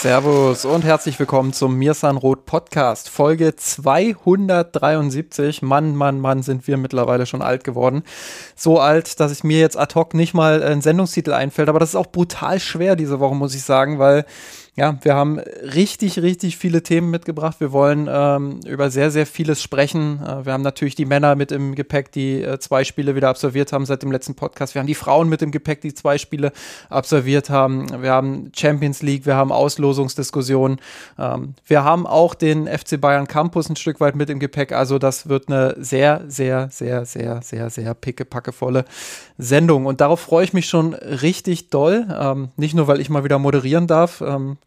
Servus und herzlich willkommen zum Mirsan Roth Podcast, Folge 273. Mann, Mann, Mann, sind wir mittlerweile schon alt geworden. So alt, dass es mir jetzt ad hoc nicht mal ein Sendungstitel einfällt, aber das ist auch brutal schwer diese Woche, muss ich sagen, weil ja, wir haben richtig, richtig viele Themen mitgebracht. Wir wollen ähm, über sehr, sehr vieles sprechen. Äh, wir haben natürlich die Männer mit im Gepäck, die äh, zwei Spiele wieder absolviert haben seit dem letzten Podcast. Wir haben die Frauen mit im Gepäck, die zwei Spiele absolviert haben. Wir haben Champions League, wir haben Auslosungsdiskussionen. Ähm, wir haben auch den FC Bayern Campus ein Stück weit mit im Gepäck. Also das wird eine sehr, sehr, sehr, sehr, sehr, sehr pickepackevolle Sendung. Und darauf freue ich mich schon richtig doll. Ähm, nicht nur, weil ich mal wieder moderieren darf.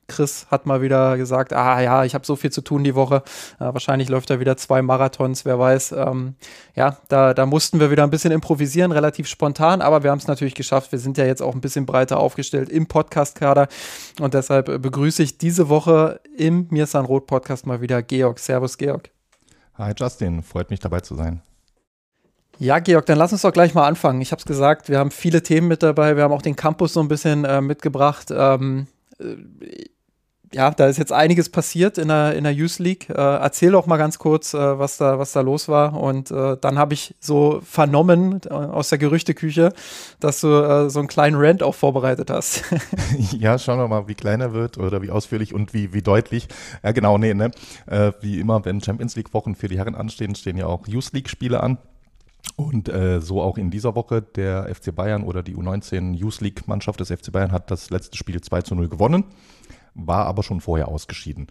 Chris hat mal wieder gesagt, ah ja, ich habe so viel zu tun die Woche. Äh, wahrscheinlich läuft er wieder zwei Marathons, wer weiß. Ähm, ja, da, da mussten wir wieder ein bisschen improvisieren, relativ spontan, aber wir haben es natürlich geschafft. Wir sind ja jetzt auch ein bisschen breiter aufgestellt im Podcast-Kader und deshalb äh, begrüße ich diese Woche im Mirsan Roth Podcast mal wieder Georg. Servus, Georg. Hi Justin, freut mich dabei zu sein. Ja, Georg, dann lass uns doch gleich mal anfangen. Ich habe es gesagt, wir haben viele Themen mit dabei. Wir haben auch den Campus so ein bisschen äh, mitgebracht. Ähm, äh, ja, da ist jetzt einiges passiert in der, in der Youth League. Äh, erzähl doch mal ganz kurz, äh, was, da, was da los war. Und äh, dann habe ich so vernommen äh, aus der Gerüchteküche, dass du äh, so einen kleinen Rant auch vorbereitet hast. ja, schauen wir mal, wie klein er wird oder wie ausführlich und wie, wie deutlich. Ja, genau, nee, ne? Äh, wie immer, wenn Champions League-Wochen für die Herren anstehen, stehen ja auch Youth League-Spiele an. Und äh, so auch in dieser Woche der FC Bayern oder die U19 Youth League Mannschaft des FC Bayern hat das letzte Spiel 2 zu 0 gewonnen war aber schon vorher ausgeschieden.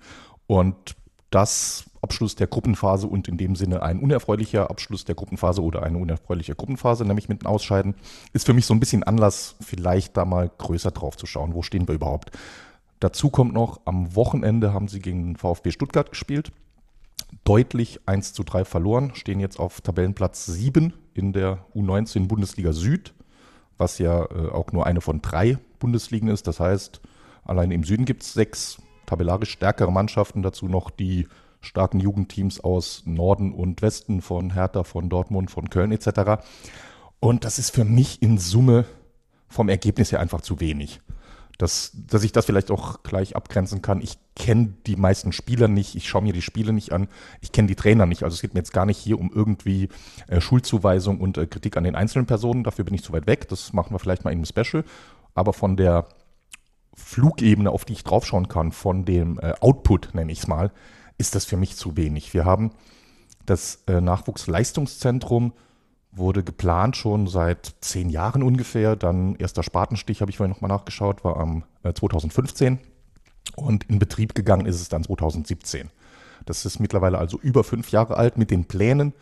Und das Abschluss der Gruppenphase und in dem Sinne ein unerfreulicher Abschluss der Gruppenphase oder eine unerfreuliche Gruppenphase, nämlich mit dem Ausscheiden, ist für mich so ein bisschen Anlass, vielleicht da mal größer drauf zu schauen. Wo stehen wir überhaupt? Dazu kommt noch, am Wochenende haben sie gegen VfB Stuttgart gespielt. Deutlich 1 zu 3 verloren, stehen jetzt auf Tabellenplatz 7 in der U19 Bundesliga Süd, was ja äh, auch nur eine von drei Bundesligen ist. Das heißt, Allein im Süden gibt es sechs tabellarisch stärkere Mannschaften, dazu noch die starken Jugendteams aus Norden und Westen von Hertha, von Dortmund, von Köln etc. Und das ist für mich in Summe vom Ergebnis her einfach zu wenig. Dass, dass ich das vielleicht auch gleich abgrenzen kann. Ich kenne die meisten Spieler nicht, ich schaue mir die Spiele nicht an, ich kenne die Trainer nicht. Also es geht mir jetzt gar nicht hier um irgendwie äh, Schuldzuweisung und äh, Kritik an den einzelnen Personen, dafür bin ich zu weit weg. Das machen wir vielleicht mal in einem Special. Aber von der Flugebene, auf die ich draufschauen kann, von dem äh, Output, nenne ich es mal, ist das für mich zu wenig. Wir haben das äh, Nachwuchsleistungszentrum wurde geplant schon seit zehn Jahren ungefähr. Dann erster Spatenstich, habe ich vorhin nochmal nachgeschaut, war am äh, 2015 und in Betrieb gegangen ist es dann 2017. Das ist mittlerweile also über fünf Jahre alt mit den Plänen,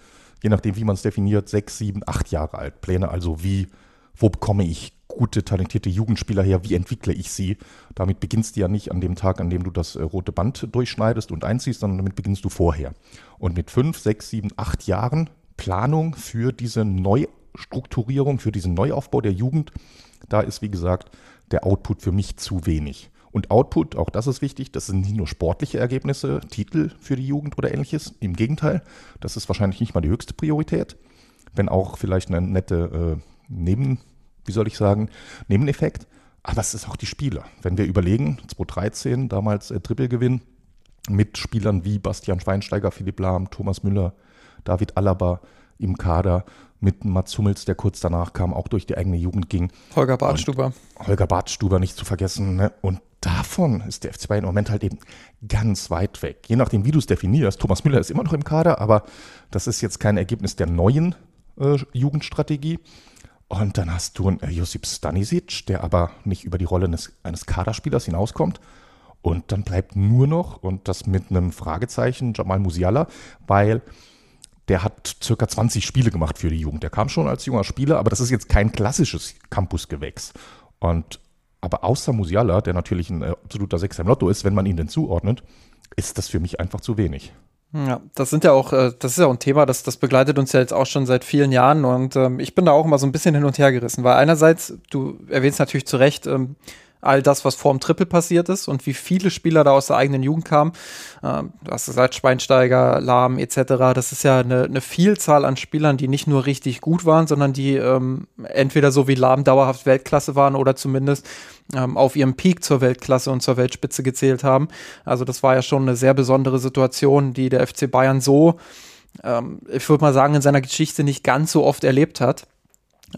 je nachdem wie man es definiert, sechs, sieben, acht Jahre alt. Pläne also wie, wo bekomme ich gute, talentierte Jugendspieler her, wie entwickle ich sie? Damit beginnst du ja nicht an dem Tag, an dem du das äh, rote Band durchschneidest und einziehst, sondern damit beginnst du vorher. Und mit fünf, sechs, sieben, acht Jahren Planung für diese Neustrukturierung, für diesen Neuaufbau der Jugend, da ist, wie gesagt, der Output für mich zu wenig. Und Output, auch das ist wichtig, das sind nicht nur sportliche Ergebnisse, Titel für die Jugend oder ähnliches. Im Gegenteil, das ist wahrscheinlich nicht mal die höchste Priorität, wenn auch vielleicht eine nette äh, Neben wie soll ich sagen, Nebeneffekt. Aber es ist auch die Spieler. Wenn wir überlegen, 2013 damals äh, Trippelgewinn mit Spielern wie Bastian Schweinsteiger, Philipp Lahm, Thomas Müller, David Alaba im Kader, mit Mats Hummels, der kurz danach kam, auch durch die eigene Jugend ging. Holger Bartstuber. Und Holger Bartstuber nicht zu vergessen. Ne? Und davon ist der FC Bayern im Moment halt eben ganz weit weg. Je nachdem, wie du es definierst. Thomas Müller ist immer noch im Kader, aber das ist jetzt kein Ergebnis der neuen äh, Jugendstrategie. Und dann hast du einen äh, Josip Stanisic, der aber nicht über die Rolle eines, eines Kaderspielers hinauskommt. Und dann bleibt nur noch, und das mit einem Fragezeichen, Jamal Musiala, weil der hat circa 20 Spiele gemacht für die Jugend. Der kam schon als junger Spieler, aber das ist jetzt kein klassisches Campusgewächs. Und aber außer Musiala, der natürlich ein äh, absoluter Sechser im Lotto ist, wenn man ihn denn zuordnet, ist das für mich einfach zu wenig. Ja, das sind ja auch, äh, das ist ja auch ein Thema, das, das begleitet uns ja jetzt auch schon seit vielen Jahren und ähm, ich bin da auch immer so ein bisschen hin und her gerissen, weil einerseits, du erwähnst natürlich zu Recht, ähm, all das, was vor dem Triple passiert ist und wie viele Spieler da aus der eigenen Jugend kamen. Ähm, du hast gesagt, Schweinsteiger, Lahm etc. Das ist ja eine, eine, Vielzahl an Spielern, die nicht nur richtig gut waren, sondern die ähm, entweder so wie Lahm dauerhaft Weltklasse waren oder zumindest ähm, auf ihrem Peak zur Weltklasse und zur Weltspitze gezählt haben. Also das war ja schon eine sehr besondere Situation, die der FC Bayern so, ähm, ich würde mal sagen, in seiner Geschichte nicht ganz so oft erlebt hat.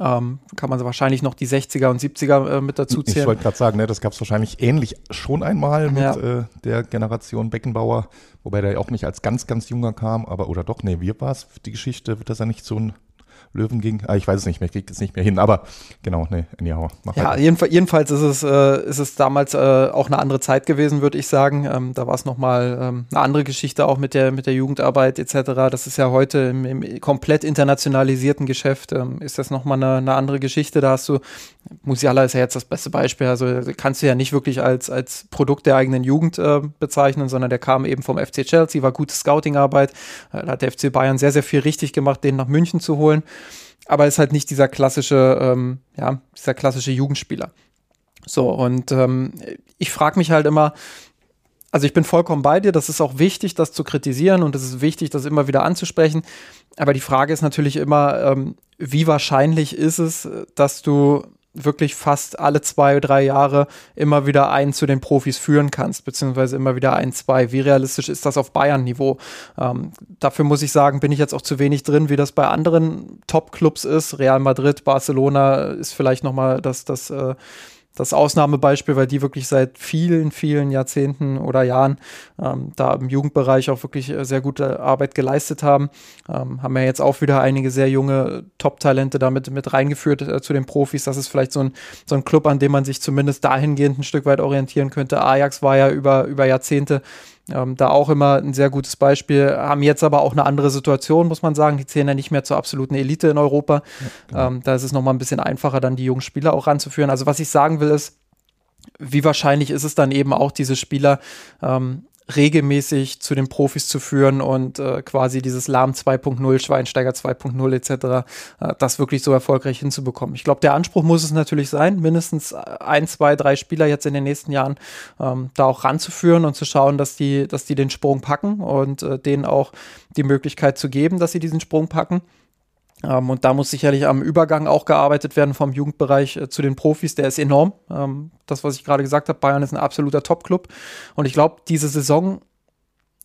Ähm, kann man wahrscheinlich noch die 60er und 70er äh, mit dazu zählen. Ich wollte gerade sagen, ne, das gab es wahrscheinlich ähnlich schon einmal mit ja. äh, der Generation Beckenbauer, wobei der ja auch nicht als ganz, ganz junger kam, aber oder doch, nee, wie war es die Geschichte? Wird das ja nicht so ein Löwen ging. Ah, ich weiß es nicht mehr, ich kriege jetzt nicht mehr hin, aber genau, ne, anyhow. ja, halt. jedenfalls, jedenfalls ist es, äh, ist es damals äh, auch eine andere Zeit gewesen, würde ich sagen. Ähm, da war es nochmal ähm, eine andere Geschichte auch mit der, mit der Jugendarbeit etc. Das ist ja heute im, im komplett internationalisierten Geschäft, ähm, ist das nochmal eine, eine andere Geschichte. Da hast du, Musiala ist ja jetzt das beste Beispiel, also kannst du ja nicht wirklich als, als Produkt der eigenen Jugend äh, bezeichnen, sondern der kam eben vom FC Chelsea, war gute Scouting-Arbeit. Äh, da hat der FC Bayern sehr, sehr viel richtig gemacht, den nach München zu holen aber ist halt nicht dieser klassische, ähm, ja, dieser klassische Jugendspieler. So, und ähm, ich frage mich halt immer, also ich bin vollkommen bei dir, das ist auch wichtig, das zu kritisieren und es ist wichtig, das immer wieder anzusprechen. Aber die Frage ist natürlich immer, ähm, wie wahrscheinlich ist es, dass du wirklich fast alle zwei, drei Jahre immer wieder einen zu den Profis führen kannst, beziehungsweise immer wieder ein, zwei. Wie realistisch ist das auf Bayern-Niveau? Ähm, dafür muss ich sagen, bin ich jetzt auch zu wenig drin, wie das bei anderen Top-Clubs ist. Real Madrid, Barcelona ist vielleicht nochmal das, das äh, das Ausnahmebeispiel, weil die wirklich seit vielen, vielen Jahrzehnten oder Jahren ähm, da im Jugendbereich auch wirklich äh, sehr gute Arbeit geleistet haben. Ähm, haben ja jetzt auch wieder einige sehr junge Top-Talente damit mit reingeführt äh, zu den Profis. Das ist vielleicht so ein, so ein Club, an dem man sich zumindest dahingehend ein Stück weit orientieren könnte. Ajax war ja über, über Jahrzehnte ähm, da auch immer ein sehr gutes Beispiel. Haben jetzt aber auch eine andere Situation, muss man sagen. Die zählen ja nicht mehr zur absoluten Elite in Europa. Ja, genau. ähm, da ist es nochmal ein bisschen einfacher, dann die jungen Spieler auch ranzuführen. Also was ich sagen will ist, wie wahrscheinlich ist es dann eben auch, diese Spieler ähm, regelmäßig zu den Profis zu führen und äh, quasi dieses Lahm 2.0, Schweinsteiger 2.0 etc., äh, das wirklich so erfolgreich hinzubekommen. Ich glaube, der Anspruch muss es natürlich sein, mindestens ein, zwei, drei Spieler jetzt in den nächsten Jahren ähm, da auch ranzuführen und zu schauen, dass die, dass die den Sprung packen und äh, denen auch die Möglichkeit zu geben, dass sie diesen Sprung packen. Ähm, und da muss sicherlich am Übergang auch gearbeitet werden vom Jugendbereich äh, zu den Profis. Der ist enorm. Ähm, das, was ich gerade gesagt habe, Bayern ist ein absoluter Top-Club. Und ich glaube, diese Saison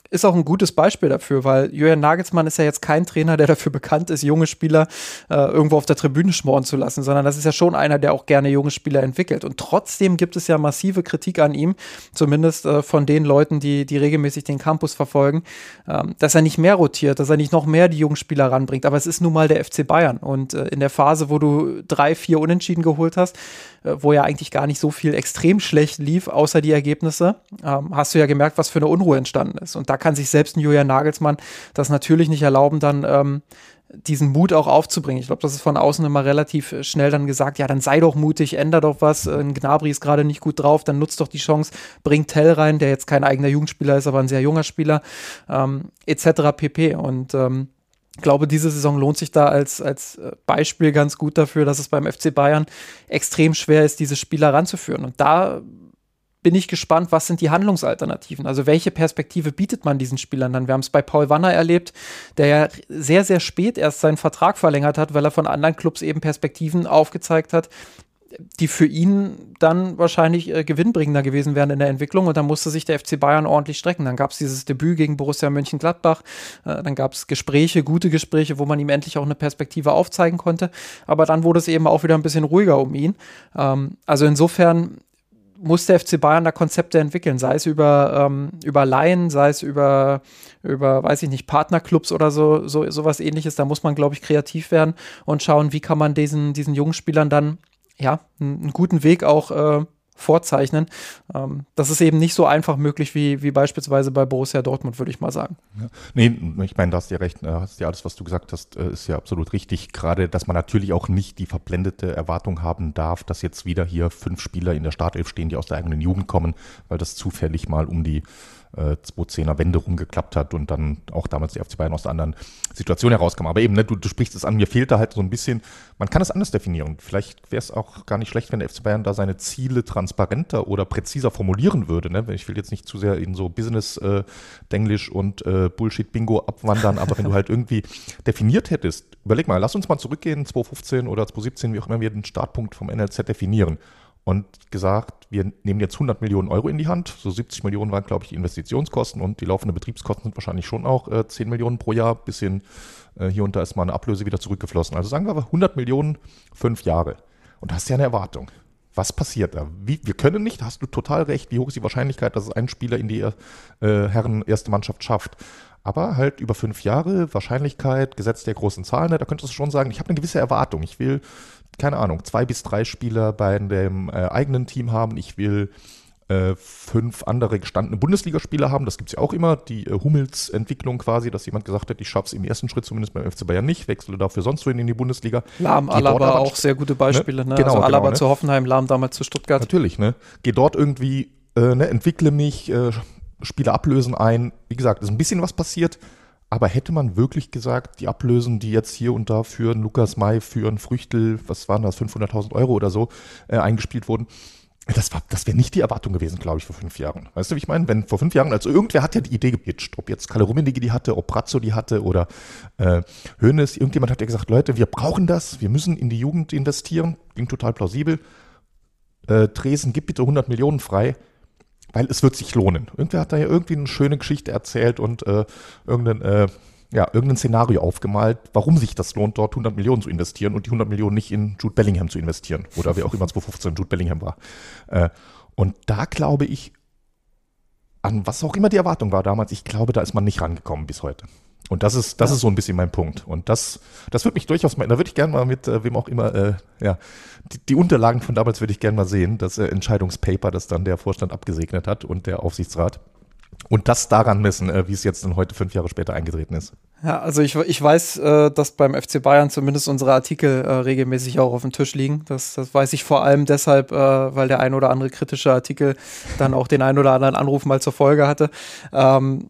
ist auch ein gutes Beispiel dafür, weil Julian Nagelsmann ist ja jetzt kein Trainer, der dafür bekannt ist, junge Spieler äh, irgendwo auf der Tribüne schmoren zu lassen, sondern das ist ja schon einer, der auch gerne junge Spieler entwickelt. Und trotzdem gibt es ja massive Kritik an ihm, zumindest äh, von den Leuten, die, die regelmäßig den Campus verfolgen, ähm, dass er nicht mehr rotiert, dass er nicht noch mehr die jungen Spieler ranbringt. Aber es ist nun mal der FC Bayern. Und äh, in der Phase, wo du drei, vier Unentschieden geholt hast, äh, wo ja eigentlich gar nicht so viel extrem schlecht lief, außer die Ergebnisse, ähm, hast du ja gemerkt, was für eine Unruhe entstanden ist. Und da kann sich selbst ein Julian Nagelsmann das natürlich nicht erlauben, dann ähm, diesen Mut auch aufzubringen. Ich glaube, das ist von außen immer relativ äh, schnell dann gesagt, ja, dann sei doch mutig, änder doch was. Ein Gnabry ist gerade nicht gut drauf, dann nutzt doch die Chance, bringt Tell rein, der jetzt kein eigener Jugendspieler ist, aber ein sehr junger Spieler, ähm, etc. pp. Und ähm, glaube, diese Saison lohnt sich da als, als äh, Beispiel ganz gut dafür, dass es beim FC Bayern extrem schwer ist, diese Spieler ranzuführen. Und da bin ich gespannt, was sind die Handlungsalternativen? Also welche Perspektive bietet man diesen Spielern dann? Wir haben es bei Paul Wanner erlebt, der ja sehr, sehr spät erst seinen Vertrag verlängert hat, weil er von anderen Clubs eben Perspektiven aufgezeigt hat, die für ihn dann wahrscheinlich äh, gewinnbringender gewesen wären in der Entwicklung. Und dann musste sich der FC Bayern ordentlich strecken. Dann gab es dieses Debüt gegen Borussia Mönchengladbach. Äh, dann gab es Gespräche, gute Gespräche, wo man ihm endlich auch eine Perspektive aufzeigen konnte. Aber dann wurde es eben auch wieder ein bisschen ruhiger um ihn. Ähm, also insofern muss der FC Bayern da Konzepte entwickeln, sei es über, ähm, über Laien, sei es über, über, weiß ich nicht, Partnerclubs oder so, so sowas ähnliches. Da muss man, glaube ich, kreativ werden und schauen, wie kann man diesen, diesen jungen Spielern dann ja, einen guten Weg auch äh, vorzeichnen. Ähm, das ist eben nicht so einfach möglich wie, wie beispielsweise bei Borussia Dortmund, würde ich mal sagen. Ja. Nee, ich meine, da hast du ja recht, äh, hast ja alles, was du gesagt hast, äh, ist ja absolut richtig. Gerade, dass man natürlich auch nicht die verblendete Erwartung haben darf, dass jetzt wieder hier fünf Spieler in der Startelf stehen, die aus der eigenen Jugend kommen, weil das zufällig mal um die äh, 210er Wende rumgeklappt hat und dann auch damals die FC Bayern aus der anderen Situation herauskam. Aber eben, ne, du, du sprichst es an, mir fehlt da halt so ein bisschen, man kann es anders definieren. Vielleicht wäre es auch gar nicht schlecht, wenn der FC Bayern da seine Ziele transparenter oder präziser formulieren würde. Ne? Ich will jetzt nicht zu sehr in so Business-Denglisch äh, und äh, Bullshit-Bingo abwandern, aber wenn du halt irgendwie definiert hättest, überleg mal, lass uns mal zurückgehen, 2015 oder 2017, wie auch immer wir den Startpunkt vom NLZ definieren und gesagt, wir nehmen jetzt 100 Millionen Euro in die Hand. So 70 Millionen waren, glaube ich, die Investitionskosten und die laufenden Betriebskosten sind wahrscheinlich schon auch äh, 10 Millionen pro Jahr. Bisschen äh, hier und da ist mal eine Ablöse wieder zurückgeflossen. Also sagen wir 100 Millionen, fünf Jahre. Und da hast du ja eine Erwartung. Was passiert da? Wie, wir können nicht, hast du total recht, wie hoch ist die Wahrscheinlichkeit, dass es ein Spieler in die äh, Herren erste Mannschaft schafft. Aber halt über fünf Jahre, Wahrscheinlichkeit, Gesetz der großen Zahlen, da könntest du schon sagen, ich habe eine gewisse Erwartung. Ich will keine Ahnung, zwei bis drei Spieler bei dem äh, eigenen Team haben. Ich will äh, fünf andere gestandene Bundesligaspieler haben. Das gibt es ja auch immer. Die äh, Hummels-Entwicklung quasi, dass jemand gesagt hat, ich schaffe es im ersten Schritt zumindest beim FC Bayern nicht, wechsle dafür sonst wohin in die Bundesliga. Lahm, Alaba auch sehr gute Beispiele. Ne? Ne? Genau, also Alaba genau, ne? zu Hoffenheim, Lahm damals zu Stuttgart. Natürlich, ne? Geh dort irgendwie, äh, ne, entwickle mich, äh, Spiele ablösen ein. Wie gesagt, ist ein bisschen was passiert. Aber hätte man wirklich gesagt, die Ablösen, die jetzt hier und da für einen Lukas May, für einen Früchtel, was waren das, 500.000 Euro oder so, äh, eingespielt wurden, das, war, das wäre nicht die Erwartung gewesen, glaube ich, vor fünf Jahren. Weißt du, wie ich meine? Wenn vor fünf Jahren, also irgendwer hat ja die Idee gepitcht, ob jetzt Kalle Rummenigge die hatte, ob Brazzo die hatte oder äh, Hoeneß, irgendjemand hat ja gesagt, Leute, wir brauchen das, wir müssen in die Jugend investieren, klingt total plausibel. Äh, Dresden, gib bitte 100 Millionen frei weil es wird sich lohnen. Irgendwer hat da ja irgendwie eine schöne Geschichte erzählt und äh, irgendein, äh, ja, irgendein Szenario aufgemalt, warum sich das lohnt, dort 100 Millionen zu investieren und die 100 Millionen nicht in Jude Bellingham zu investieren oder wer auch immer 2015 Jude Bellingham war. Äh, und da glaube ich, an was auch immer die Erwartung war damals, ich glaube, da ist man nicht rangekommen bis heute. Und das ist, das ja. ist so ein bisschen mein Punkt. Und das, das würde mich durchaus mal, da würde ich gerne mal mit äh, wem auch immer, äh, ja, die, die, Unterlagen von damals würde ich gerne mal sehen, das äh, Entscheidungspaper, das dann der Vorstand abgesegnet hat und der Aufsichtsrat und das daran messen, äh, wie es jetzt dann heute fünf Jahre später eingetreten ist. Ja, also ich, ich weiß, äh, dass beim FC Bayern zumindest unsere Artikel äh, regelmäßig auch auf dem Tisch liegen. Das, das weiß ich vor allem deshalb, weil der ein oder andere kritische Artikel dann auch den ein oder anderen Anruf mal zur Folge hatte. Ähm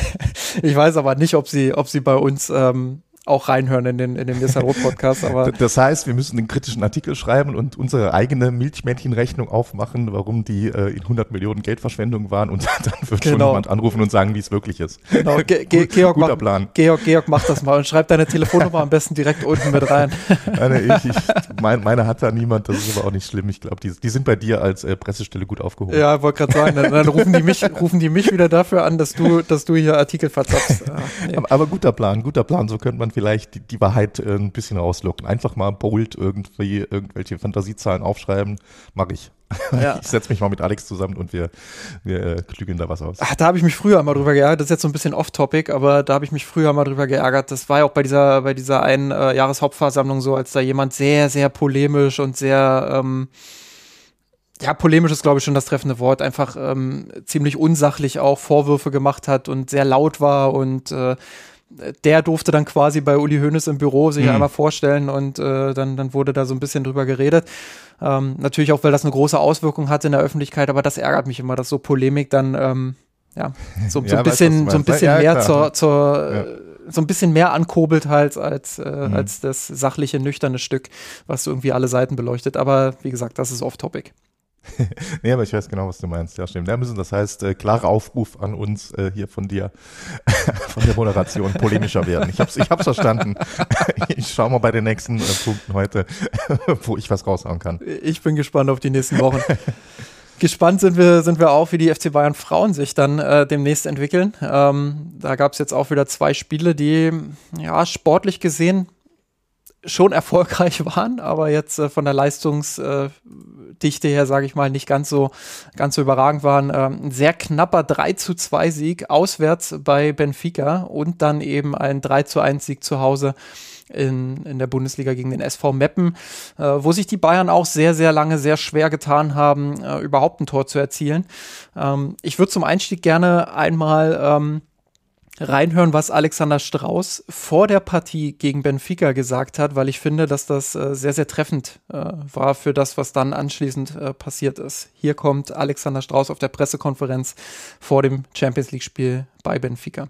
ich weiß aber nicht, ob sie, ob sie bei uns ähm, auch reinhören in den, in den Nissan Rot Podcast. Aber das heißt, wir müssen einen kritischen Artikel schreiben und unsere eigene Milchmädchenrechnung aufmachen, warum die äh, in 100 Millionen Geldverschwendung waren und dann wird genau. schon jemand anrufen und sagen, wie es wirklich ist. Genau, Ge Ge Georg, Guter mach, Plan. Georg, Georg, mach das mal und schreib deine Telefonnummer am besten direkt unten mit rein. Nein, ich, ich, mein, meine hat da niemand, das ist aber auch nicht schlimm. Ich glaube, die, die sind bei dir als äh, Pressestelle gut aufgehoben. Ja, wollte gerade sagen, dann, dann, rufen, die mich, rufen die mich wieder dafür an, dass du, dass du hier Artikel verzapfst. Ja, nee. aber, aber guter Plan, guter Plan, so könnte man vielleicht die, die Wahrheit äh, ein bisschen rauslocken. Einfach mal bold irgendwie irgendwelche Fantasiezahlen aufschreiben, mache ich. Ja. Ich setze mich mal mit Alex zusammen und wir, wir äh, klügeln da was aus. Ach, da habe ich mich früher mal drüber geärgert. Das ist jetzt so ein bisschen off-topic, aber da habe ich mich früher mal drüber geärgert. Das war ja auch bei dieser, bei dieser einen äh, Jahreshauptversammlung so, als da jemand sehr, sehr polemisch und sehr ähm, ja, polemisch ist, glaube ich, schon das treffende Wort, einfach ähm, ziemlich unsachlich auch Vorwürfe gemacht hat und sehr laut war und äh, der durfte dann quasi bei Uli Hoeneß im Büro sich mhm. einmal vorstellen und äh, dann, dann wurde da so ein bisschen drüber geredet. Ähm, natürlich auch, weil das eine große Auswirkung hat in der Öffentlichkeit, aber das ärgert mich immer, dass so Polemik dann ähm, ja, so, so ja, ein bisschen, so ein bisschen ja, mehr klar. zur, zur ja. so ein bisschen mehr ankurbelt halt als, äh, mhm. als das sachliche, nüchterne Stück, was irgendwie alle Seiten beleuchtet. Aber wie gesagt, das ist off-topic. nee, aber ich weiß genau, was du meinst. Ja, stimmt. Ja, müssen, das heißt, äh, klarer Aufruf an uns äh, hier von dir, von der Moderation, polemischer werden. Ich hab's, ich hab's verstanden. ich schau mal bei den nächsten äh, Punkten heute, wo ich was raushauen kann. Ich bin gespannt auf die nächsten Wochen. Gespannt sind wir, sind wir auch, wie die FC Bayern Frauen sich dann äh, demnächst entwickeln. Ähm, da gab es jetzt auch wieder zwei Spiele, die ja sportlich gesehen schon erfolgreich waren, aber jetzt äh, von der Leistungsdichte äh, her, sage ich mal, nicht ganz so, ganz so überragend waren. Ähm, ein sehr knapper 3 zu 2 Sieg auswärts bei Benfica und dann eben ein 3 zu 1 Sieg zu Hause in, in der Bundesliga gegen den SV Meppen, äh, wo sich die Bayern auch sehr, sehr lange sehr schwer getan haben, äh, überhaupt ein Tor zu erzielen. Ähm, ich würde zum Einstieg gerne einmal ähm, reinhören, was Alexander Strauß vor der Partie gegen Benfica gesagt hat, weil ich finde, dass das äh, sehr, sehr treffend äh, war für das, was dann anschließend äh, passiert ist. Hier kommt Alexander Strauß auf der Pressekonferenz vor dem Champions League-Spiel bei Benfica.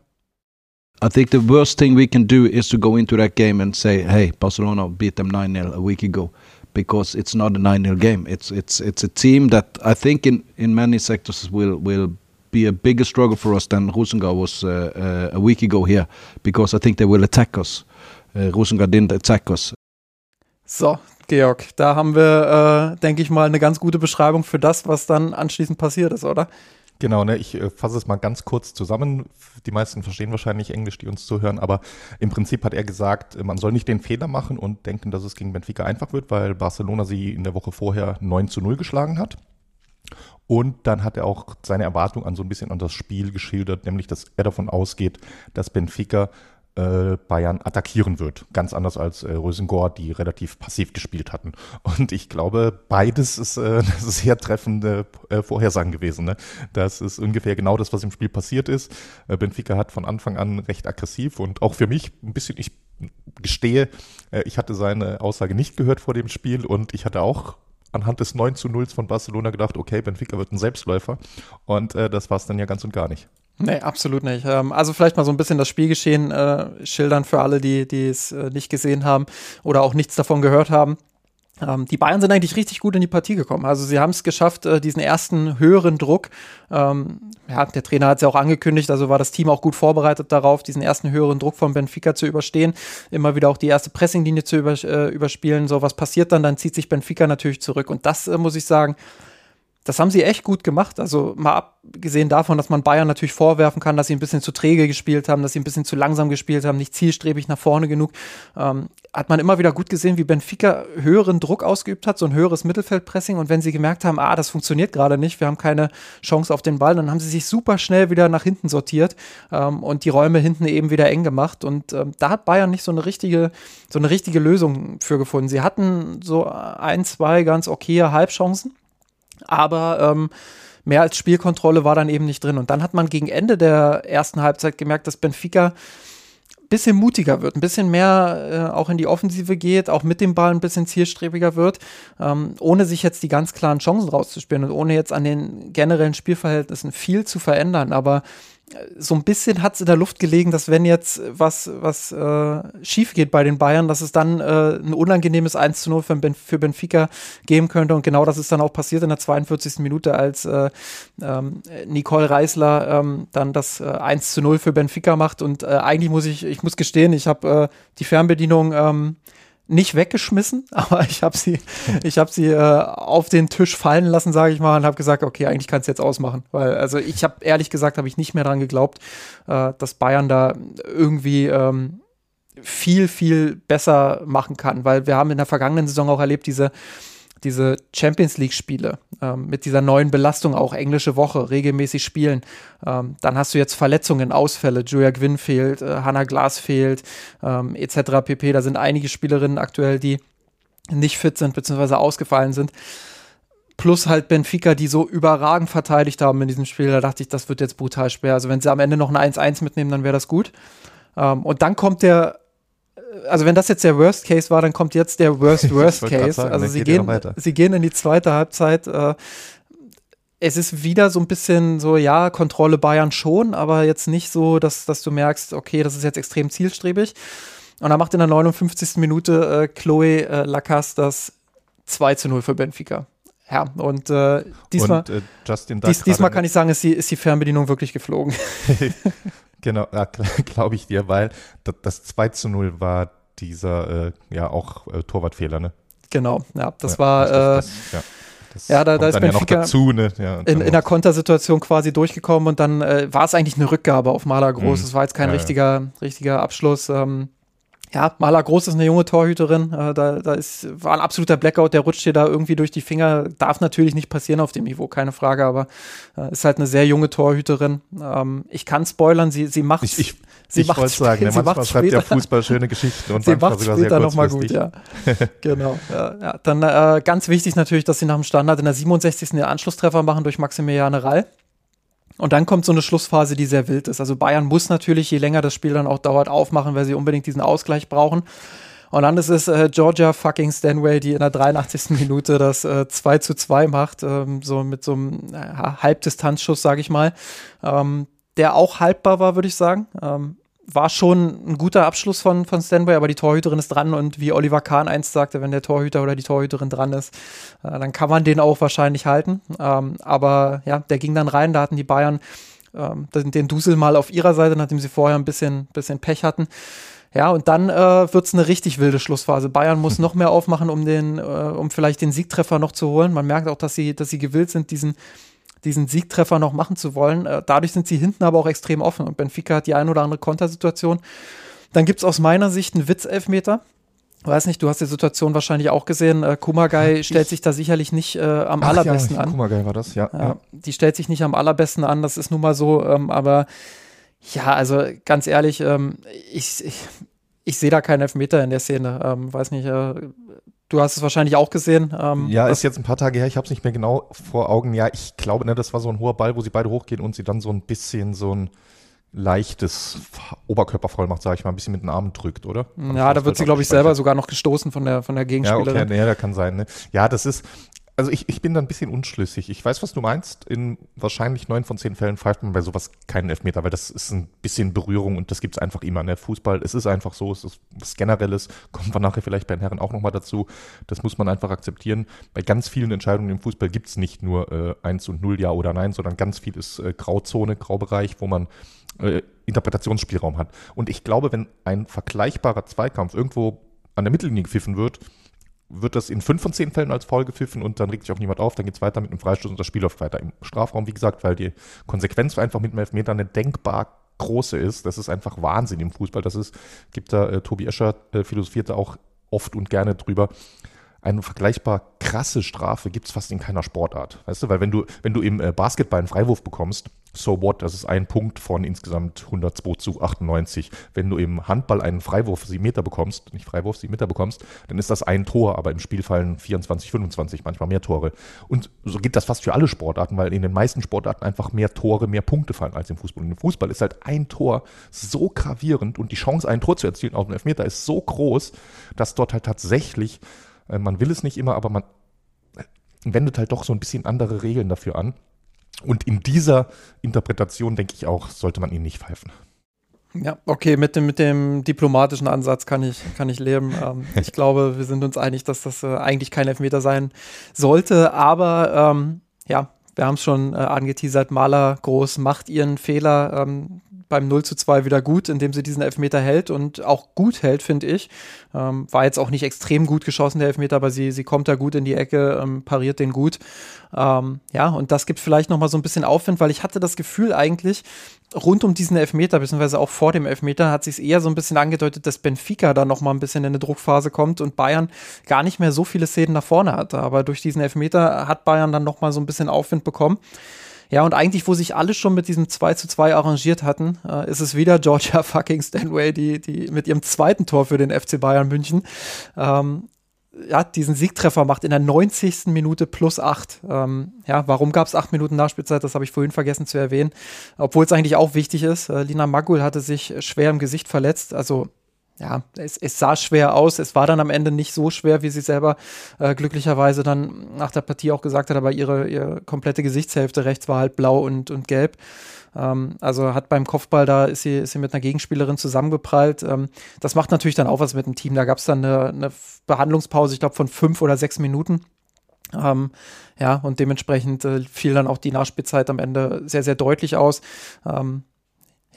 I think the worst thing we can do is to go into that game and say, "Hey, Barcelona beat them 9-0 a week ago," because it's not a 9-0 game. It's it's it's a team that I think in in many sectors will will be a bigger struggle for us than Rosengard was uh, uh, a week ago here, because I think they will attack us. Uh, Rosengard didn't attack us. So, Georg, da haben wir, äh, denke ich mal, eine ganz gute Beschreibung für das, was dann anschließend passiert ist, oder? Genau, ne, ich äh, fasse es mal ganz kurz zusammen. Die meisten verstehen wahrscheinlich Englisch, die uns zuhören, aber im Prinzip hat er gesagt, man soll nicht den Fehler machen und denken, dass es gegen Benfica einfach wird, weil Barcelona sie in der Woche vorher 9 zu 0 geschlagen hat. Und dann hat er auch seine Erwartung an so ein bisschen an das Spiel geschildert, nämlich dass er davon ausgeht, dass Benfica äh, Bayern attackieren wird. Ganz anders als äh, Rösengor, die relativ passiv gespielt hatten. Und ich glaube, beides ist äh, sehr treffende äh, Vorhersagen gewesen. Ne? Das ist ungefähr genau das, was im Spiel passiert ist. Äh, Benfica hat von Anfang an recht aggressiv und auch für mich ein bisschen, ich gestehe, äh, ich hatte seine Aussage nicht gehört vor dem Spiel und ich hatte auch anhand des 9 zu 0 von Barcelona gedacht, okay, Benfica wird ein Selbstläufer. Und äh, das war es dann ja ganz und gar nicht. Nee, absolut nicht. Ähm, also vielleicht mal so ein bisschen das Spielgeschehen äh, schildern für alle, die es äh, nicht gesehen haben oder auch nichts davon gehört haben. Ähm, die Bayern sind eigentlich richtig gut in die Partie gekommen. Also sie haben es geschafft, äh, diesen ersten höheren Druck, ähm, ja, der Trainer hat es ja auch angekündigt, also war das Team auch gut vorbereitet darauf, diesen ersten höheren Druck von Benfica zu überstehen, immer wieder auch die erste Pressinglinie zu äh, überspielen. So, was passiert dann? Dann zieht sich Benfica natürlich zurück. Und das, äh, muss ich sagen, das haben sie echt gut gemacht. Also mal abgesehen davon, dass man Bayern natürlich vorwerfen kann, dass sie ein bisschen zu träge gespielt haben, dass sie ein bisschen zu langsam gespielt haben, nicht zielstrebig nach vorne genug, ähm, hat man immer wieder gut gesehen, wie Benfica höheren Druck ausgeübt hat, so ein höheres Mittelfeldpressing. Und wenn sie gemerkt haben, ah, das funktioniert gerade nicht, wir haben keine Chance auf den Ball, dann haben sie sich super schnell wieder nach hinten sortiert ähm, und die Räume hinten eben wieder eng gemacht. Und ähm, da hat Bayern nicht so eine richtige, so eine richtige Lösung für gefunden. Sie hatten so ein, zwei ganz okaye Halbchancen aber ähm, mehr als Spielkontrolle war dann eben nicht drin. Und dann hat man gegen Ende der ersten Halbzeit gemerkt, dass Benfica ein bisschen mutiger wird, ein bisschen mehr äh, auch in die Offensive geht, auch mit dem Ball ein bisschen zielstrebiger wird, ähm, ohne sich jetzt die ganz klaren Chancen rauszuspielen und ohne jetzt an den generellen Spielverhältnissen viel zu verändern. Aber so ein bisschen hat es in der Luft gelegen, dass wenn jetzt was, was äh, schief geht bei den Bayern, dass es dann äh, ein unangenehmes 1 zu 0 für, ben, für, Benfica geben könnte. Und genau das ist dann auch passiert in der 42. Minute, als äh, ähm, Nicole Reisler ähm, dann das äh, 1 zu 0 für Benfica macht. Und äh, eigentlich muss ich, ich muss gestehen, ich habe äh, die Fernbedienung ähm, nicht weggeschmissen, aber ich habe sie, ich habe sie äh, auf den Tisch fallen lassen, sage ich mal, und habe gesagt, okay, eigentlich kannst du jetzt ausmachen, weil also ich habe ehrlich gesagt, habe ich nicht mehr dran geglaubt, äh, dass Bayern da irgendwie ähm, viel viel besser machen kann, weil wir haben in der vergangenen Saison auch erlebt diese diese Champions League-Spiele ähm, mit dieser neuen Belastung, auch englische Woche, regelmäßig spielen. Ähm, dann hast du jetzt Verletzungen, Ausfälle. Julia Gwynn fehlt, äh, Hannah Glas fehlt, ähm, etc. pp. Da sind einige Spielerinnen aktuell, die nicht fit sind, beziehungsweise ausgefallen sind. Plus halt Benfica, die so überragend verteidigt haben in diesem Spiel. Da dachte ich, das wird jetzt brutal schwer. Also, wenn sie am Ende noch ein 1-1 mitnehmen, dann wäre das gut. Ähm, und dann kommt der also wenn das jetzt der Worst Case war, dann kommt jetzt der Worst Worst Case. Sagen, also sie gehen, sie gehen in die zweite Halbzeit. Äh, es ist wieder so ein bisschen so, ja, Kontrolle Bayern schon, aber jetzt nicht so, dass, dass du merkst, okay, das ist jetzt extrem zielstrebig. Und dann macht in der 59. Minute äh, Chloe äh, Lacasse das 2 zu 0 für Benfica. Ja, und äh, diesmal, und, äh, dies, diesmal kann ich sagen, ist die, ist die Fernbedienung wirklich geflogen. Genau, ja, glaube ich dir, weil das, das 2 zu 0 war dieser, äh, ja, auch äh, Torwartfehler, ne? Genau, ja, das ja, war, das, das, äh, ja. Das ja, da, da ist Benfica ja dazu, ne? ja, in, in der Kontersituation quasi durchgekommen und dann äh, war es eigentlich eine Rückgabe auf Maler Groß. Mhm. Es war jetzt kein richtiger, richtiger Abschluss. Ähm, ja, Maler Groß ist eine junge Torhüterin. Äh, da, da ist, war ein absoluter Blackout, der rutscht dir da irgendwie durch die Finger. Darf natürlich nicht passieren auf dem Niveau, keine Frage, aber äh, ist halt eine sehr junge Torhüterin. Ähm, ich kann spoilern, sie, sie macht Ich, ich, sie ich wollte sagen, ne, manchmal schreibt ja Fußball schöne Geschichten und sie macht sogar später nochmal gut, ja. genau. Ja, ja. Dann äh, ganz wichtig natürlich, dass sie nach dem Standard in der 67. den Anschlusstreffer machen durch Maximiliane Rall. Und dann kommt so eine Schlussphase, die sehr wild ist. Also Bayern muss natürlich, je länger das Spiel dann auch dauert, aufmachen, weil sie unbedingt diesen Ausgleich brauchen. Und dann ist es äh, Georgia fucking Stanway, die in der 83. Minute das äh, 2 zu 2 macht, ähm, so mit so einem äh, Halbdistanzschuss, sage ich mal, ähm, der auch haltbar war, würde ich sagen. Ähm, war schon ein guter Abschluss von, von Stanway, aber die Torhüterin ist dran und wie Oliver Kahn einst sagte, wenn der Torhüter oder die Torhüterin dran ist, äh, dann kann man den auch wahrscheinlich halten. Ähm, aber ja, der ging dann rein, da hatten die Bayern ähm, den, Dusel mal auf ihrer Seite, nachdem sie vorher ein bisschen, bisschen Pech hatten. Ja, und dann äh, wird es eine richtig wilde Schlussphase. Bayern muss noch mehr aufmachen, um den, äh, um vielleicht den Siegtreffer noch zu holen. Man merkt auch, dass sie, dass sie gewillt sind, diesen, diesen Siegtreffer noch machen zu wollen. Äh, dadurch sind sie hinten aber auch extrem offen. Und Benfica hat die ein oder andere Kontersituation. Dann gibt es aus meiner Sicht einen Witzelfmeter. Weiß nicht, du hast die Situation wahrscheinlich auch gesehen. Äh, Kumagai stellt sich da sicherlich nicht äh, am Ach, allerbesten ja, an. Kumagai war das, ja, ja, Die stellt sich nicht am allerbesten an, das ist nun mal so. Ähm, aber ja, also ganz ehrlich, ähm, ich, ich, ich sehe da keinen Elfmeter in der Szene. Ähm, weiß nicht, äh, du hast es wahrscheinlich auch gesehen. Ähm, ja, ist jetzt ein paar Tage her, ich habe es nicht mehr genau vor Augen. Ja, ich glaube, ne, das war so ein hoher Ball, wo sie beide hochgehen und sie dann so ein bisschen so ein leichtes Oberkörpervollmacht, sage ich mal, ein bisschen mit den Armen drückt, oder? Ja, da wird sie, glaube ich, selber sogar noch gestoßen von der, von der Gegenspielerin. Ja, okay, ja, das kann sein. Ne? Ja, das ist, also ich, ich bin da ein bisschen unschlüssig. Ich weiß, was du meinst. In wahrscheinlich neun von zehn Fällen pfeift man bei sowas keinen Elfmeter, weil das ist ein bisschen Berührung und das gibt es einfach immer. Ne? Fußball, es ist einfach so, es ist was Generelles, kommt man nachher vielleicht bei den Herren auch nochmal dazu. Das muss man einfach akzeptieren. Bei ganz vielen Entscheidungen im Fußball gibt es nicht nur äh, 1 und 0 Ja oder Nein, sondern ganz viel ist äh, Grauzone, Graubereich, wo man äh, Interpretationsspielraum hat. Und ich glaube, wenn ein vergleichbarer Zweikampf irgendwo an der Mittellinie gepfiffen wird, wird das in fünf von zehn Fällen als Foul gepfiffen und dann regt sich auch niemand auf, dann geht es weiter mit einem Freistoß und das Spiel läuft weiter im Strafraum, wie gesagt, weil die Konsequenz einfach mit einem Elfmeter eine denkbar große ist. Das ist einfach Wahnsinn im Fußball. Das ist, gibt da, äh, Tobi Escher äh, philosophierte auch oft und gerne drüber. Eine vergleichbar krasse Strafe gibt es fast in keiner Sportart. Weißt du, weil wenn du, wenn du im äh, Basketball einen Freiwurf bekommst, so what, das ist ein Punkt von insgesamt 102 zu 98. Wenn du im Handball einen Freiwurf 7 Meter bekommst, nicht Freiwurf 7 Meter bekommst, dann ist das ein Tor, aber im Spiel fallen 24, 25, manchmal mehr Tore. Und so geht das fast für alle Sportarten, weil in den meisten Sportarten einfach mehr Tore, mehr Punkte fallen als im Fußball. Und im Fußball ist halt ein Tor so gravierend und die Chance, ein Tor zu erzielen aus dem Elfmeter ist so groß, dass dort halt tatsächlich, man will es nicht immer, aber man äh, wendet halt doch so ein bisschen andere Regeln dafür an. Und in dieser Interpretation, denke ich auch, sollte man ihn nicht pfeifen. Ja, okay, mit dem, mit dem diplomatischen Ansatz kann ich, kann ich leben. Ähm, ich glaube, wir sind uns einig, dass das äh, eigentlich kein Elfmeter sein sollte. Aber ähm, ja, wir haben es schon äh, angeteasert, Maler groß macht ihren Fehler. Ähm, beim 0 zu 2 wieder gut, indem sie diesen Elfmeter hält und auch gut hält, finde ich. Ähm, war jetzt auch nicht extrem gut geschossen, der Elfmeter, aber sie, sie kommt da gut in die Ecke, ähm, pariert den gut. Ähm, ja, und das gibt vielleicht noch mal so ein bisschen Aufwind, weil ich hatte das Gefühl eigentlich, rund um diesen Elfmeter, beziehungsweise auch vor dem Elfmeter, hat sich eher so ein bisschen angedeutet, dass Benfica da noch mal ein bisschen in eine Druckphase kommt und Bayern gar nicht mehr so viele Szenen nach vorne hatte. Aber durch diesen Elfmeter hat Bayern dann noch mal so ein bisschen Aufwind bekommen. Ja, und eigentlich, wo sich alle schon mit diesem 2 zu 2 arrangiert hatten, äh, ist es wieder Georgia fucking Stanway, die, die mit ihrem zweiten Tor für den FC Bayern München ähm, ja, diesen Siegtreffer macht in der 90. Minute plus 8. Ähm, ja, warum gab es 8 Minuten Nachspielzeit? Das habe ich vorhin vergessen zu erwähnen. Obwohl es eigentlich auch wichtig ist. Äh, Lina Magul hatte sich schwer im Gesicht verletzt. Also ja, es, es, sah schwer aus. Es war dann am Ende nicht so schwer, wie sie selber äh, glücklicherweise dann nach der Partie auch gesagt hat, aber ihre, ihre komplette Gesichtshälfte rechts war halt blau und, und gelb. Ähm, also hat beim Kopfball da ist sie, ist sie mit einer Gegenspielerin zusammengeprallt. Ähm, das macht natürlich dann auch was mit dem Team. Da gab es dann eine, eine, Behandlungspause, ich glaube, von fünf oder sechs Minuten. Ähm, ja, und dementsprechend äh, fiel dann auch die Nachspielzeit am Ende sehr, sehr deutlich aus. Ähm,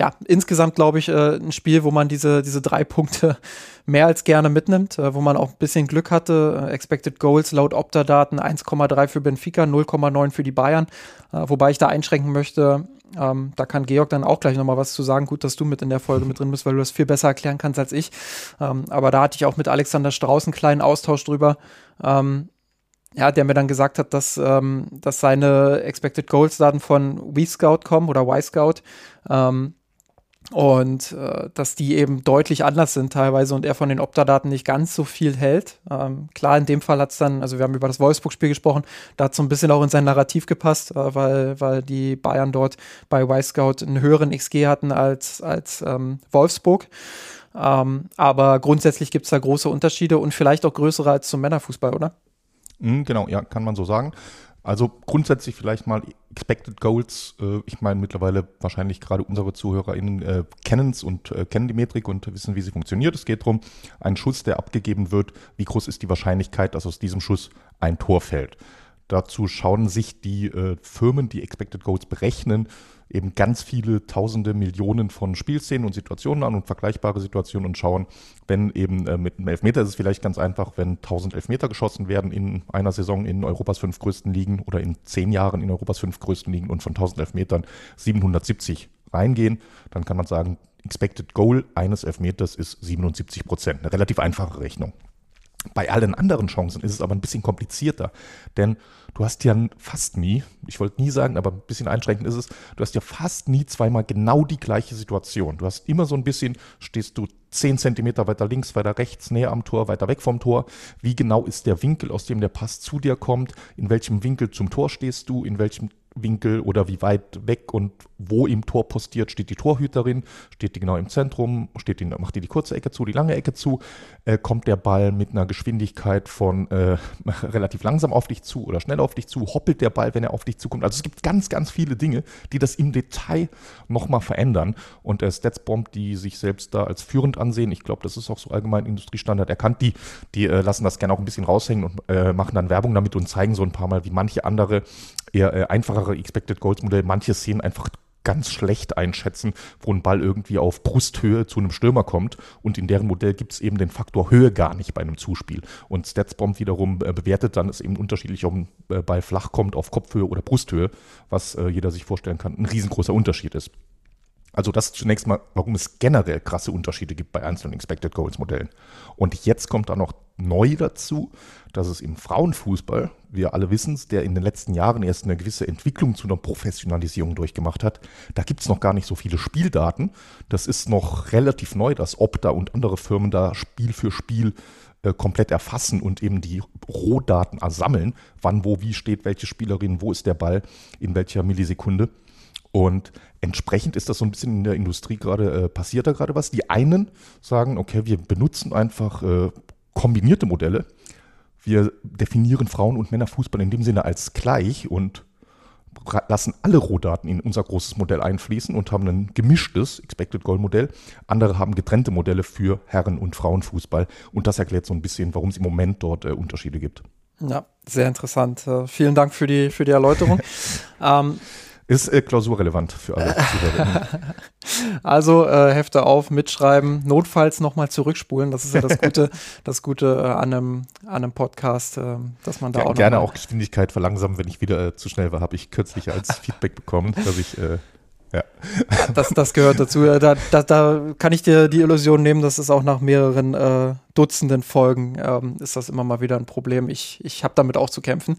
ja, insgesamt glaube ich äh, ein Spiel, wo man diese, diese drei Punkte mehr als gerne mitnimmt, äh, wo man auch ein bisschen Glück hatte. Äh, Expected Goals laut Opta-Daten 1,3 für Benfica, 0,9 für die Bayern. Äh, wobei ich da einschränken möchte, ähm, da kann Georg dann auch gleich nochmal was zu sagen. Gut, dass du mit in der Folge mit drin bist, weil du das viel besser erklären kannst als ich. Ähm, aber da hatte ich auch mit Alexander Strauß einen kleinen Austausch drüber. Ähm, ja, der mir dann gesagt hat, dass, ähm, dass seine Expected Goals Daten von WeScout kommen oder YScout. Und äh, dass die eben deutlich anders sind teilweise und er von den Opta-Daten nicht ganz so viel hält. Ähm, klar, in dem Fall hat es dann, also wir haben über das Wolfsburg-Spiel gesprochen, da hat so ein bisschen auch in sein Narrativ gepasst, äh, weil, weil die Bayern dort bei Y-Scout einen höheren XG hatten als, als ähm, Wolfsburg. Ähm, aber grundsätzlich gibt es da große Unterschiede und vielleicht auch größere als zum Männerfußball, oder? Mhm, genau, ja, kann man so sagen. Also grundsätzlich vielleicht mal Expected Goals. Äh, ich meine mittlerweile wahrscheinlich gerade unsere ZuhörerInnen äh, kennen es und äh, kennen die Metrik und wissen, wie sie funktioniert. Es geht darum, ein Schuss, der abgegeben wird, wie groß ist die Wahrscheinlichkeit, dass aus diesem Schuss ein Tor fällt. Dazu schauen sich die äh, Firmen, die Expected Goals berechnen, eben ganz viele Tausende, Millionen von Spielszenen und Situationen an und vergleichbare Situationen und schauen, wenn eben äh, mit einem Elfmeter ist es vielleicht ganz einfach, wenn 1000 Elfmeter geschossen werden in einer Saison in Europas fünf größten Ligen oder in zehn Jahren in Europas fünf größten Ligen und von 1000 Elfmetern 770 reingehen, dann kann man sagen, Expected Goal eines Elfmeters ist 77 Prozent. Eine relativ einfache Rechnung. Bei allen anderen Chancen ist es aber ein bisschen komplizierter, denn du hast ja fast nie, ich wollte nie sagen, aber ein bisschen einschränkend ist es, du hast ja fast nie zweimal genau die gleiche Situation. Du hast immer so ein bisschen, stehst du 10 Zentimeter weiter links, weiter rechts, näher am Tor, weiter weg vom Tor. Wie genau ist der Winkel, aus dem der Pass zu dir kommt? In welchem Winkel zum Tor stehst du? In welchem Winkel oder wie weit weg und wo im Tor postiert steht die Torhüterin, steht die genau im Zentrum, steht die, macht die die kurze Ecke zu, die lange Ecke zu, äh, kommt der Ball mit einer Geschwindigkeit von äh, relativ langsam auf dich zu oder schnell auf dich zu, hoppelt der Ball, wenn er auf dich zukommt. Also es gibt ganz, ganz viele Dinge, die das im Detail nochmal verändern. Und äh, Statsbomb, die sich selbst da als führend ansehen, ich glaube, das ist auch so allgemein Industriestandard erkannt, die, die äh, lassen das gerne auch ein bisschen raushängen und äh, machen dann Werbung damit und zeigen so ein paar Mal, wie manche andere eher äh, einfachere Expected Goals Modell manche Szenen einfach ganz schlecht einschätzen, wo ein Ball irgendwie auf Brusthöhe zu einem Stürmer kommt. Und in deren Modell gibt es eben den Faktor Höhe gar nicht bei einem Zuspiel. Und Statsbomb wiederum äh, bewertet dann es eben unterschiedlich, ob ein äh, Ball flach kommt auf Kopfhöhe oder Brusthöhe, was äh, jeder sich vorstellen kann, ein riesengroßer Unterschied ist. Also das zunächst mal, warum es generell krasse Unterschiede gibt bei einzelnen Expected Goals Modellen. Und jetzt kommt da noch neu dazu, dass es im Frauenfußball, wir alle wissen es, der in den letzten Jahren erst eine gewisse Entwicklung zu einer Professionalisierung durchgemacht hat, da gibt es noch gar nicht so viele Spieldaten. Das ist noch relativ neu, dass Opta und andere Firmen da Spiel für Spiel äh, komplett erfassen und eben die Rohdaten ersammeln, wann, wo, wie steht welche Spielerin, wo ist der Ball, in welcher Millisekunde. Und entsprechend ist das so ein bisschen in der Industrie gerade, äh, passiert da gerade was. Die einen sagen, okay, wir benutzen einfach äh, kombinierte Modelle. Wir definieren Frauen- und Männerfußball in dem Sinne als gleich und lassen alle Rohdaten in unser großes Modell einfließen und haben ein gemischtes Expected Goal Modell. Andere haben getrennte Modelle für Herren- und Frauenfußball. Und das erklärt so ein bisschen, warum es im Moment dort äh, Unterschiede gibt. Ja, sehr interessant. Äh, vielen Dank für die, für die Erläuterung. ähm, ist äh, klausurrelevant für alle Also äh, Hefte auf, mitschreiben, notfalls nochmal zurückspulen. Das ist ja das Gute, das Gute äh, an, einem, an einem Podcast, äh, dass man da ja, auch gerne auch Geschwindigkeit verlangsamen, wenn ich wieder äh, zu schnell war, habe ich kürzlich als Feedback bekommen, dass ich äh, ja. Das, das gehört dazu. Da, da, da kann ich dir die Illusion nehmen, dass es auch nach mehreren äh, Dutzenden Folgen ähm, ist das immer mal wieder ein Problem. Ich, ich habe damit auch zu kämpfen.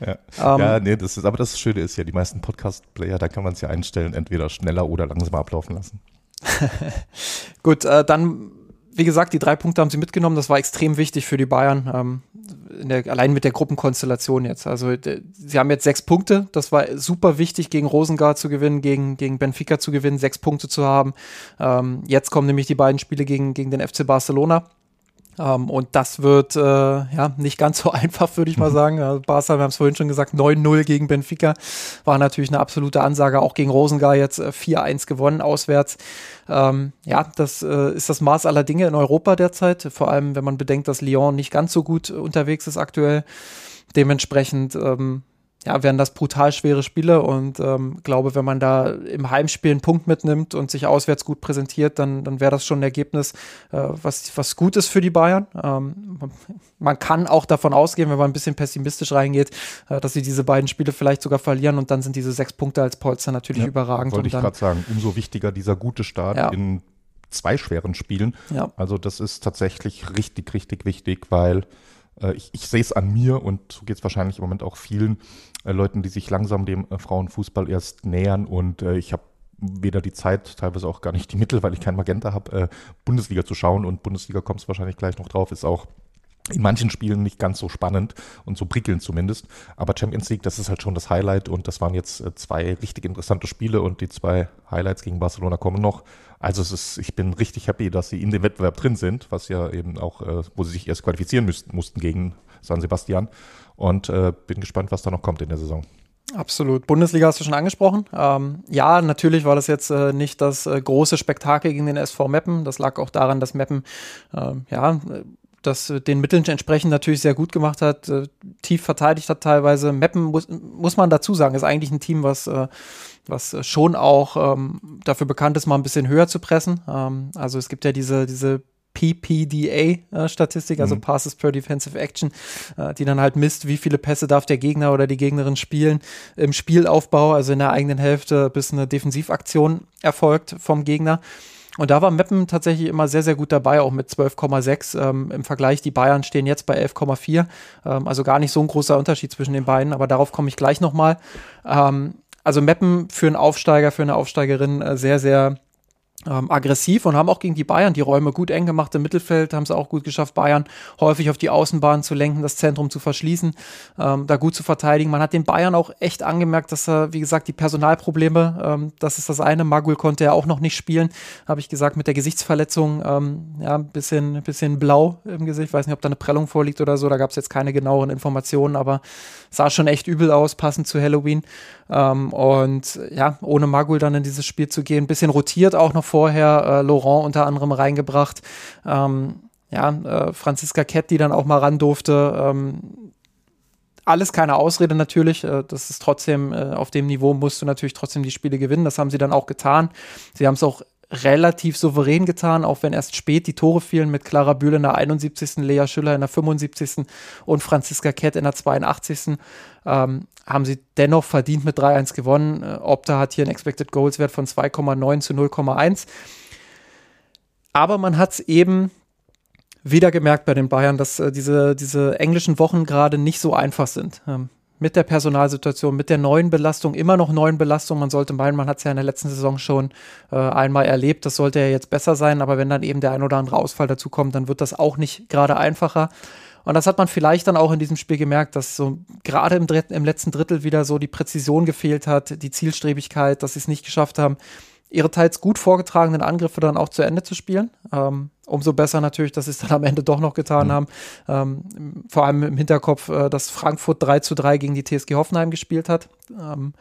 Ja. Ähm, ja, nee, das ist, aber das Schöne ist ja, die meisten Podcast-Player, da kann man es ja einstellen, entweder schneller oder langsamer ablaufen lassen. Gut, äh, dann, wie gesagt, die drei Punkte haben sie mitgenommen. Das war extrem wichtig für die Bayern. Ähm, der, allein mit der Gruppenkonstellation jetzt. Also, sie haben jetzt sechs Punkte. Das war super wichtig, gegen Rosengard zu gewinnen, gegen, gegen Benfica zu gewinnen, sechs Punkte zu haben. Ähm, jetzt kommen nämlich die beiden Spiele gegen, gegen den FC Barcelona. Ähm, und das wird äh, ja nicht ganz so einfach, würde ich mal sagen. Also Barca, wir haben es vorhin schon gesagt, 9-0 gegen Benfica war natürlich eine absolute Ansage. Auch gegen Rosengar jetzt äh, 4-1 gewonnen auswärts. Ähm, ja, das äh, ist das Maß aller Dinge in Europa derzeit. Vor allem, wenn man bedenkt, dass Lyon nicht ganz so gut unterwegs ist aktuell. Dementsprechend ähm, ja, wären das brutal schwere Spiele und ähm, glaube, wenn man da im Heimspiel einen Punkt mitnimmt und sich auswärts gut präsentiert, dann, dann wäre das schon ein Ergebnis, äh, was, was gut ist für die Bayern. Ähm, man kann auch davon ausgehen, wenn man ein bisschen pessimistisch reingeht, äh, dass sie diese beiden Spiele vielleicht sogar verlieren und dann sind diese sechs Punkte als Polster natürlich ja, überragend. Wollte ich gerade sagen, umso wichtiger dieser gute Start ja. in zwei schweren Spielen. Ja. Also das ist tatsächlich richtig, richtig wichtig, weil ich, ich sehe es an mir und so geht es wahrscheinlich im Moment auch vielen äh, Leuten, die sich langsam dem äh, Frauenfußball erst nähern. Und äh, ich habe weder die Zeit, teilweise auch gar nicht die Mittel, weil ich kein Magenta habe, äh, Bundesliga zu schauen. Und Bundesliga kommt es wahrscheinlich gleich noch drauf, ist auch in manchen Spielen nicht ganz so spannend und so prickelnd zumindest. Aber Champions League, das ist halt schon das Highlight und das waren jetzt äh, zwei richtig interessante Spiele und die zwei Highlights gegen Barcelona kommen noch. Also es ist, ich bin richtig happy, dass sie in dem Wettbewerb drin sind, was ja eben auch, äh, wo sie sich erst qualifizieren müssten, mussten gegen San Sebastian und äh, bin gespannt, was da noch kommt in der Saison. Absolut. Bundesliga hast du schon angesprochen. Ähm, ja, natürlich war das jetzt äh, nicht das äh, große Spektakel gegen den SV Meppen. Das lag auch daran, dass Meppen äh, ja das äh, den Mitteln entsprechend natürlich sehr gut gemacht hat, äh, tief verteidigt hat teilweise. Meppen muss, muss man dazu sagen, ist eigentlich ein Team, was, äh, was schon auch ähm, dafür bekannt ist, mal ein bisschen höher zu pressen. Ähm, also es gibt ja diese, diese PPDA-Statistik, also mhm. Passes per Defensive Action, äh, die dann halt misst, wie viele Pässe darf der Gegner oder die Gegnerin spielen im Spielaufbau, also in der eigenen Hälfte, bis eine Defensivaktion erfolgt vom Gegner. Und da war Meppen tatsächlich immer sehr, sehr gut dabei, auch mit 12,6 ähm, im Vergleich. Die Bayern stehen jetzt bei 11,4. Ähm, also gar nicht so ein großer Unterschied zwischen den beiden, aber darauf komme ich gleich nochmal. Ähm, also Meppen für einen Aufsteiger, für eine Aufsteigerin äh, sehr, sehr ähm, aggressiv und haben auch gegen die Bayern die Räume gut eng gemacht im Mittelfeld, haben es auch gut geschafft, Bayern häufig auf die Außenbahn zu lenken, das Zentrum zu verschließen, ähm, da gut zu verteidigen. Man hat den Bayern auch echt angemerkt, dass er, wie gesagt, die Personalprobleme, ähm, das ist das eine. Magul konnte ja auch noch nicht spielen, habe ich gesagt, mit der Gesichtsverletzung, ähm, ja, ein bisschen, bisschen blau im Gesicht. Ich weiß nicht, ob da eine Prellung vorliegt oder so, da gab es jetzt keine genaueren Informationen, aber sah schon echt übel aus, passend zu Halloween. Ähm, und ja, ohne Magul dann in dieses Spiel zu gehen, ein bisschen rotiert auch noch vorher, äh, Laurent unter anderem reingebracht. Ähm, ja, äh, Franziska Kett, die dann auch mal ran durfte. Ähm, alles keine Ausrede natürlich. Äh, das ist trotzdem, äh, auf dem Niveau musst du natürlich trotzdem die Spiele gewinnen. Das haben sie dann auch getan. Sie haben es auch relativ souverän getan, auch wenn erst spät die Tore fielen mit Clara Bühle in der 71., Lea Schüller in der 75. und Franziska Kett in der 82. Ähm, haben sie dennoch verdient mit 3-1 gewonnen. Äh, Opta hat hier einen Expected Goals Wert von 2,9 zu 0,1. Aber man hat es eben wieder gemerkt bei den Bayern, dass äh, diese, diese englischen Wochen gerade nicht so einfach sind. Ähm, mit der Personalsituation, mit der neuen Belastung, immer noch neuen Belastung. Man sollte meinen, man hat es ja in der letzten Saison schon äh, einmal erlebt, das sollte ja jetzt besser sein, aber wenn dann eben der ein oder andere Ausfall dazu kommt, dann wird das auch nicht gerade einfacher. Und das hat man vielleicht dann auch in diesem Spiel gemerkt, dass so gerade im, im letzten Drittel wieder so die Präzision gefehlt hat, die Zielstrebigkeit, dass sie es nicht geschafft haben, ihre teils gut vorgetragenen Angriffe dann auch zu Ende zu spielen. Ähm, umso besser natürlich, dass sie es dann am Ende doch noch getan mhm. haben. Ähm, vor allem im Hinterkopf, äh, dass Frankfurt 3 zu 3 gegen die TSG Hoffenheim gespielt hat. Ähm,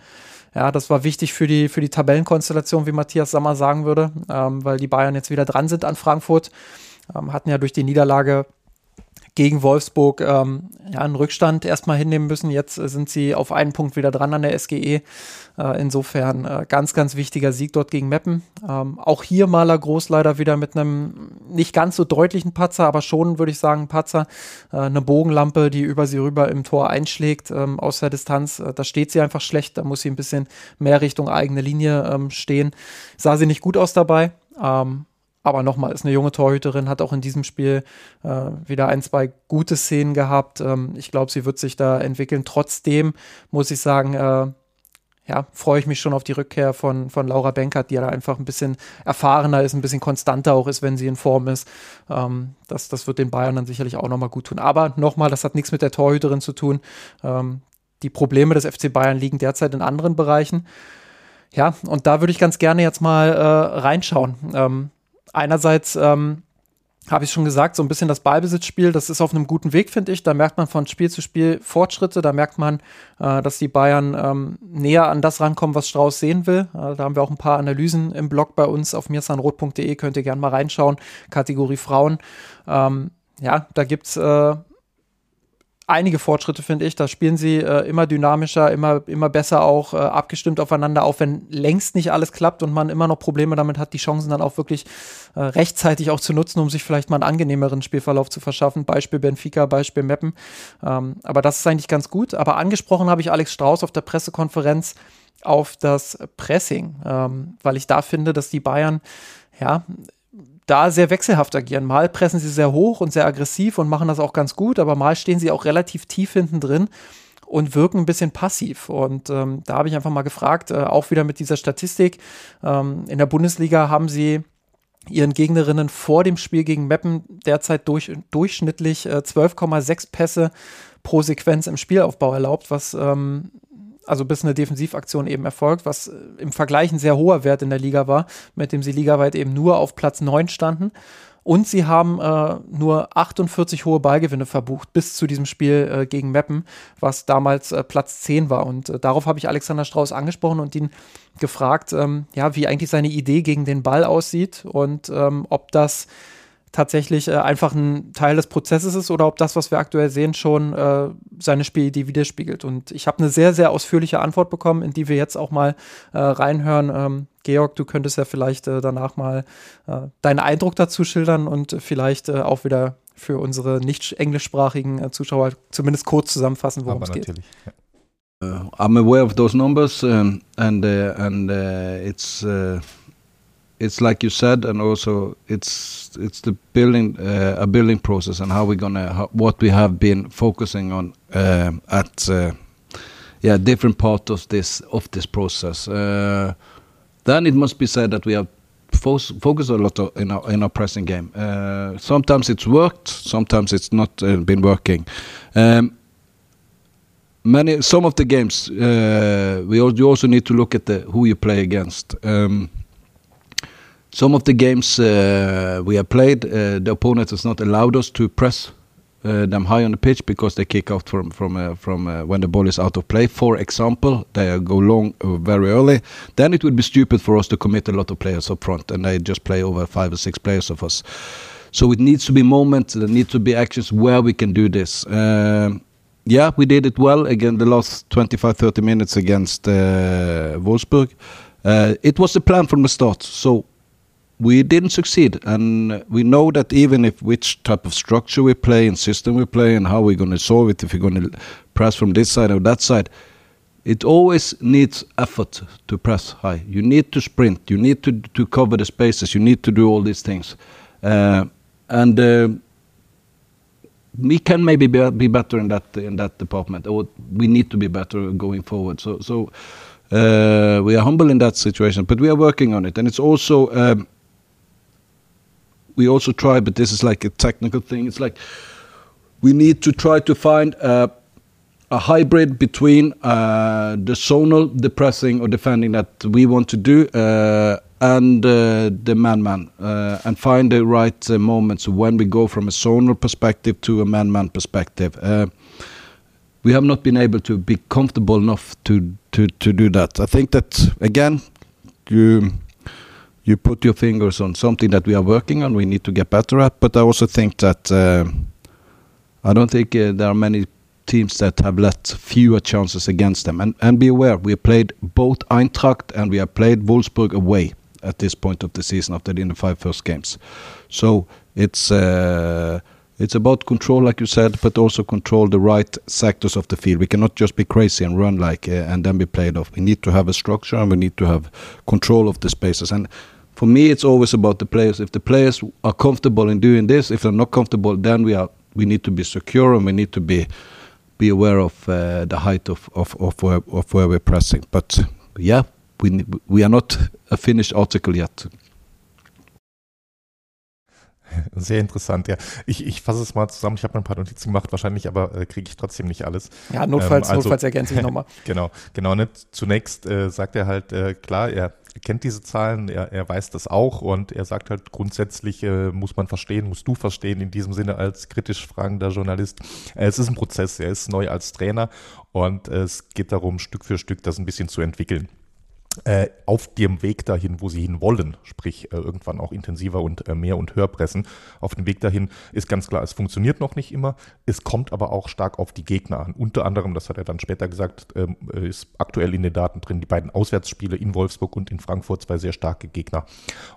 ja, das war wichtig für die, für die Tabellenkonstellation, wie Matthias Sammer sagen würde, ähm, weil die Bayern jetzt wieder dran sind an Frankfurt. Ähm, hatten ja durch die Niederlage gegen Wolfsburg ähm, ja, einen Rückstand erstmal hinnehmen müssen. Jetzt äh, sind sie auf einen Punkt wieder dran an der SGE. Äh, insofern äh, ganz, ganz wichtiger Sieg dort gegen Meppen. Ähm, auch hier Maler Groß leider wieder mit einem nicht ganz so deutlichen Patzer, aber schon, würde ich sagen, Patzer. Äh, eine Bogenlampe, die über sie rüber im Tor einschlägt ähm, aus der Distanz. Äh, da steht sie einfach schlecht. Da muss sie ein bisschen mehr Richtung eigene Linie ähm, stehen. Sah sie nicht gut aus dabei. Ähm, aber nochmal, ist eine junge Torhüterin, hat auch in diesem Spiel äh, wieder ein, zwei gute Szenen gehabt. Ähm, ich glaube, sie wird sich da entwickeln. Trotzdem muss ich sagen, äh, ja, freue ich mich schon auf die Rückkehr von, von Laura Benkert, die ja einfach ein bisschen erfahrener ist, ein bisschen konstanter auch ist, wenn sie in Form ist. Ähm, das, das wird den Bayern dann sicherlich auch nochmal gut tun. Aber nochmal, das hat nichts mit der Torhüterin zu tun. Ähm, die Probleme des FC Bayern liegen derzeit in anderen Bereichen. Ja, und da würde ich ganz gerne jetzt mal äh, reinschauen. Ähm, einerseits ähm, habe ich schon gesagt, so ein bisschen das Ballbesitzspiel, das ist auf einem guten Weg, finde ich. Da merkt man von Spiel zu Spiel Fortschritte, da merkt man, äh, dass die Bayern ähm, näher an das rankommen, was Strauß sehen will. Äh, da haben wir auch ein paar Analysen im Blog bei uns auf mirsanrot.de, könnt ihr gerne mal reinschauen, Kategorie Frauen. Ähm, ja, da gibt's äh, einige Fortschritte, finde ich. Da spielen sie äh, immer dynamischer, immer, immer besser auch äh, abgestimmt aufeinander, auch wenn längst nicht alles klappt und man immer noch Probleme damit hat, die Chancen dann auch wirklich äh, rechtzeitig auch zu nutzen, um sich vielleicht mal einen angenehmeren Spielverlauf zu verschaffen. Beispiel Benfica, Beispiel Meppen. Ähm, aber das ist eigentlich ganz gut. Aber angesprochen habe ich Alex Strauß auf der Pressekonferenz auf das Pressing, ähm, weil ich da finde, dass die Bayern ja da sehr wechselhaft agieren. Mal pressen sie sehr hoch und sehr aggressiv und machen das auch ganz gut, aber mal stehen sie auch relativ tief hinten drin und wirken ein bisschen passiv. Und ähm, da habe ich einfach mal gefragt, äh, auch wieder mit dieser Statistik. Ähm, in der Bundesliga haben sie ihren Gegnerinnen vor dem Spiel gegen Meppen derzeit durch, durchschnittlich äh, 12,6 Pässe pro Sequenz im Spielaufbau erlaubt, was ähm, also bis eine Defensivaktion eben erfolgt, was äh, im Vergleich ein sehr hoher Wert in der Liga war, mit dem sie ligaweit eben nur auf Platz 9 standen. Und sie haben äh, nur 48 hohe Ballgewinne verbucht bis zu diesem Spiel äh, gegen Meppen, was damals äh, Platz 10 war. Und äh, darauf habe ich Alexander Strauß angesprochen und ihn gefragt, ähm, ja, wie eigentlich seine Idee gegen den Ball aussieht und ähm, ob das tatsächlich äh, einfach ein Teil des Prozesses ist oder ob das, was wir aktuell sehen, schon äh, seine Spielidee widerspiegelt. Und ich habe eine sehr, sehr ausführliche Antwort bekommen, in die wir jetzt auch mal äh, reinhören. Ähm, Georg, du könntest ja vielleicht äh, danach mal äh, deinen Eindruck dazu schildern und vielleicht äh, auch wieder für unsere nicht englischsprachigen Zuschauer zumindest kurz zusammenfassen, worum es geht. Ja. Uh, I'm aware of those numbers, um, and uh, and uh, it's uh, it's like you said, and also it's it's the building uh, a building process and how we're gonna how, what we have been focusing on uh, at uh, yeah different part of this of this process. Uh, then it must be said that we have fo focused a lot in our in our pressing game. Uh, sometimes it's worked, sometimes it's not uh, been working. Um, many some of the games we you also need to look at the who you play against. Um, some of the games uh, we have played, uh, the opponent has not allowed us to press uh, them high on the pitch because they kick out from from uh, from uh, when the ball is out of play. For example, they go long uh, very early. Then it would be stupid for us to commit a lot of players up front, and they just play over five or six players of us. So it needs to be moments. There need to be actions where we can do this. Um, yeah, we did it well again the last 25, 30 minutes against Wolfsburg. it was the plan from the start. So we didn't succeed. And we know that even if which type of structure we play and system we play and how we're going to solve it if we're going to press from this side or that side it always needs effort to press high. You need to sprint. You need to to cover the spaces. You need to do all these things. Uh, and uh, we can maybe be, be better in that in that department or we need to be better going forward. So so uh, we are humble in that situation but we are working on it. And it's also um, we also try, but this is like a technical thing. It's like we need to try to find a, a hybrid between uh, the zonal depressing or defending that we want to do uh, and uh, the man-man, uh, and find the right uh, moments when we go from a zonal perspective to a man-man perspective. Uh, we have not been able to be comfortable enough to to to do that. I think that again, you you put your fingers on something that we are working on. We need to get better at. But I also think that uh, I don't think uh, there are many teams that have let fewer chances against them. And and be aware, we have played both Eintracht and we have played Wolfsburg away at this point of the season after the, in the five first games. So it's. Uh, it's about control, like you said, but also control the right sectors of the field. We cannot just be crazy and run like uh, and then be played off. We need to have a structure and we need to have control of the spaces. And for me, it's always about the players. If the players are comfortable in doing this, if they're not comfortable, then we are we need to be secure and we need to be be aware of uh, the height of of of where, of where we're pressing. But yeah, we we are not a finished article yet. Sehr interessant, ja. Ich, ich fasse es mal zusammen. Ich habe mir ein paar Notizen gemacht, wahrscheinlich, aber äh, kriege ich trotzdem nicht alles. Ja, notfalls, ähm, also, notfalls ergänze ich nochmal. genau, genau. Ne? Zunächst äh, sagt er halt, äh, klar, er kennt diese Zahlen, er, er weiß das auch und er sagt halt, grundsätzlich äh, muss man verstehen, musst du verstehen, in diesem Sinne als kritisch fragender Journalist. Äh, es ist ein Prozess, er ist neu als Trainer und äh, es geht darum, Stück für Stück das ein bisschen zu entwickeln äh, auf dem Weg dahin, wo sie hin wollen, sprich äh, irgendwann auch intensiver und äh, mehr und höher pressen. Auf dem Weg dahin ist ganz klar, es funktioniert noch nicht immer. Es kommt aber auch stark auf die Gegner an. Unter anderem, das hat er dann später gesagt, ähm, äh, ist aktuell in den Daten drin, die beiden Auswärtsspiele in Wolfsburg und in Frankfurt, zwei sehr starke Gegner.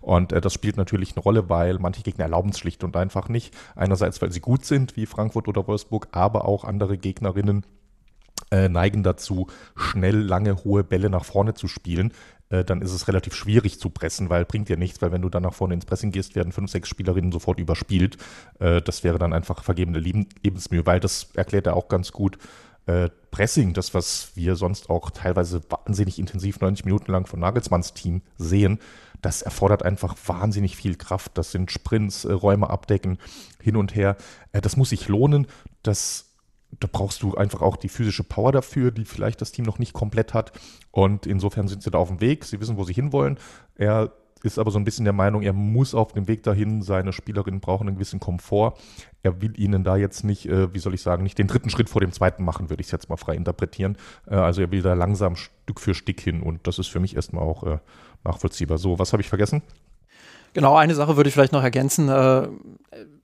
Und äh, das spielt natürlich eine Rolle, weil manche Gegner erlauben es schlicht und einfach nicht. Einerseits, weil sie gut sind, wie Frankfurt oder Wolfsburg, aber auch andere Gegnerinnen äh, neigen dazu, schnell lange hohe Bälle nach vorne zu spielen, äh, dann ist es relativ schwierig zu pressen, weil bringt dir nichts, weil wenn du dann nach vorne ins Pressing gehst, werden fünf, sechs Spielerinnen sofort überspielt. Äh, das wäre dann einfach vergebene Lebensmühe, weil das erklärt er auch ganz gut. Äh, Pressing, das, was wir sonst auch teilweise wahnsinnig intensiv 90 Minuten lang von Nagelsmanns Team sehen, das erfordert einfach wahnsinnig viel Kraft. Das sind Sprints, Räume abdecken, hin und her. Das muss sich lohnen. Das da brauchst du einfach auch die physische Power dafür, die vielleicht das Team noch nicht komplett hat. Und insofern sind sie da auf dem Weg. Sie wissen, wo sie hinwollen. Er ist aber so ein bisschen der Meinung, er muss auf dem Weg dahin, seine Spielerinnen brauchen einen gewissen Komfort. Er will ihnen da jetzt nicht, äh, wie soll ich sagen, nicht den dritten Schritt vor dem zweiten machen, würde ich es jetzt mal frei interpretieren. Äh, also er will da langsam Stück für Stück hin und das ist für mich erstmal auch äh, nachvollziehbar. So, was habe ich vergessen? Genau, eine Sache würde ich vielleicht noch ergänzen.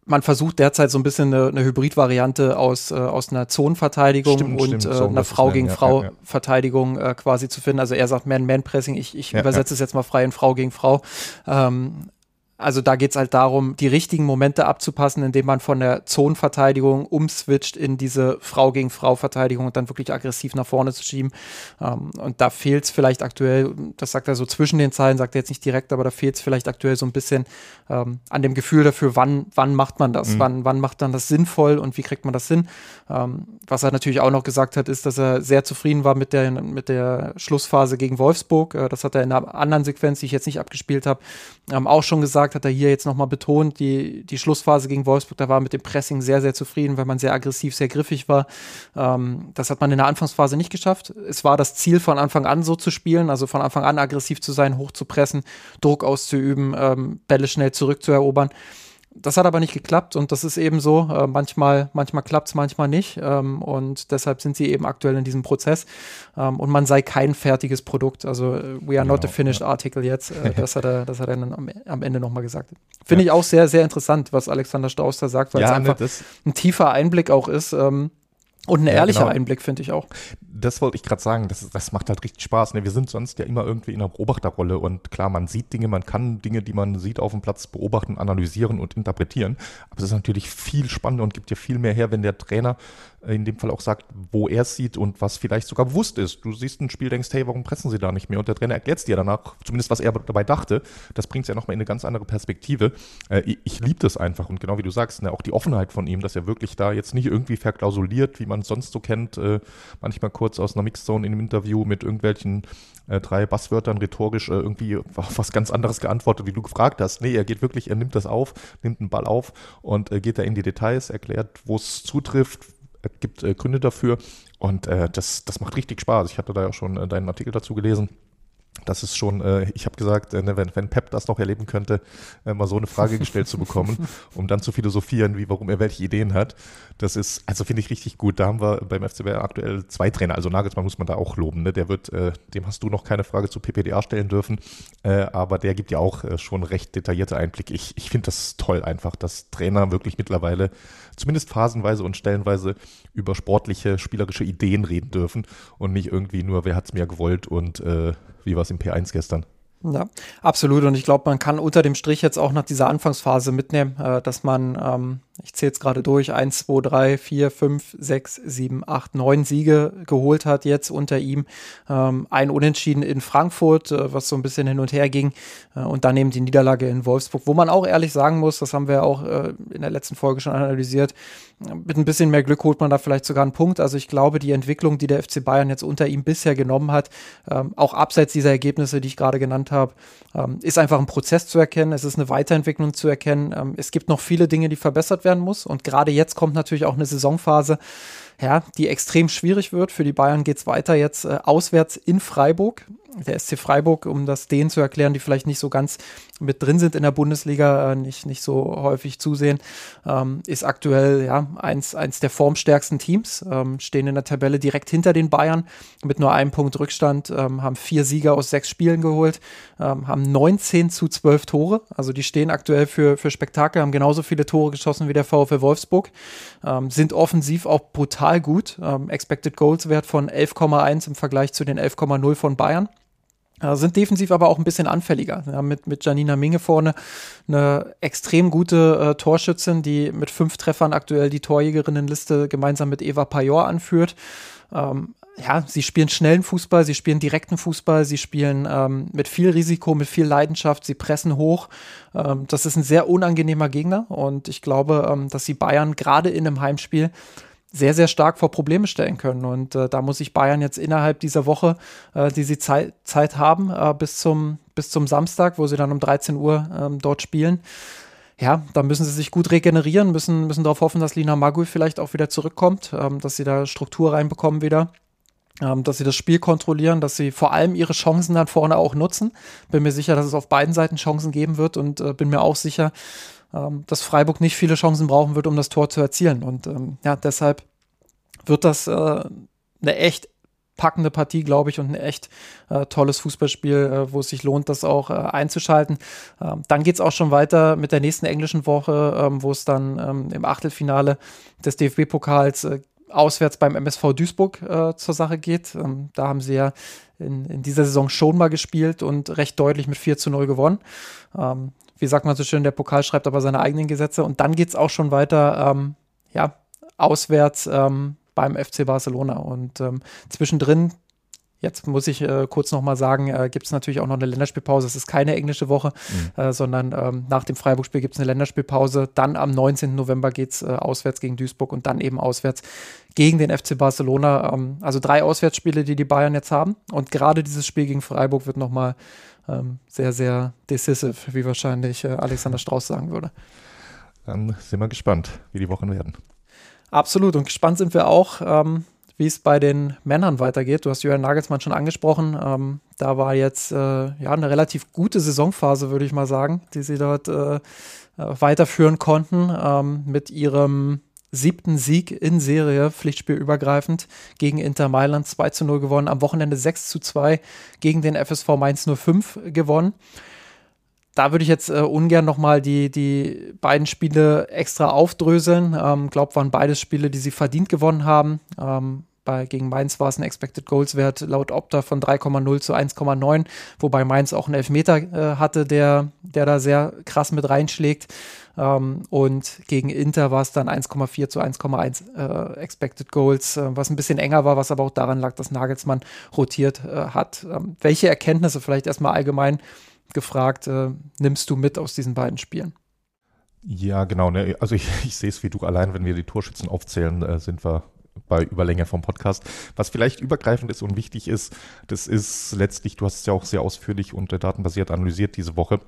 Man versucht derzeit so ein bisschen eine, eine Hybridvariante aus, äh, aus einer Zonenverteidigung Stimmt, und stimmt, äh, so einer Frau gegen nennen, Frau ja, ja. Verteidigung äh, quasi zu finden. Also er sagt Man-Man-Pressing, ich, ich Ja, übersetze es jetzt mal frei in Frau gegen Frau. Ähm, also da geht es halt darum, die richtigen Momente abzupassen, indem man von der Zonenverteidigung umswitcht in diese Frau gegen Frau Verteidigung und dann wirklich aggressiv nach vorne zu schieben. Ähm, und da fehlt es vielleicht aktuell, das sagt er so zwischen den Zeilen, sagt er jetzt nicht direkt, aber da fehlt es vielleicht aktuell so ein bisschen ähm, an dem Gefühl dafür, wann, wann macht man das, Mhm. wann, wann macht man das sinnvoll und wie kriegt man das hin. Ähm, was er natürlich auch noch gesagt hat, ist, dass er sehr zufrieden war mit der, mit der Schlussphase gegen Wolfsburg. Äh, das hat er in einer anderen Sequenz, die ich jetzt nicht abgespielt habe, ähm, auch schon gesagt, hat er hier jetzt nochmal betont, die, die Schlussphase gegen Wolfsburg, da war mit dem Pressing sehr, sehr zufrieden, weil man sehr aggressiv, sehr griffig war. Ähm, das hat man in der Anfangsphase nicht geschafft. Es war das Ziel von Anfang an so zu spielen, also von Anfang an aggressiv zu sein, hoch zu pressen, Druck auszuüben, ähm, Bälle schnell zurückzuerobern. Das hat aber nicht geklappt und das ist eben so. Äh, manchmal manchmal klappt es, manchmal nicht. Ähm, und deshalb sind sie eben aktuell in diesem Prozess. Ähm, und man sei kein fertiges Produkt. Also äh, we are not a Genau, finished article jetzt. Äh, das, hat er, das hat er dann am, am Ende nochmal gesagt. Finde ich auch sehr, sehr interessant, was Alexander Strauß da sagt, weil es Ja, ne, einfach das, ein tiefer Einblick auch ist. Ähm, und ein Ja, ehrlicher genau. Einblick, finde ich auch. das wollte ich gerade sagen, das, das macht halt richtig Spaß. Ne? Wir sind sonst ja immer irgendwie in einer Beobachterrolle und klar, man sieht Dinge, man kann Dinge, die man sieht auf dem Platz beobachten, analysieren und interpretieren. Aber es ist natürlich viel spannender und gibt ja viel mehr her, wenn der Trainer in dem Fall auch sagt, wo er es sieht und was vielleicht sogar bewusst ist. Du siehst ein Spiel, denkst, hey, warum pressen sie da nicht mehr? Und der Trainer erklärt es dir danach, zumindest was er dabei dachte. Das bringt es ja nochmal in eine ganz andere Perspektive. Äh, ich liebe das einfach und genau wie du sagst, ne, auch die Offenheit von ihm, dass er wirklich da jetzt nicht irgendwie verklausuliert, wie man es sonst so kennt, äh, manchmal kurz aus einer Mixzone in einem Interview mit irgendwelchen äh, drei Basswörtern rhetorisch äh, irgendwie auf was ganz anderes geantwortet, wie du gefragt hast. Nee, er geht wirklich, er nimmt das auf, nimmt einen Ball auf und äh, geht da in die Details, erklärt, wo es zutrifft, äh, gibt äh, Gründe dafür und äh, das, das macht richtig Spaß. Ich hatte da ja auch schon deinen Artikel dazu gelesen. Das ist schon, äh, ich habe gesagt, äh, ne, wenn, wenn Pep das noch erleben könnte, äh, mal so eine Frage gestellt zu bekommen, um dann zu philosophieren, wie warum er welche Ideen hat. Das ist, also finde ich richtig gut. Da haben wir beim FC Bayern aktuell zwei Trainer. Also Nagelsmann muss man da auch loben. Ne? Der wird, äh, dem hast du noch keine Frage zu PPDA stellen dürfen, äh, aber der gibt ja auch äh, schon recht detaillierte Einblicke. Ich, ich finde das toll einfach, dass Trainer wirklich mittlerweile zumindest phasenweise und stellenweise über sportliche, spielerische Ideen reden dürfen und nicht irgendwie nur, wer hat's mir gewollt und äh, wie war es im P1 gestern. Ja, absolut. Und ich glaube, man kann unter dem Strich jetzt auch nach dieser Anfangsphase mitnehmen, äh, dass man, ähm, ich zähle jetzt gerade durch, 1, 2, 3, 4, 5, 6, 7, 8, 9 Siege geholt hat jetzt unter ihm. Ähm, ein Unentschieden in Frankfurt, äh, was so ein bisschen hin und her ging. Äh, und dann eben die Niederlage in Wolfsburg, wo man auch ehrlich sagen muss, das haben wir auch äh, in der letzten Folge schon analysiert, mit ein bisschen mehr Glück holt man da vielleicht sogar einen Punkt. Also ich glaube, die Entwicklung, die der FC Bayern jetzt unter ihm bisher genommen hat, ähm, auch abseits dieser Ergebnisse, die ich gerade genannt habe, ähm, ist einfach ein Prozess zu erkennen. Es ist eine Weiterentwicklung zu erkennen. Ähm, es gibt noch viele Dinge, die verbessert werden muss. Und gerade jetzt kommt natürlich auch eine Saisonphase, ja, die extrem schwierig wird. Für die Bayern geht es weiter jetzt äh, auswärts in Freiburg. Der SC Freiburg, um das denen zu erklären, die vielleicht nicht so ganz mit drin sind in der Bundesliga, äh, nicht, nicht so häufig zusehen, ähm, ist aktuell ja eins, eins der formstärksten Teams, ähm, stehen in der Tabelle direkt hinter den Bayern mit nur einem Punkt Rückstand, ähm, haben vier Sieger aus sechs Spielen geholt, ähm, haben 19 zu 12 Tore, also die stehen aktuell für, für Spektakel, haben genauso viele Tore geschossen wie der VfL Wolfsburg, ähm, sind offensiv auch brutal gut, ähm, Expected Goals Wert von 11,1 im Vergleich zu den 11,0 von Bayern. Äh, sind defensiv aber auch ein bisschen anfälliger. Ja, mit, mit Janina Minge vorne eine extrem gute äh, Torschützin, die mit fünf Treffern aktuell die Torjägerinnenliste gemeinsam mit Eva Pajor anführt. Ähm, ja, sie spielen schnellen Fußball, sie spielen direkten Fußball, sie spielen ähm, mit viel Risiko, mit viel Leidenschaft, sie pressen hoch. Ähm, das ist ein sehr unangenehmer Gegner und ich glaube, ähm, dass sie Bayern gerade in einem Heimspiel sehr, sehr stark vor Probleme stellen können. Und äh, da muss sich Bayern jetzt innerhalb dieser Woche, äh, die sie Zeit, Zeit haben, äh, bis, zum, bis zum Samstag, wo sie dann um 13 Uhr ähm, dort spielen, ja, da müssen sie sich gut regenerieren, müssen, müssen darauf hoffen, dass Lina Magui vielleicht auch wieder zurückkommt, ähm, dass sie da Struktur reinbekommen wieder. Ähm, dass sie das Spiel kontrollieren, dass sie vor allem ihre Chancen dann vorne auch nutzen. Bin mir sicher, dass es auf beiden Seiten Chancen geben wird und äh, bin mir auch sicher, ähm, dass Freiburg nicht viele Chancen brauchen wird, um das Tor zu erzielen. Und ähm, ja, deshalb wird das äh, eine echt packende Partie, glaube ich, und ein echt äh, tolles Fußballspiel, äh, wo es sich lohnt, das auch äh, einzuschalten. Ähm, dann geht es auch schon weiter mit der nächsten englischen Woche, ähm, wo es dann ähm, im Achtelfinale des DFB-Pokals äh, auswärts beim MSV Duisburg äh, zur Sache geht. Ähm, da haben sie ja in, in, dieser Saison schon mal gespielt und recht deutlich mit 4 zu 0 gewonnen. Wie sagt man so schön, der Pokal schreibt aber seine eigenen Gesetze. Und dann geht es auch schon weiter, ähm, ja, auswärts ähm, beim FC Barcelona. Und ähm, zwischendrin Jetzt muss ich äh, kurz nochmal sagen, äh, gibt es natürlich auch noch eine Länderspielpause. Es ist keine englische Woche, mhm. äh, sondern ähm, nach dem Freiburg-Spiel gibt es eine Länderspielpause. Dann am 19. November geht es äh, auswärts gegen Duisburg und dann eben auswärts gegen den FC Barcelona. Ähm, also drei Auswärtsspiele, die die Bayern jetzt haben. Und gerade dieses Spiel gegen Freiburg wird nochmal ähm, sehr, sehr decisive, wie wahrscheinlich äh, Alexander Strauß sagen würde. Dann sind wir gespannt, wie die Wochen werden. Absolut. Und gespannt sind wir auch ähm, wie es bei den Männern weitergeht. Du hast Jürgen Nagelsmann schon angesprochen. Ähm, da war jetzt äh, ja eine relativ gute Saisonphase, würde ich mal sagen, die sie dort äh, äh, weiterführen konnten ähm, mit ihrem siebten Sieg in Serie, pflichtspielübergreifend, gegen Inter Mailand 2 zu 0 gewonnen, am Wochenende 6 zu 2 gegen den FSV Mainz 05 gewonnen da würde ich jetzt äh, ungern nochmal die, die beiden Spiele extra aufdröseln. Ähm, glaube, waren beides Spiele, die sie verdient gewonnen haben. Ähm, bei, gegen Mainz war es ein Expected Goals Wert laut Opta von 3,0 zu 1,9, wobei Mainz auch einen Elfmeter äh, hatte, der, der da sehr krass mit reinschlägt. Ähm, und gegen Inter war es dann 1,4 zu 1,1 äh, Expected Goals, äh, was ein bisschen enger war, was aber auch daran lag, dass Nagelsmann rotiert äh, hat. Ähm, welche Erkenntnisse vielleicht erstmal allgemein gefragt, äh, nimmst du mit aus diesen beiden Spielen? Ja, genau. Ne? Also ich, ich sehe es wie du allein, wenn wir die Torschützen aufzählen, äh, sind wir bei Überlänge vom Podcast. Was vielleicht übergreifend ist und wichtig ist, das ist letztlich, du hast es ja auch sehr ausführlich und äh, datenbasiert analysiert diese Woche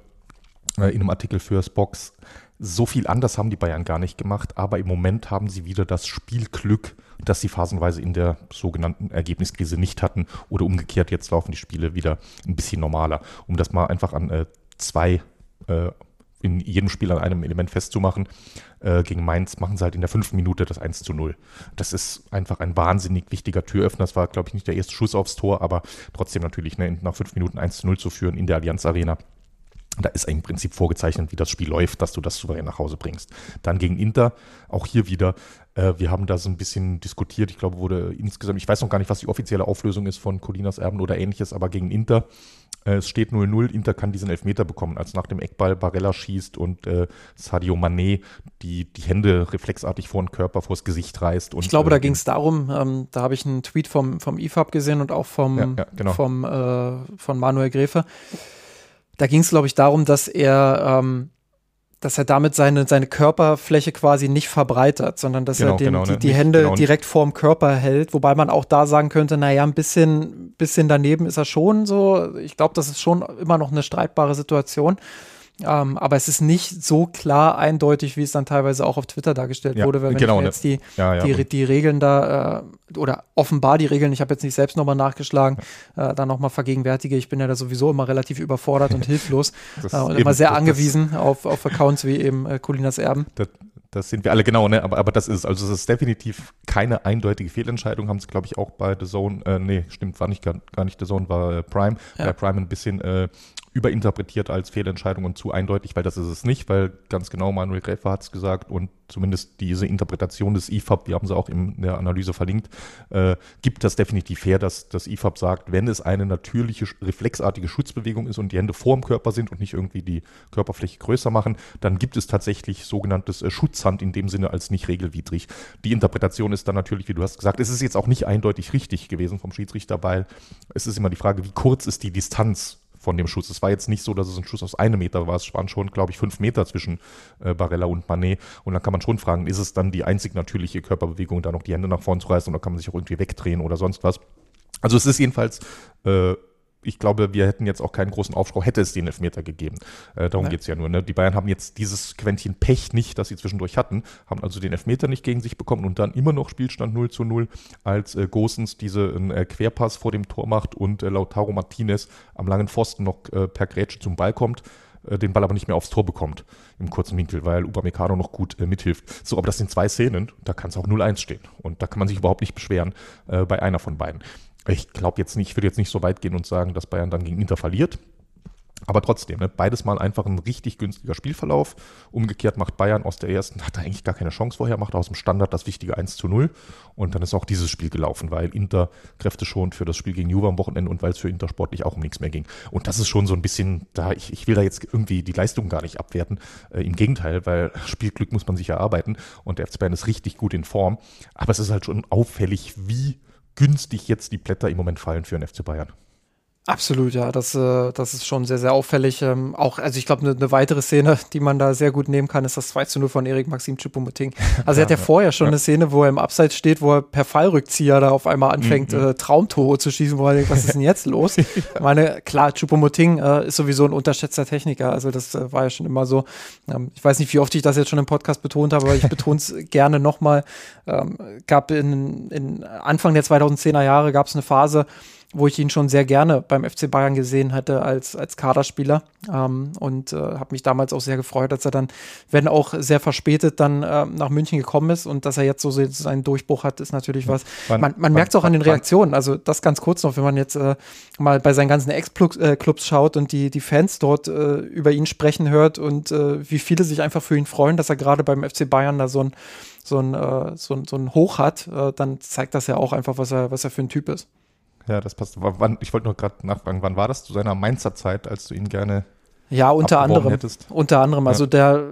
in einem Artikel fürs Box. So viel anders haben die Bayern gar nicht gemacht, aber im Moment haben sie wieder das Spielglück, das sie phasenweise in der sogenannten Ergebniskrise nicht hatten oder umgekehrt, jetzt laufen die Spiele wieder ein bisschen normaler. Um das mal einfach an äh, zwei äh, in jedem Spiel an einem Element festzumachen. Äh, gegen Mainz machen sie halt in der fünften Minute das 1 zu 0. Das ist einfach ein wahnsinnig wichtiger Türöffner. Das war, glaube ich, nicht der erste Schuss aufs Tor, aber trotzdem natürlich ne, nach fünf Minuten 1 zu 0 zu führen in der Allianz Arena da ist im Prinzip vorgezeichnet, wie das Spiel läuft, dass du das souverän nach Hause bringst. Dann gegen Inter, auch hier wieder, äh, wir haben da so ein bisschen diskutiert. Ich glaube, wurde insgesamt, ich weiß noch gar nicht, was die offizielle Auflösung ist von Colinas Erben oder ähnliches, aber gegen Inter, äh, es steht 0-0, Inter kann diesen Elfmeter bekommen, als nach dem Eckball Barella schießt und äh, Sadio Mané die, die Hände reflexartig vor den Körper, vors Gesicht reißt. Und, ich glaube, da äh, ging es darum, ähm, da habe ich einen Tweet vom, vom IFAB gesehen und auch vom, ja, ja, genau. vom, äh, von Manuel Gräfe da ging es, glaube ich, darum, dass er, ähm, dass er damit seine, seine Körperfläche quasi nicht verbreitert, sondern dass genau, er den, genau, die, ne? die Hände genau. direkt vorm Körper hält, wobei man auch da sagen könnte, naja, ein bisschen, bisschen daneben ist er schon so. Ich glaube, das ist schon immer noch eine streitbare Situation. Ähm, aber es ist nicht so klar eindeutig, wie es dann teilweise auch auf Twitter dargestellt ja, wurde, weil wenn genau, ich jetzt die, ja, ja. die, die, Regeln da äh, oder offenbar die Regeln, ich habe jetzt nicht selbst nochmal nachgeschlagen, äh, da nochmal vergegenwärtige, ich bin ja da sowieso immer relativ überfordert und hilflos äh, und immer sehr angewiesen auf, auf Accounts wie eben äh, Colinas Erben. Das, das sind wir alle genau, ne? Aber, aber das ist, also es ist definitiv keine eindeutige Fehlentscheidung, haben sie, glaube ich, auch bei The Zone, äh, nee, stimmt, war nicht gar, gar nicht The Zone, war äh, Prime, ja. bei Prime ein bisschen äh, überinterpretiert als Fehlentscheidung und zu eindeutig, weil das ist es nicht, weil ganz genau Manuel Gräfer hat es gesagt und zumindest diese Interpretation des IFAB, die haben sie auch in der Analyse verlinkt, äh, gibt das definitiv her, dass das IFAB sagt, wenn es eine natürliche, reflexartige Schutzbewegung ist und die Hände vor dem Körper sind und nicht irgendwie die Körperfläche größer machen, dann gibt es tatsächlich sogenanntes äh, Schutzhand in dem Sinne als nicht regelwidrig. Die Interpretation ist dann natürlich, wie du hast gesagt, es ist jetzt auch nicht eindeutig richtig gewesen vom Schiedsrichter, weil es ist immer die Frage, wie kurz ist die Distanz von dem Schuss. Es war jetzt nicht so, dass es ein Schuss aus einem Meter war. Es waren schon, glaube ich, fünf Meter zwischen äh, Barella und Manet. Und dann kann man schon fragen, ist es dann die einzig natürliche Körperbewegung, da noch die Hände nach vorne zu reißen oder kann man sich auch irgendwie wegdrehen oder sonst was? Also es ist jedenfalls äh, ich glaube, wir hätten jetzt auch keinen großen Aufschrei, hätte es den Elfmeter gegeben. Äh, darum ja. geht es ja nur. Ne? Die Bayern haben jetzt dieses Quäntchen Pech nicht, das sie zwischendurch hatten, haben also den Elfmeter nicht gegen sich bekommen und dann immer noch Spielstand 0 zu 0, als äh, Gosens diesen äh, Querpass vor dem Tor macht und äh, Lautaro Martinez am langen Pfosten noch äh, per Grätsche zum Ball kommt äh, den Ball aber nicht mehr aufs Tor bekommt im kurzen Winkel, weil Upamecano noch gut äh, mithilft. So, aber das sind zwei Szenen, da kann es auch 0-1 stehen und da kann man sich überhaupt nicht beschweren äh, bei einer von beiden. Ich glaube jetzt nicht, ich würde jetzt nicht so weit gehen und sagen, dass Bayern dann gegen Inter verliert. Aber trotzdem, ne, beides mal einfach ein richtig günstiger Spielverlauf. Umgekehrt macht Bayern aus der ersten, hat er eigentlich gar keine Chance vorher, macht aus dem Standard das wichtige 1 zu 0. Und dann ist auch dieses Spiel gelaufen, weil Inter Kräfte schon für das Spiel gegen Juve am Wochenende und weil es für Inter sportlich auch um nichts mehr ging. Und das ist schon so ein bisschen, da ich, ich will da jetzt irgendwie die Leistung gar nicht abwerten. Äh, Im Gegenteil, weil Spielglück muss man sich erarbeiten und der FC Bayern ist richtig gut in Form. Aber es ist halt schon auffällig, wie günstig jetzt die Blätter im Moment fallen für den FC Bayern. Absolut, ja, das, äh, das ist schon sehr, sehr auffällig. Ähm, auch, also ich glaube, eine ne weitere Szene, die man da sehr gut nehmen kann, ist das 2 zu 0 von Erik Maxim Choupo-Moting. Also er hat ja, ja vorher schon ja. eine Szene, wo er im Abseits steht, wo er per Fallrückzieher da auf einmal anfängt, mhm. äh, Traumtore zu schießen, wo er denkt, was ist denn jetzt los? ja. Ich meine, klar, Choupo-Moting äh, ist sowieso ein unterschätzter Techniker, also das äh, war ja schon immer so. Ähm, ich weiß nicht, wie oft ich das jetzt schon im Podcast betont habe, aber ich betone es gerne nochmal. Ähm, gab in, in Anfang der 2010er Jahre gab es eine Phase, wo ich ihn schon sehr gerne beim FC Bayern gesehen hatte als, als Kaderspieler ähm, und äh, habe mich damals auch sehr gefreut, dass er dann, wenn auch sehr verspätet, dann äh, nach München gekommen ist und dass er jetzt so seinen Durchbruch hat, ist natürlich was. Wann, man man merkt es auch an den Reaktionen, also das ganz kurz noch, wenn man jetzt äh, mal bei seinen ganzen Ex-Clubs äh, schaut und die, die Fans dort äh, über ihn sprechen hört und äh, wie viele sich einfach für ihn freuen, dass er gerade beim FC Bayern da so ein so ein, so ein, so ein Hoch hat, dann zeigt das ja auch einfach, was er, was er für ein Typ ist. Ja, das passt. Wann, ich wollte nur gerade nachfragen, wann war das zu seiner Mainzer Zeit, als du ihn gerne Ja, unter anderem. Hättest? Unter anderem. Also ja. der,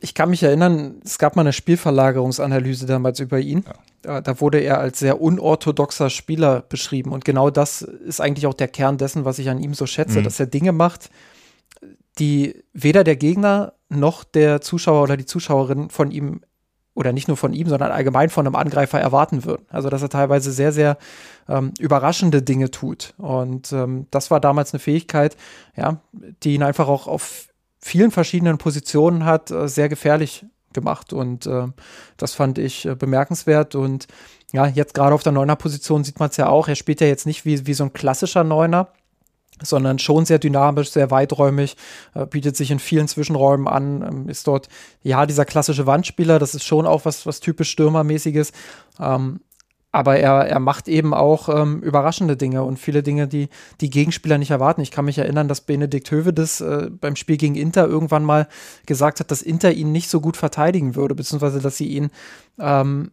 ich kann mich erinnern, es gab mal eine Spielverlagerungsanalyse damals über ihn. Ja. Da wurde er als sehr unorthodoxer Spieler beschrieben. Und genau das ist eigentlich auch der Kern dessen, was ich an ihm so schätze, mhm. dass er Dinge macht, die weder der Gegner noch der Zuschauer oder die Zuschauerin von ihm oder nicht nur von ihm, sondern allgemein von einem Angreifer erwarten würden. Also dass er teilweise sehr, sehr ähm, überraschende Dinge tut. Und ähm, das war damals eine Fähigkeit, ja, die ihn einfach auch auf vielen verschiedenen Positionen hat, äh, sehr gefährlich gemacht. Und äh, das fand ich äh, bemerkenswert. Und ja, jetzt gerade auf der Neuner-Position sieht man es ja auch. Er spielt ja jetzt nicht wie, wie so ein klassischer Neuner, sondern schon sehr dynamisch, sehr weiträumig, äh, bietet sich in vielen Zwischenräumen an, ähm, ist dort, ja, dieser klassische Wandspieler, das ist schon auch was, was typisch Stürmermäßiges. Ähm, aber er, er macht eben auch ähm, überraschende Dinge und viele Dinge, die die Gegenspieler nicht erwarten. Ich kann mich erinnern, dass Benedikt Hövedes äh, beim Spiel gegen Inter irgendwann mal gesagt hat, dass Inter ihn nicht so gut verteidigen würde, beziehungsweise dass sie ihn ähm,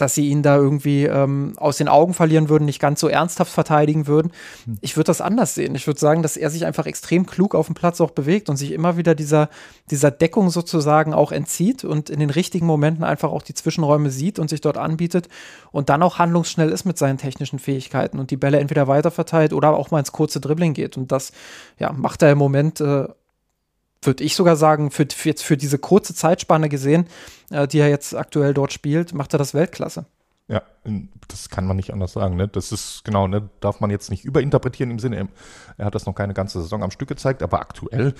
dass sie ihn da irgendwie ähm, aus den Augen verlieren würden, nicht ganz so ernsthaft verteidigen würden. Hm. Ich würde das anders sehen. Ich würde sagen, dass er sich einfach extrem klug auf dem Platz auch bewegt und sich immer wieder dieser, dieser Deckung sozusagen auch entzieht und in den richtigen Momenten einfach auch die Zwischenräume sieht und sich dort anbietet und dann auch handlungsschnell ist mit seinen technischen Fähigkeiten und die Bälle entweder weiterverteilt oder auch mal ins kurze Dribbling geht. Und das ja, macht er im Moment äh, würde ich sogar sagen, für, für, jetzt für diese kurze Zeitspanne gesehen, äh, die er jetzt aktuell dort spielt, macht er das Weltklasse. Ja, das kann man nicht anders sagen. Ne? Das ist genau, ne? darf man jetzt nicht überinterpretieren im Sinne, er, hat das noch keine ganze Saison am Stück gezeigt, aber aktuell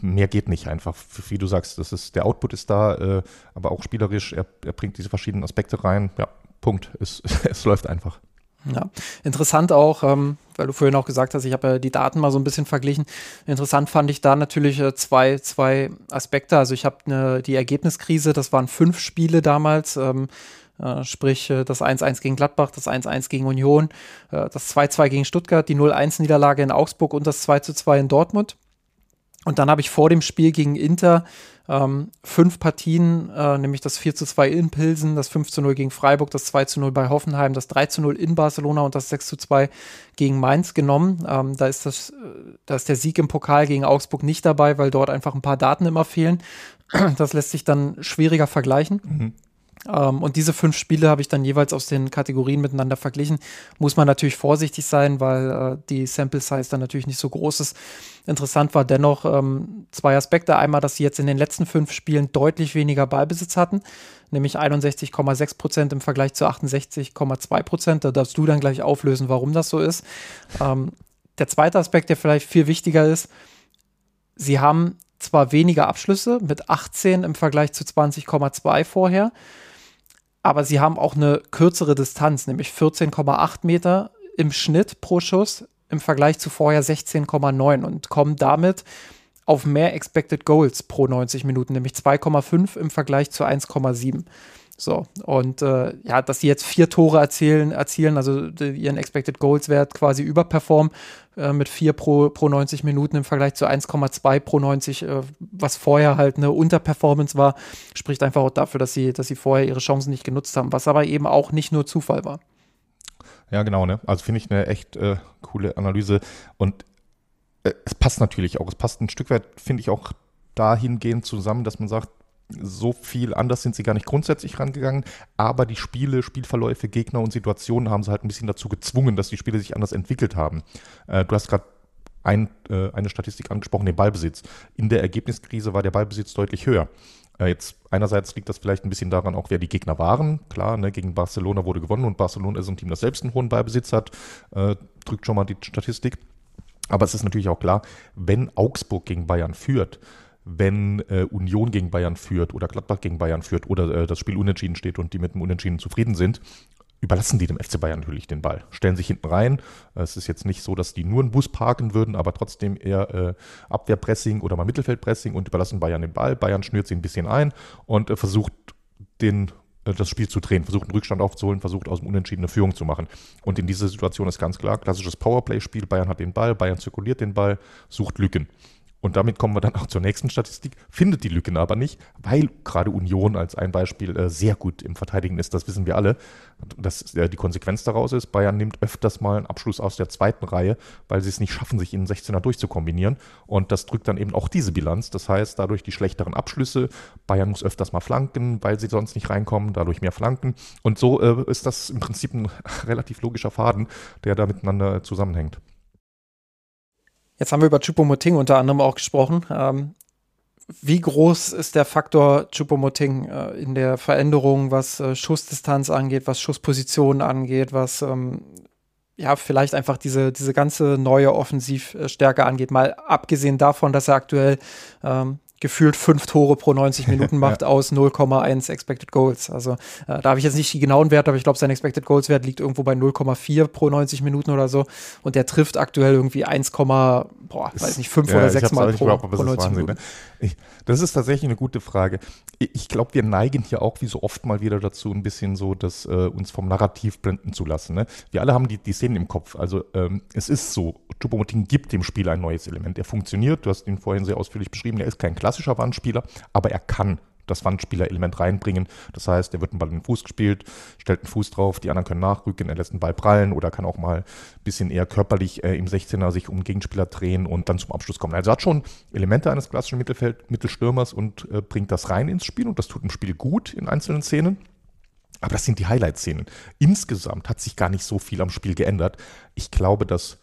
mehr geht nicht einfach. Wie du sagst, das ist, der Output ist da, äh, aber auch spielerisch, er, er bringt diese verschiedenen Aspekte rein. Ja, Punkt. Es, es läuft einfach. Ja, interessant auch, ähm, weil du vorhin auch gesagt hast, ich habe ja die Daten mal so ein bisschen verglichen. Interessant fand ich da natürlich äh, zwei, zwei Aspekte. Also ich habe ne, die Ergebniskrise, das waren fünf Spiele damals. Ähm, äh, sprich äh, das 1-1 gegen Gladbach, das 1-1 gegen Union, äh, das 2-2 gegen Stuttgart, die 0-1-Niederlage in Augsburg und das 2-2 in Dortmund. Und dann habe ich vor dem Spiel gegen Inter ähm, fünf Partien, äh, nämlich das 4 zu 2 in Pilsen, das 5 zu 0 gegen Freiburg, das 2 zu 0 bei Hoffenheim, das 3 zu 0 in Barcelona und das 6 zu 2 gegen Mainz genommen. Ähm, da, ist das, äh, da ist der Sieg im Pokal gegen Augsburg nicht dabei, weil dort einfach ein paar Daten immer fehlen. Das lässt sich dann schwieriger vergleichen. Mhm. Ähm, und diese fünf Spiele habe ich dann jeweils aus den Kategorien miteinander verglichen. Muss man natürlich vorsichtig sein, weil äh, die Sample Size dann natürlich nicht so groß ist. Interessant war dennoch ähm, zwei Aspekte. Einmal, dass sie jetzt in den letzten fünf Spielen deutlich weniger Ballbesitz hatten, nämlich 61,6 Prozent im Vergleich zu 68,2 Prozent. Da darfst du dann gleich auflösen, warum das so ist. Ähm, der zweite Aspekt, der vielleicht viel wichtiger ist, sie haben zwar weniger Abschlüsse mit 18 im Vergleich zu 20,2 vorher, aber sie haben auch eine kürzere Distanz, nämlich 14,8 Meter im Schnitt pro Schuss im Vergleich zu vorher 16,9 und kommen damit auf mehr Expected Goals pro 90 Minuten, nämlich 2,5 im Vergleich zu 1,7. So, und äh, ja, dass sie jetzt vier Tore erzielen, erzielen also die, ihren Expected Goals Wert quasi überperformen äh, mit vier pro, pro 90 Minuten im Vergleich zu 1,2 pro 90, äh, was vorher halt eine Unterperformance war, spricht einfach auch dafür, dass sie, dass sie vorher ihre Chancen nicht genutzt haben, was aber eben auch nicht nur Zufall war. Ja, genau, ne? Also finde ich eine echt äh, coole Analyse und äh, es passt natürlich auch. Es passt ein Stück weit, finde ich, auch dahingehend zusammen, dass man sagt, so viel anders sind sie gar nicht grundsätzlich rangegangen, aber die Spiele, Spielverläufe, Gegner und Situationen haben sie halt ein bisschen dazu gezwungen, dass die Spiele sich anders entwickelt haben. Äh, du hast gerade ein, äh, eine Statistik angesprochen, den Ballbesitz. In der Ergebniskrise war der Ballbesitz deutlich höher. Äh, jetzt einerseits liegt das vielleicht ein bisschen daran, auch wer die Gegner waren. Klar, ne, gegen Barcelona wurde gewonnen und Barcelona ist ein Team, das selbst einen hohen Ballbesitz hat, äh, drückt schon mal die Statistik. Aber es ist natürlich auch klar, wenn Augsburg gegen Bayern führt, wenn äh, Union gegen Bayern führt oder Gladbach gegen Bayern führt oder äh, das Spiel unentschieden steht und die mit dem Unentschieden zufrieden sind, überlassen die dem FC Bayern natürlich den Ball. Stellen sich hinten rein. Es ist jetzt nicht so, dass die nur einen Bus parken würden, aber trotzdem eher äh, Abwehrpressing oder mal Mittelfeldpressing und überlassen Bayern den Ball. Bayern schnürt sie ein bisschen ein und äh, versucht den äh, das Spiel zu drehen, versucht einen Rückstand aufzuholen, versucht aus dem Unentschieden eine Führung zu machen. Und in dieser Situation ist ganz klar, klassisches Powerplay-Spiel, Bayern hat den Ball, Bayern zirkuliert den Ball, sucht Lücken. Und damit kommen wir dann auch zur nächsten Statistik, findet die Lücken aber nicht, weil gerade Union als ein Beispiel äh, sehr gut im Verteidigen ist, das wissen wir alle. Dass äh, die Konsequenz daraus ist, Bayern nimmt öfters mal einen Abschluss aus der zweiten Reihe, weil sie es nicht schaffen, sich in den 16er durchzukombinieren. Und das drückt dann eben auch diese Bilanz. Das heißt, dadurch die schlechteren Abschlüsse, Bayern muss öfters mal flanken, weil sie sonst nicht reinkommen, dadurch mehr flanken. Und so äh, ist das im Prinzip ein relativ logischer Faden, der da miteinander zusammenhängt. Jetzt haben wir über Chupomoting unter anderem auch gesprochen. Ähm, wie groß ist der Faktor Chupomoting äh, in der Veränderung, was äh, Schussdistanz angeht, was Schusspositionen angeht, was ähm, ja vielleicht einfach diese, diese ganze neue Offensivstärke angeht? Mal abgesehen davon, dass er aktuell ähm, gefühlt fünf Tore pro 90 Minuten macht ja. aus 0,1 Expected Goals. Also äh, da habe ich jetzt nicht die genauen Werte, aber ich glaube, sein Expected Goals Wert liegt irgendwo bei 0,4 pro 90 Minuten oder so. Und der trifft aktuell irgendwie 1, boah, weiß nicht, 5 ja, oder 6 Mal pro, pro 90 Wahnsinn, Minuten. Ne? Ich, das ist tatsächlich eine gute Frage. Ich glaube, wir neigen hier auch wie so oft mal wieder dazu, ein bisschen so, das äh, uns vom Narrativ blenden zu lassen. Ne? Wir alle haben die, die Szenen im Kopf. Also ähm, es ist so, Choupo-Moting gibt dem Spiel ein neues Element. Er funktioniert, du hast ihn vorhin sehr ausführlich beschrieben, er ist kein klassischer Wandspieler, aber er kann das Wandspieler-Element reinbringen. Das heißt, er wird ein Ball in den Fuß gespielt, stellt einen Fuß drauf, die anderen können nachrücken, er lässt den Ball prallen oder kann auch mal ein bisschen eher körperlich äh, im 16er sich um Gegenspieler drehen und dann zum Abschluss kommen. Also er hat schon Elemente eines klassischen Mittelfeld Mittelstürmers und äh, bringt das rein ins Spiel und das tut im Spiel gut in einzelnen Szenen. Aber das sind die Highlight-Szenen. Insgesamt hat sich gar nicht so viel am Spiel geändert. Ich glaube, das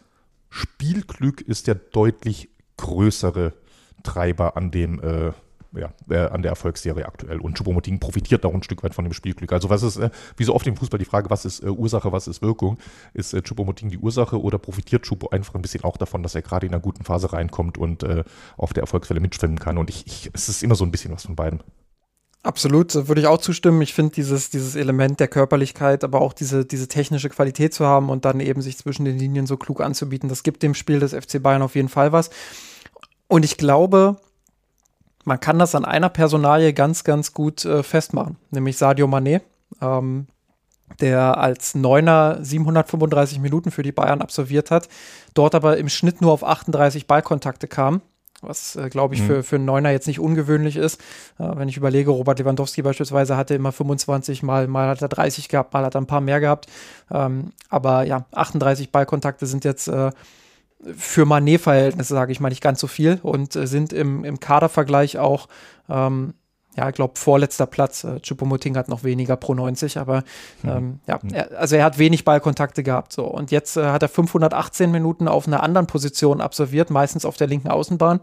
Spielglück ist der deutlich größere Treiber an dem äh, ja, äh, an der Erfolgsserie aktuell. Und Choupo-Moting profitiert auch ein Stück weit von dem Spielglück. Also was ist, äh, wie so oft im Fußball die Frage, was ist äh, Ursache, was ist Wirkung? Ist äh, Choupo-Moting die Ursache oder profitiert Choupo einfach ein bisschen auch davon, dass er gerade in einer guten Phase reinkommt und äh, auf der Erfolgswelle mitschwimmen kann? Und ich, ich, es ist immer so ein bisschen was von beiden. Absolut, würde ich auch zustimmen. Ich finde dieses, dieses Element der Körperlichkeit, aber auch diese, diese technische Qualität zu haben und dann eben sich zwischen den Linien so klug anzubieten, das gibt dem Spiel des FC Bayern auf jeden Fall was. Und ich glaube, man kann das an einer Personalie ganz, ganz gut äh, festmachen, nämlich Sadio Mané, ähm, der als Neuner 735 Minuten für die Bayern absolviert hat, dort aber im Schnitt nur auf 38 Ballkontakte kam was, äh, glaube ich, mhm. für, für einen Neuner jetzt nicht ungewöhnlich ist. Äh, wenn ich überlege, Robert Lewandowski beispielsweise hatte immer 25, mal, mal hat er 30 gehabt, mal hat er ein paar mehr gehabt. Ähm, aber ja, 38 Ballkontakte sind jetzt äh, für Manet-Verhältnisse, sage ich mal, nicht ganz so viel und äh, sind im, im Kadervergleich auch ähm, ja, ich glaube, vorletzter Platz. Äh, Chupomoting hat noch weniger pro 90, aber hm. ähm, ja, hm. er, also er hat wenig Ballkontakte gehabt. So. Und jetzt äh, hat er 518 Minuten auf einer anderen Position absolviert, meistens auf der linken Außenbahn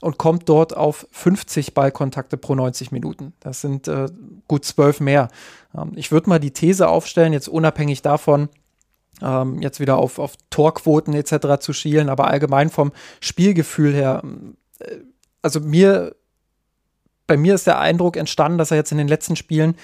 und kommt dort auf 50 Ballkontakte pro 90 Minuten. Das sind äh, gut zwölf mehr. Ähm, ich würde mal die These aufstellen, jetzt unabhängig davon, ähm, jetzt wieder auf, auf Torquoten etc. zu schielen, aber allgemein vom Spielgefühl her, äh, also mir bei mir ist der Eindruck entstanden, dass er jetzt in den letzten Spielen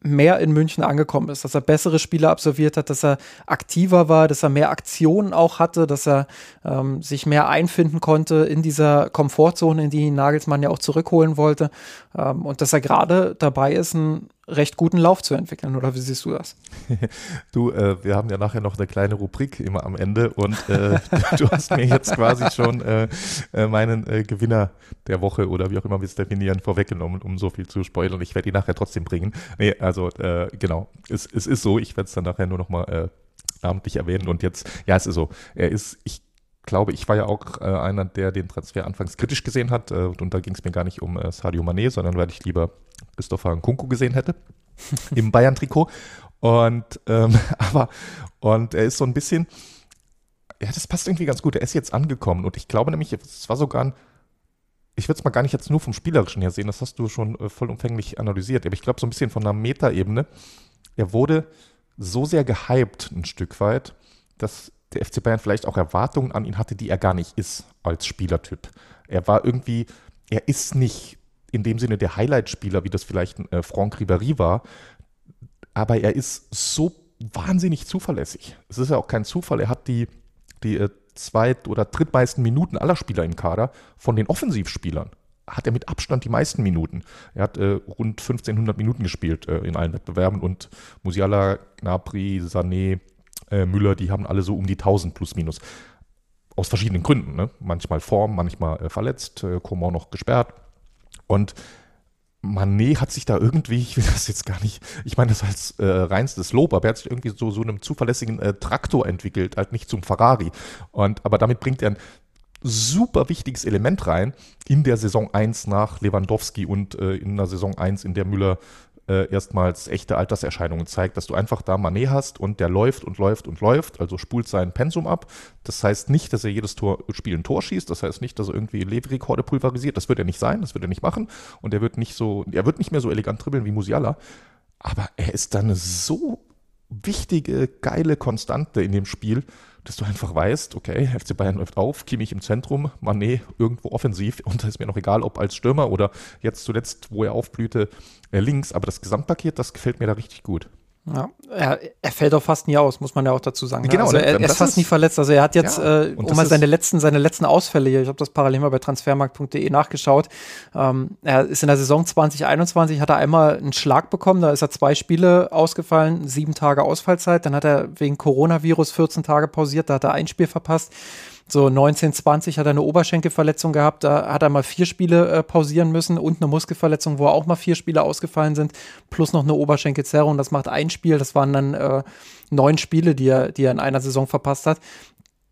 mehr in München angekommen ist, dass er bessere Spiele absolviert hat, dass er aktiver war, dass er mehr Aktionen auch hatte, dass er ähm, sich mehr einfinden konnte in dieser Komfortzone, in die Nagelsmann ja auch zurückholen wollte ähm, und dass er gerade dabei ist, ein recht guten Lauf zu entwickeln. Oder wie siehst du das? du, äh, wir haben ja nachher noch eine kleine Rubrik immer am Ende und äh, du hast mir jetzt quasi schon äh, äh meinen äh, Gewinner der Woche oder wie auch immer wir es definieren, vorweggenommen, um so viel zu spoilern. Ich werde ihn nachher trotzdem bringen. Nee, also äh, genau, es, es ist so. Ich werde es dann nachher nur noch mal namentlich erwähnen und jetzt, ja, es ist so. Er ist, ich glaube, ich war ja auch äh, einer, der den Transfer anfangs kritisch gesehen hat. Äh, und da ging es mir gar nicht um äh, Sadio Mané, sondern weil ich lieber Christopher Nkunku gesehen hätte im Bayern-Trikot. Und ähm, aber und er ist so ein bisschen, ja, das passt irgendwie ganz gut. Er ist jetzt angekommen und ich glaube nämlich, es war sogar ein ich würde es mal gar nicht jetzt nur vom Spielerischen her sehen, das hast du schon äh, vollumfänglich analysiert, aber ich glaube so ein bisschen von einer Metaebene. Er wurde so sehr gehypt ein Stück weit, dass der FC Bayern vielleicht auch Erwartungen an ihn hatte, die er gar nicht ist als Spielertyp. Er war irgendwie, er ist nicht in dem Sinne der Highlight-Spieler, wie das vielleicht äh, Franck Ribéry war, aber er ist so wahnsinnig zuverlässig. Es ist ja auch kein Zufall, er hat die, die äh, zweit- oder drittmeisten Minuten aller Spieler im Kader von den Offensivspielern. Hat er mit Abstand die meisten Minuten. Er hat äh, rund 1500 Minuten gespielt äh, in allen Wettbewerben und Musiala, Gnabry, Sané, äh, Müller, die haben alle so um die 1000 plus minus. Aus verschiedenen Gründen. Ne? Manchmal Form, manchmal äh, verletzt, äh, Coman noch gesperrt. Und Manet hat sich da irgendwie, ich will das jetzt gar nicht, ich meine das als äh, reinstes Lob, aber er hat sich irgendwie so, so einem zuverlässigen äh, Traktor entwickelt, halt nicht zum Ferrari. Und, aber damit bringt er ein super wichtiges Element rein in der Saison 1 nach Lewandowski und äh, in der Saison 1, in der Müller äh, erstmals echte Alterserscheinungen zeigt, dass du einfach da Manet hast und der läuft und läuft und läuft, also spult sein Pensum ab. Das heißt nicht, dass er jedes Tor, Spiel ein Tor schießt, das heißt nicht, dass er irgendwie Leverekorde pulverisiert, das wird er nicht sein, das wird er nicht machen und er wird nicht so, er wird nicht mehr so elegant dribbeln wie Musiala, aber er ist dann so wichtige, geile Konstante in dem Spiel, dass du einfach weißt, okay, FC Bayern läuft auf, Kimmich im Zentrum, Mané irgendwo offensiv und da ist mir noch egal, ob als Stürmer oder jetzt zuletzt, wo er aufblühte, äh, links, aber das Gesamtpaket, das gefällt mir da richtig gut. Ja, er, er, fällt auch fast nie aus, muss man ja auch dazu sagen. Ne? Genau, also er, er ist fast ist, nie verletzt. Also er hat jetzt, ja, äh, um mal seine letzten, seine letzten Ausfälle hier, ich habe das parallel mal bei transfermarkt.de nachgeschaut. Ähm, er ist in der Saison 2021, hat er einmal einen Schlag bekommen, da ist er zwei Spiele ausgefallen, sieben Tage Ausfallzeit. Dann hat er wegen Coronavirus 14 Tage pausiert, da hat er ein Spiel verpasst. So 19, 20 hat er eine Oberschenkelverletzung gehabt, da hat er mal vier Spiele äh, pausieren müssen und eine Muskelverletzung, wo auch mal vier Spiele ausgefallen sind, plus noch eine Oberschenkelzerrung. Das macht ein Spiel, das waren dann äh, neun Spiele, die er, die er in einer Saison verpasst hat.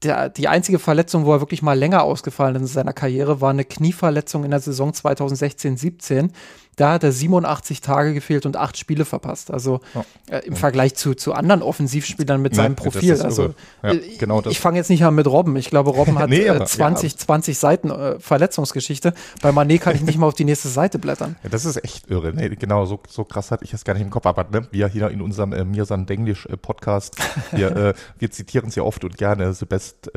Der, die einzige Verletzung, wo er wirklich mal länger ausgefallen ist in seiner Karriere, war eine Knieverletzung in der Saison 2016-17 da hat er 87 Tage gefehlt und acht Spiele verpasst. Also ja. äh, im Vergleich zu, zu anderen Offensivspielern mit ja, seinem Profil. Also ja, äh, genau ich fange jetzt nicht an mit Robben. Ich glaube, Robben hat nee, aber, äh, 20, 20 Seiten äh, Verletzungsgeschichte. Bei Manet kann ich nicht mal auf die nächste Seite blättern. das ist echt irre. Nee, genau, so, so krass hatte ich es gar nicht im Kopf. Aber ne, wir hier in unserem äh, Mirsan Denglisch äh, Podcast, wir, äh, wir zitieren es ja oft und gerne, the best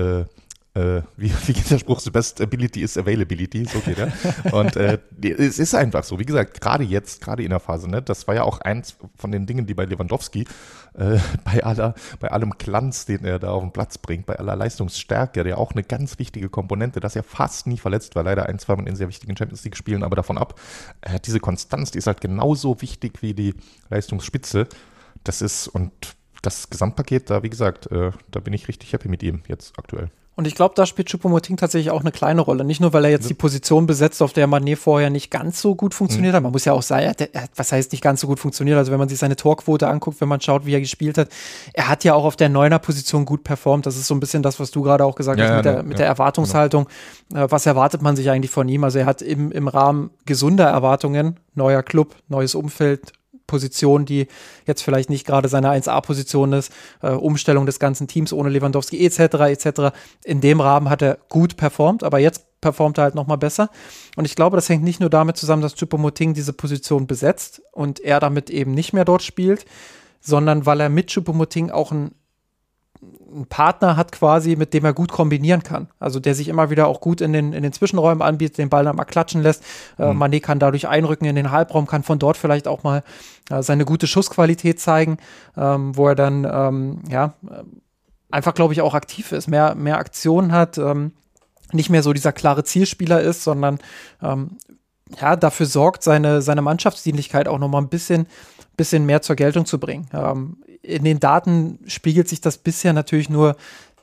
äh, wie, wie geht der Spruch, the best ability is availability, so geht er. Und äh, es ist einfach so, wie gesagt, gerade jetzt, gerade in der Phase, ne, das war ja auch eins von den Dingen, die bei Lewandowski äh, bei aller, bei allem Glanz, den er da auf den Platz bringt, bei aller Leistungsstärke, der auch eine ganz wichtige Komponente, dass er fast nie verletzt war, leider ein, zwei Mal in sehr wichtigen Champions League Spielen, aber davon ab, äh, diese Konstanz, die ist halt genauso wichtig wie die Leistungsspitze. Das ist, und das Gesamtpaket, da, wie gesagt, äh, da bin ich richtig happy mit ihm jetzt aktuell. Und ich glaube, da spielt Choupo-Moting tatsächlich auch eine kleine Rolle. Nicht nur, weil er jetzt die Position besetzt, auf der Manet vorher nicht ganz so gut funktioniert mhm. hat. Man muss ja auch sagen, er hat, was heißt nicht ganz so gut funktioniert? Also wenn man sich seine Torquote anguckt, wenn man schaut, wie er gespielt hat, er hat ja auch auf der Neuner-Position gut performt. Das ist so ein bisschen das, was du gerade auch gesagt ja, hast mit, ja, der, mit ja, der Erwartungshaltung. Genau. Was erwartet man sich eigentlich von ihm? Also er hat im, im Rahmen gesunder Erwartungen, neuer Club, neues Umfeld, Position, die jetzt vielleicht nicht gerade seine 1A-Position ist, äh, Umstellung des ganzen Teams ohne Lewandowski etc. etc. In dem Rahmen hat er gut performt, aber jetzt performt er halt nochmal besser. Und ich glaube, das hängt nicht nur damit zusammen, dass Choupo-Moting diese Position besetzt und er damit eben nicht mehr dort spielt, sondern weil er mit Choupo-Moting auch ein einen Partner hat quasi, mit dem er gut kombinieren kann. Also der sich immer wieder auch gut in den, in den Zwischenräumen anbietet, den Ball dann mal klatschen lässt. Äh, mhm. Mané kann dadurch einrücken in den Halbraum, kann von dort vielleicht auch mal äh, seine gute Schussqualität zeigen, ähm, wo er dann, ähm, ja, einfach, glaube ich, auch aktiv ist, mehr, mehr Aktionen hat, ähm, nicht mehr so dieser klare Zielspieler ist, sondern ähm, ja, dafür sorgt, seine, seine Mannschaftsdienlichkeit auch nochmal ein bisschen, bisschen mehr zur Geltung zu bringen. Ähm, in den Daten spiegelt sich das bisher natürlich nur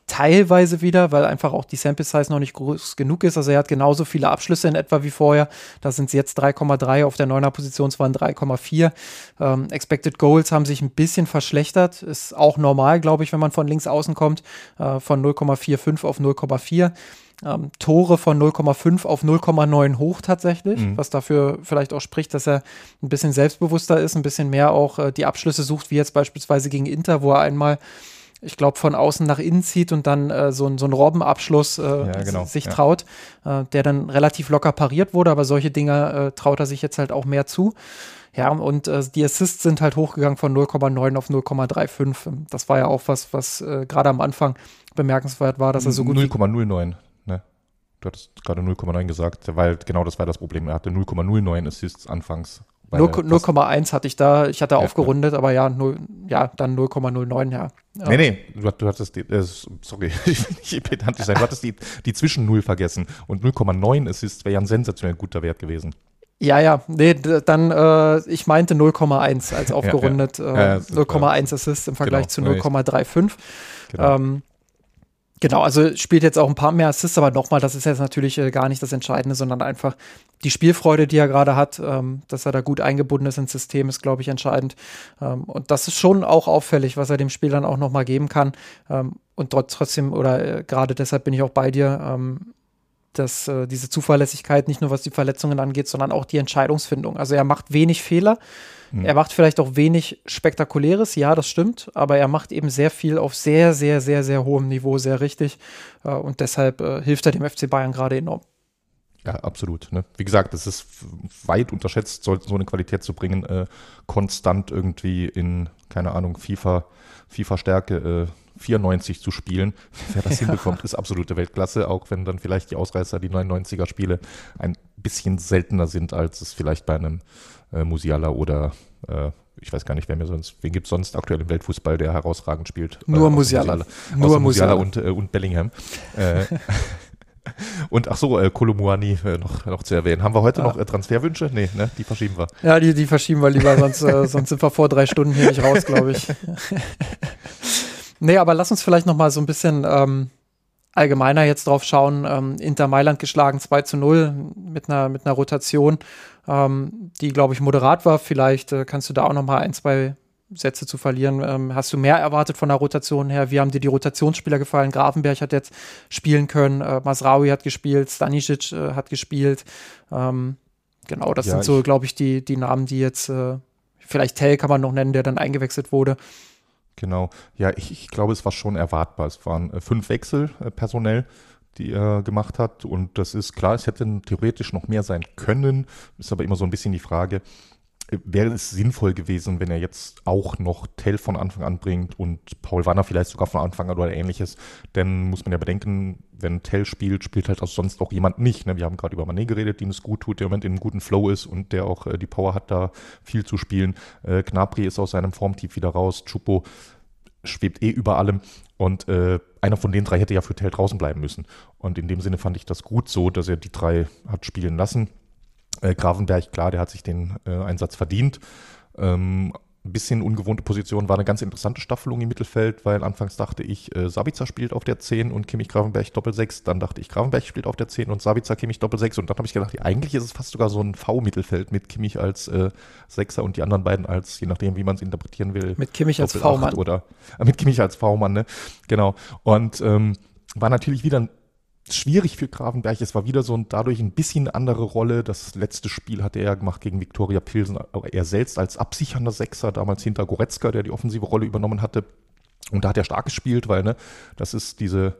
teilweise wieder, weil einfach auch die Sample Size noch nicht groß genug ist. Also er hat genauso viele Abschlüsse in etwa wie vorher. Da sind es jetzt 3,3, auf der 9er Position waren 3,4. Ähm, Expected Goals haben sich ein bisschen verschlechtert. Ist auch normal, glaube ich, wenn man von links außen kommt, äh, von 0,45 auf 0,4 ähm, Tore von 0,5 auf 0,9 hoch tatsächlich, mhm. was dafür vielleicht auch spricht, dass er ein bisschen selbstbewusster ist, ein bisschen mehr auch äh, die Abschlüsse sucht, wie jetzt beispielsweise gegen Inter, wo er einmal ich glaube, von außen nach innen zieht und dann äh, so, so einen Robbenabschluss äh, ja, genau. sich ja. traut, äh, der dann relativ locker pariert wurde, aber solche Dinge äh, traut er sich jetzt halt auch mehr zu. Ja, und äh, die Assists sind halt hochgegangen von 0,9 auf 0,35. Das war ja auch was, was äh, gerade am Anfang bemerkenswert war, dass er so gut. 0,09. Du hattest gerade 0,9 gesagt, weil genau das war das Problem. Er hatte 0,09 Assists anfangs. 0,1 hatte ich da, ich hatte ja, aufgerundet, ja. aber ja, 0, ja dann 0,09, ja. Nee, nee, du, du hattest, die, äh, sorry, ich will nicht pedantisch sein, du hattest die, die zwischen 0 vergessen und 0,9 Assists wäre ja ein sensationell guter Wert gewesen. Ja, ja, nee, dann, äh, ich meinte 0,1 als aufgerundet, ja, ja. Äh, 0,1 Assists im Vergleich genau. zu 0,35. Genau. Ähm, Genau, also spielt jetzt auch ein paar mehr Assists, aber nochmal, das ist jetzt natürlich äh, gar nicht das Entscheidende, sondern einfach die Spielfreude, die er gerade hat, ähm, dass er da gut eingebunden ist ins System, ist, glaube ich, entscheidend. Ähm, und das ist schon auch auffällig, was er dem Spiel dann auch nochmal geben kann. Ähm, und trotzdem, oder äh, gerade deshalb bin ich auch bei dir, ähm, dass äh, diese Zuverlässigkeit nicht nur was die Verletzungen angeht, sondern auch die Entscheidungsfindung. Also er macht wenig Fehler. Mhm. Er macht vielleicht auch wenig Spektakuläres, ja, das stimmt, aber er macht eben sehr viel auf sehr, sehr, sehr, sehr hohem Niveau, sehr richtig. Äh, und deshalb äh, hilft er dem FC Bayern gerade enorm. Ja, absolut. Ne? Wie gesagt, es ist weit unterschätzt, so, so eine Qualität zu bringen, äh, konstant irgendwie in, keine Ahnung, FIFA, FIFA-Stärke äh, 94 zu spielen. Wer das ja. hinbekommt, ist absolute Weltklasse, auch wenn dann vielleicht die Ausreißer, die 99er-Spiele, ein bisschen seltener sind, als es vielleicht bei einem äh, Musiala oder äh, ich weiß gar nicht, wer mir sonst, wen gibt es sonst aktuell im Weltfußball, der herausragend spielt? Nur äh, Musiala. Musiala. Nur Musiala und, äh, und Bellingham. Äh, und ach so, äh, Kolumuani äh, noch, noch zu erwähnen. Haben wir heute ja. noch äh, Transferwünsche? Nee, ne? Die verschieben wir. Ja, die, die verschieben wir lieber, sonst, sonst sind wir vor drei Stunden hier nicht raus, glaube ich. nee, aber lass uns vielleicht noch mal so ein bisschen ähm, allgemeiner jetzt drauf schauen. Ähm, Inter Mailand geschlagen 2 zu 0 mit einer, mit einer Rotation ähm, die, glaube ich, moderat war. Vielleicht äh, kannst du da auch noch mal ein, zwei Sätze zu verlieren. Ähm, hast du mehr erwartet von der Rotation her? Wie haben dir die Rotationsspieler gefallen? Grafenberg hat jetzt spielen können, äh, Masraui hat gespielt, Stanisic äh, hat gespielt. Ähm, genau, das ja, sind so, glaube ich, die, die Namen, die jetzt, äh, vielleicht Tell kann man noch nennen, der dann eingewechselt wurde. Genau, ja, ich, ich glaube, es war schon erwartbar. Es waren äh, fünf Wechsel äh, personell die er gemacht hat. Und das ist klar, es hätte theoretisch noch mehr sein können. Ist aber immer so ein bisschen die Frage, wäre es sinnvoll gewesen, wenn er jetzt auch noch Tell von Anfang an bringt und Paul Wanner vielleicht sogar von Anfang an oder ähnliches, dann muss man ja bedenken, wenn Tell spielt, spielt halt auch sonst auch jemand nicht. Ne? Wir haben gerade über Manet geredet, dem es gut tut, der im Moment in einem guten Flow ist und der auch äh, die Power hat, da viel zu spielen. Äh, Gnabry ist aus seinem Formtief wieder raus, Chupo schwebt eh über allem. Und äh, einer von den drei hätte ja für Tell draußen bleiben müssen. Und in dem Sinne fand ich das gut so, dass er die drei hat spielen lassen. Äh, Gravenberg, klar, der hat sich den äh, Einsatz verdient. Ähm, ein bisschen ungewohnte Position, war eine ganz interessante Staffelung im Mittelfeld, weil anfangs dachte ich, äh, Sabica spielt auf der 10 und Kimmich Gravenberg Doppel 6. Dann dachte ich, Gravenberg spielt auf der 10 und Sabica Kimmich Doppel 6. Und dann habe ich gedacht, eigentlich ist es fast sogar so ein V-Mittelfeld mit Kimmich als äh, Sechser und die anderen beiden als, je nachdem, wie man es interpretieren will. Mit Kimmich als V-Mann. Oder äh, mit Kimmich als V-Mann, ne? Genau. Und ähm, war natürlich wieder ein schwierig für Gravenberg. Es war wieder so ein, dadurch ein bisschen andere Rolle. Das letzte Spiel hatte er gemacht gegen Viktoria Pilsen, aber er selbst als absichernder Sechser, damals hinter Goretzka, der die offensive Rolle übernommen hatte. Und da hat er stark gespielt, weil, ne, das ist diese,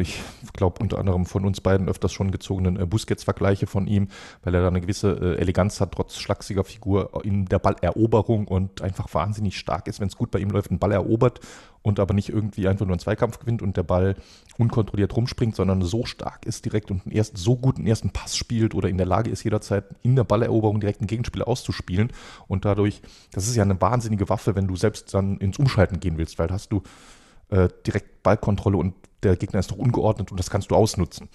ich glaube unter anderem von uns beiden öfters schon gezogenen äh, Busquets-Vergleiche von ihm, weil er da eine gewisse äh, Eleganz hat, trotz schlachsiger Figur in der Balleroberung und einfach wahnsinnig stark ist, wenn es gut bei ihm läuft, einen Ball erobert und aber nicht irgendwie einfach nur einen Zweikampf gewinnt und der Ball unkontrolliert rumspringt, sondern so stark ist direkt und einen erst, so guten ersten Pass spielt oder in der Lage ist, jederzeit in der Balleroberung direkt einen Gegenspieler auszuspielen und dadurch, das ist ja eine wahnsinnige Waffe, wenn du selbst dann ins Umschalten gehen willst, weil hast du äh, direkt Ballkontrolle und der Gegner ist doch ungeordnet und das kannst du ausnutzen.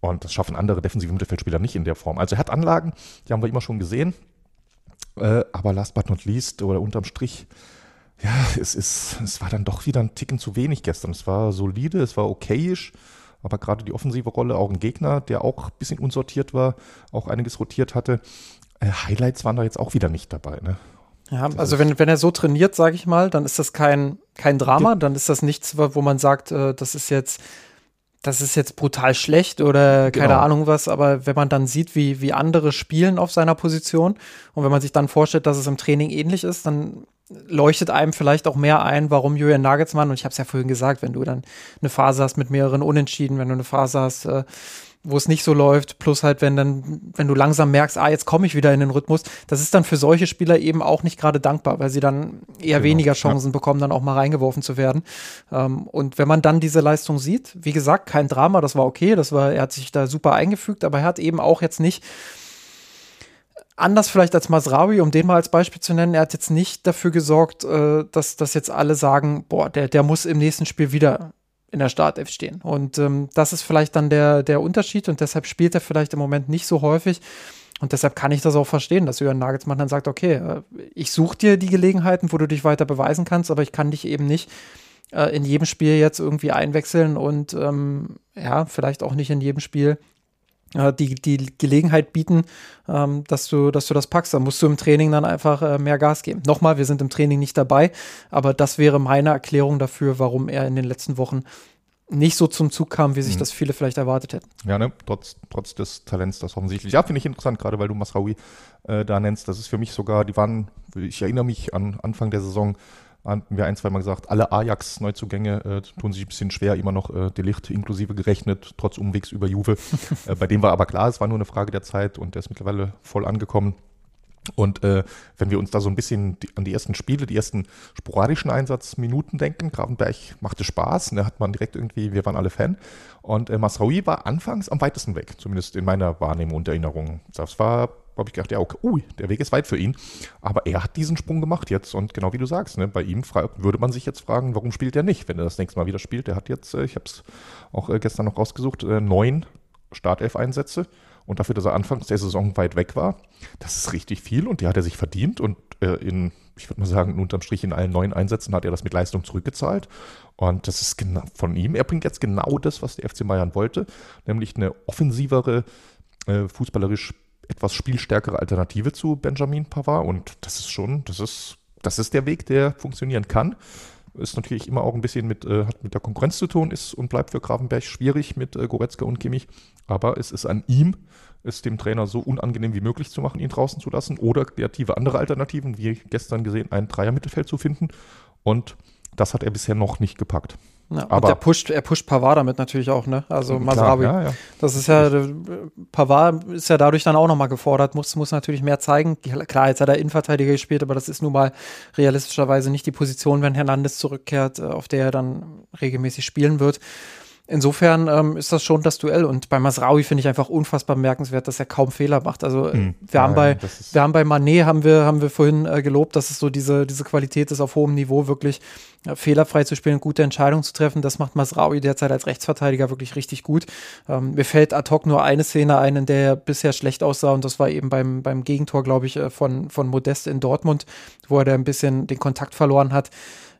Und das schaffen andere defensive Mittelfeldspieler nicht in der Form. Also er hat Anlagen, die haben wir immer schon gesehen. Äh, aber last but not least oder unterm Strich, ja, es, ist, es war dann doch wieder ein Ticken zu wenig gestern. Es war solide, es war okayisch, aber gerade die offensive Rolle, auch ein Gegner, der auch ein bisschen unsortiert war, auch einiges rotiert hatte. Äh, Highlights waren da jetzt auch wieder nicht dabei. Ne? Ja, also wenn, wenn er so trainiert, sage ich mal, dann ist das kein, kein Drama, dann ist das nichts, wo man sagt, äh, das ist jetzt, das ist jetzt brutal schlecht oder keine genau. Ahnung was, aber wenn man dann sieht, wie, wie andere spielen auf seiner Position und wenn man sich dann vorstellt, dass es im Training ähnlich ist, dann leuchtet einem vielleicht auch mehr ein, warum Julian Nagelsmann, und ich habe es ja vorhin gesagt, wenn du dann eine Phase hast mit mehreren Unentschieden, wenn du eine Phase hast, äh, wo es nicht so läuft, plus halt, wenn dann, wenn du langsam merkst, ah, jetzt komme ich wieder in den Rhythmus, das ist dann für solche Spieler eben auch nicht gerade dankbar, weil sie dann eher genau, weniger Chancen ja. bekommen, dann auch mal reingeworfen zu werden. Ähm, und wenn man dann diese Leistung sieht, wie gesagt, kein Drama, das war okay, das war, er hat sich da super eingefügt, aber er hat eben auch jetzt nicht anders vielleicht als Masraoui, um den mal als Beispiel zu nennen, er hat jetzt nicht dafür gesorgt, äh, dass, dass jetzt alle sagen, boah, der, der muss im nächsten Spiel wieder in der Startelf stehen. Und ähm, das ist vielleicht dann der, der Unterschied und deshalb spielt er vielleicht im Moment nicht so häufig. Und deshalb kann ich das auch verstehen, dass Jürgen Nagelsmann dann sagt, okay, äh, ich suche dir die Gelegenheiten, wo du dich weiter beweisen kannst, aber ich kann dich eben nicht äh, in jedem Spiel jetzt irgendwie einwechseln und ähm, ja, vielleicht auch nicht in jedem Spiel äh, die, die Gelegenheit bieten, ähm, dass, du, dass du das packst. Da musst du im Training dann einfach äh, mehr Gas geben. Nochmal, wir sind im Training nicht dabei, aber das wäre meine Erklärung dafür, warum er in den letzten Wochen nicht so zum Zug kam, wie sich mhm. das viele vielleicht erwartet hätten. Ja, ne? trotz, trotz des Talents, das offensichtlich. Ja, finde ich interessant, gerade weil du Masraoui äh, da nennst. Das ist für mich sogar, die waren, ich erinnere mich an Anfang der Saison, hatten wir ein, zwei Mal gesagt, alle Ajax-Neuzugänge äh, tun sich ein bisschen schwer, immer noch äh, Delicht inklusive gerechnet, trotz Umwegs über Juve. äh, bei dem war aber klar, es war nur eine Frage der Zeit und der ist mittlerweile voll angekommen. Und äh, wenn wir uns da so ein bisschen die, an die ersten Spiele, die ersten sporadischen Einsatzminuten denken, Gravenberg machte Spaß, da ne, hat man direkt irgendwie, wir waren alle Fan. Und äh, Masraoui war anfangs am weitesten weg, zumindest in meiner Wahrnehmung und Erinnerung. Das war habe ich gedacht, ja, okay, ui, der Weg ist weit für ihn. Aber er hat diesen Sprung gemacht jetzt und genau wie du sagst, ne, bei ihm würde man sich jetzt fragen, warum spielt er nicht, wenn er das nächste Mal wieder spielt. Er hat jetzt, äh, ich habe es auch äh, gestern noch rausgesucht, äh, neun Startelf-Einsätze und dafür, dass er anfangs der Saison weit weg war, das ist richtig viel und die hat er sich verdient und in, ich würde mal sagen, unterm Strich in allen neuen Einsätzen hat er das mit Leistung zurückgezahlt. Und das ist genau von ihm. Er bringt jetzt genau das, was der FC Bayern wollte, nämlich eine offensivere, fußballerisch etwas spielstärkere Alternative zu Benjamin Pavard und das ist schon, das ist, das ist der Weg, der funktionieren kann. Ist natürlich immer auch ein bisschen mit, äh, hat mit der Konkurrenz zu tun, ist und bleibt für Grafenberg schwierig mit äh, Goretzka und Kimmich. Aber es ist an ihm, es dem Trainer so unangenehm wie möglich zu machen, ihn draußen zu lassen oder kreative andere Alternativen, wie gestern gesehen, ein Dreier-Mittelfeld zu finden. Und das hat er bisher noch nicht gepackt. Ja, aber er pusht, er pusht Pavard damit natürlich auch, ne? Also Masraoui. Ja, ja. Das ist ja, Pavard ist ja dadurch dann auch nochmal gefordert, muss, muss natürlich mehr zeigen. Klar, jetzt hat er Innenverteidiger gespielt, aber das ist nun mal realistischerweise nicht die Position, wenn Hernandez zurückkehrt, äh, auf der er dann regelmäßig spielen wird. Insofern ähm, ist das schon das Duell. Und bei Masraui finde ich einfach unfassbar bemerkenswert, dass er kaum Fehler macht. Also hm. wir, haben bei, wir haben bei Manet, haben wir, haben wir vorhin äh, gelobt, dass es so diese, diese Qualität ist, auf hohem Niveau wirklich äh, fehlerfrei zu spielen, gute Entscheidungen zu treffen. Das macht Masraui derzeit als Rechtsverteidiger wirklich richtig gut. Ähm, mir fällt ad hoc nur eine Szene ein, in der er bisher schlecht aussah und das war eben beim, beim Gegentor, glaube ich, äh, von, von Modest in Dortmund, wo er da ein bisschen den Kontakt verloren hat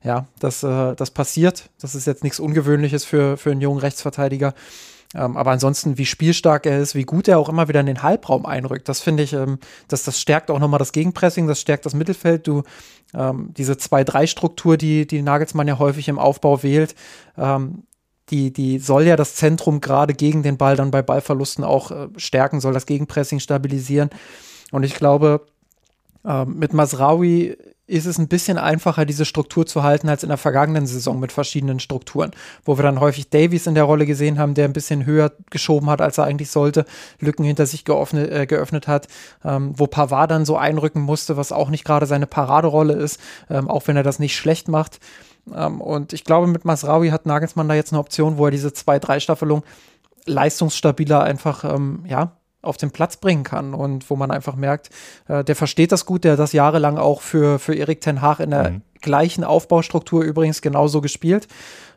ja, das, äh, das passiert. Das ist jetzt nichts Ungewöhnliches für, für einen jungen Rechtsverteidiger. Ähm, aber ansonsten, wie spielstark er ist, wie gut er auch immer wieder in den Halbraum einrückt, das finde ich, ähm, das, das stärkt auch nochmal das Gegenpressing, das stärkt das Mittelfeld. Du, ähm, diese 2-3-Struktur, die, die Nagelsmann ja häufig im Aufbau wählt, ähm, die, die soll ja das Zentrum gerade gegen den Ball dann bei Ballverlusten auch äh, stärken, soll das Gegenpressing stabilisieren. Und ich glaube, äh, mit Masraui ist es ein bisschen einfacher, diese Struktur zu halten, als in der vergangenen Saison mit verschiedenen Strukturen, wo wir dann häufig Davies in der Rolle gesehen haben, der ein bisschen höher geschoben hat, als er eigentlich sollte, Lücken hinter sich geöffnet, äh, geöffnet hat, ähm, wo Pavard dann so einrücken musste, was auch nicht gerade seine Paraderolle ist, ähm, auch wenn er das nicht schlecht macht. Ähm, und ich glaube, mit Masraui hat Nagelsmann da jetzt eine Option, wo er diese 2-3-Staffelung leistungsstabiler einfach, ähm, ja, auf den Platz bringen kann und wo man einfach merkt, äh, der versteht das gut, der hat das jahrelang auch für, für Erik Ten Haag in der mhm. gleichen Aufbaustruktur übrigens genauso gespielt.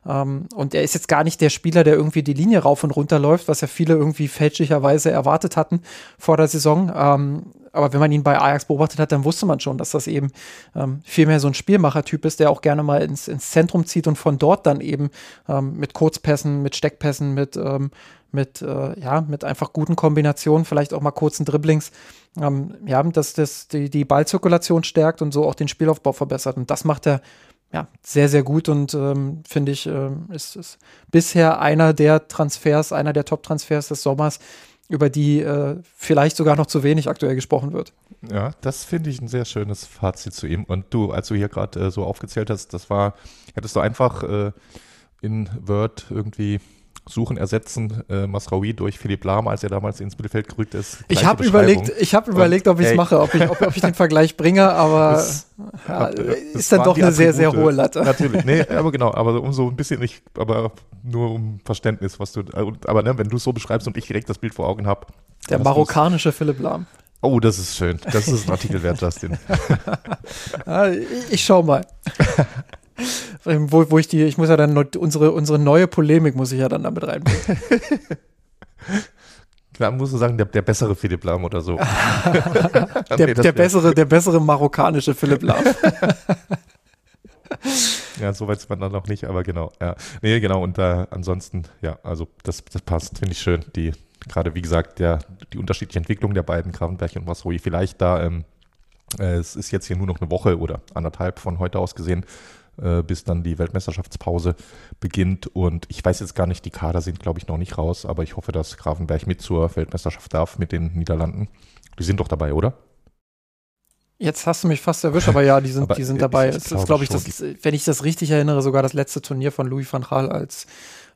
Ähm, und er ist jetzt gar nicht der Spieler, der irgendwie die Linie rauf und runter läuft, was ja viele irgendwie fälschlicherweise erwartet hatten vor der Saison. Ähm, aber wenn man ihn bei Ajax beobachtet hat, dann wusste man schon, dass das eben ähm, viel mehr so ein Spielmacher-Typ ist, der auch gerne mal ins, ins Zentrum zieht und von dort dann eben ähm, mit Kurzpässen, mit Steckpässen, mit ähm, mit, äh, ja, mit einfach guten Kombinationen, vielleicht auch mal kurzen Dribblings, ähm, ja, dass das die, die Ballzirkulation stärkt und so auch den Spielaufbau verbessert. Und das macht er ja, sehr, sehr gut und ähm, finde ich, ähm, ist, ist bisher einer der Transfers, einer der Top-Transfers des Sommers, über die äh, vielleicht sogar noch zu wenig aktuell gesprochen wird. Ja, das finde ich ein sehr schönes Fazit zu ihm. Und du, als du hier gerade äh, so aufgezählt hast, das war, hättest du einfach äh, in Word irgendwie suchen, ersetzen äh, Masraoui durch Philipp Lahm, als er damals ins Mittelfeld gerückt ist. Ich habe überlegt, ich habe überlegt, ob ich es mache, ob ich, ob, ob, ich den Vergleich bringe, aber das, ja, ist dann doch eine sehr, sehr hohe Latte. Natürlich, nee, aber genau, aber um so ein bisschen nicht, aber nur um Verständnis, was du, aber ne, wenn du es so beschreibst und ich direkt das Bild vor Augen habe. Der marokkanische Philipp Lahm. Oh, das ist schön. Das ist ein Artikel wert, Justin. ich schau mal. Wo, wo ich die, ich muss ja dann unsere, unsere neue Polemik muss ich ja dann damit reinbringen. Klar, musst du sagen, der, der bessere Philipp Lahm oder so. der, nee, der bessere, der bessere marokkanische Philipp Lahm. ja, so weit ist man dann noch nicht, aber genau. Ja. Nee, genau. Und äh, ansonsten, ja, also das, das passt, finde ich schön. Die, gerade wie gesagt, der, die unterschiedliche Entwicklung der beiden, Gravenberg und Masroi, vielleicht da, ähm, äh, es ist jetzt hier nur noch eine Woche oder anderthalb von heute aus gesehen, äh, bis dann die Weltmeisterschaftspause beginnt. Und ich weiß jetzt gar nicht, die Kader sind, glaube ich, noch nicht raus, aber ich hoffe, dass Grafenberg mit zur Weltmeisterschaft darf mit den Niederlanden. Die sind doch dabei, oder? Jetzt hast du mich fast erwischt, aber ja, die sind, die sind dabei. Es ist, glaube ich, das, wenn ich das richtig erinnere, sogar das letzte Turnier von Louis van Gaal als,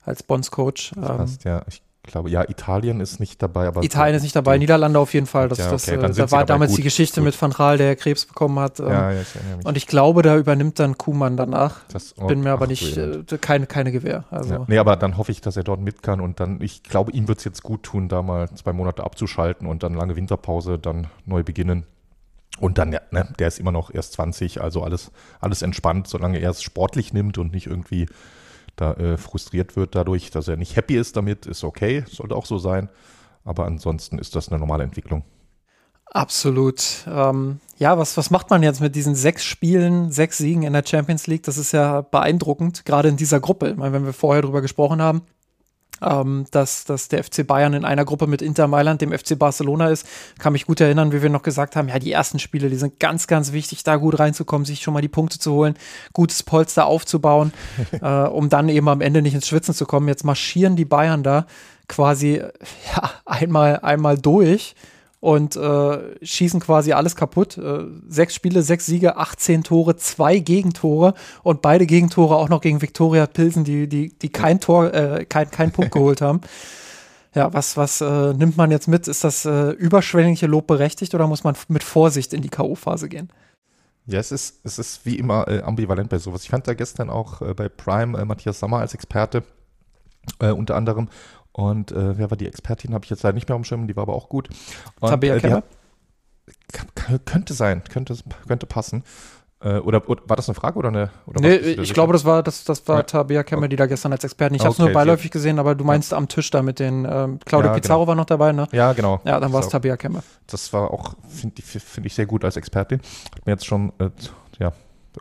als Bonds-Coach. Ähm, ja. Ich glaube, ja, Italien ist nicht dabei, aber. Italien ist nicht dabei, Niederlande auf jeden Fall. Das, ja, okay, das, äh, da war damals gut, die Geschichte gut. mit Van Raal, der Krebs bekommen hat. Ähm, ja, ja, ich erinnere mich. Und ich glaube, da übernimmt dann Kuhmann danach. Das, oh, Bin mir aber ach, nicht, äh, keine, keine Gewähr. Also. Ja. Nee, aber dann hoffe ich, dass er dort mit kann und dann, ich glaube, ihm wird es jetzt gut tun, da mal zwei Monate abzuschalten und dann lange Winterpause, dann neu beginnen. Und dann, ja, ne, der ist immer noch erst 20, also alles, alles entspannt, solange er es sportlich nimmt und nicht irgendwie da äh, frustriert wird dadurch, dass er nicht happy ist damit, ist okay, sollte auch so sein. Aber ansonsten ist das eine normale Entwicklung. Absolut. Ähm, ja, was, was macht man jetzt mit diesen sechs Spielen, sechs Siegen in der Champions League? Das ist ja beeindruckend, gerade in dieser Gruppe. Ich meine, wenn wir vorher drüber gesprochen haben, ähm, dass, dass der FC Bayern in einer Gruppe mit Inter Mailand, dem FC Barcelona ist. Kann mich gut erinnern, wie wir noch gesagt haben, ja, die ersten Spiele, die sind ganz, ganz wichtig, da gut reinzukommen, sich schon mal die Punkte zu holen, gutes Polster aufzubauen, äh, um dann eben am Ende nicht ins Schwitzen zu kommen. Jetzt marschieren die Bayern da quasi ja, einmal, einmal durch und äh, schießen quasi alles kaputt. Äh, sechs Spiele, sechs Siege, 18 Tore, zwei Gegentore und beide Gegentore auch noch gegen Viktoria Pilsen, die, die, die kein Tor, äh, kein, kein Punkt geholt haben. Ja, was, was äh, nimmt man jetzt mit? Ist das äh, überschwängliche Lob berechtigt oder muss man mit Vorsicht in die K.O.-Phase gehen? Ja, es ist, es ist wie immer äh, ambivalent bei sowas. Ich fand da gestern auch äh, bei Prime äh, Matthias Sommer als Experte äh, unter anderem. Und äh, wer war die Expertin, habe ich jetzt leider nicht mehr am Schirm, die war aber auch gut. Und, Tabea äh, hat- könnte sein, könnte, könnte passen. Äh, oder, oder war das eine Frage oder eine? Oder Nee, ich sicher? glaube, das war, das, das war Ja. Tabea Kemmer, die da gestern als Expertin. Ich habe es Okay, nur beiläufig gesehen, aber du meinst am Tisch da mit den, ähm, Claudio Ja, Pizarro genau. war noch dabei, ne? Ja, genau. Ja, dann war es. Tabea Kemmer. Das war auch, finde ich, find ich sehr gut als Expertin. Hat mir jetzt schon, äh, ja,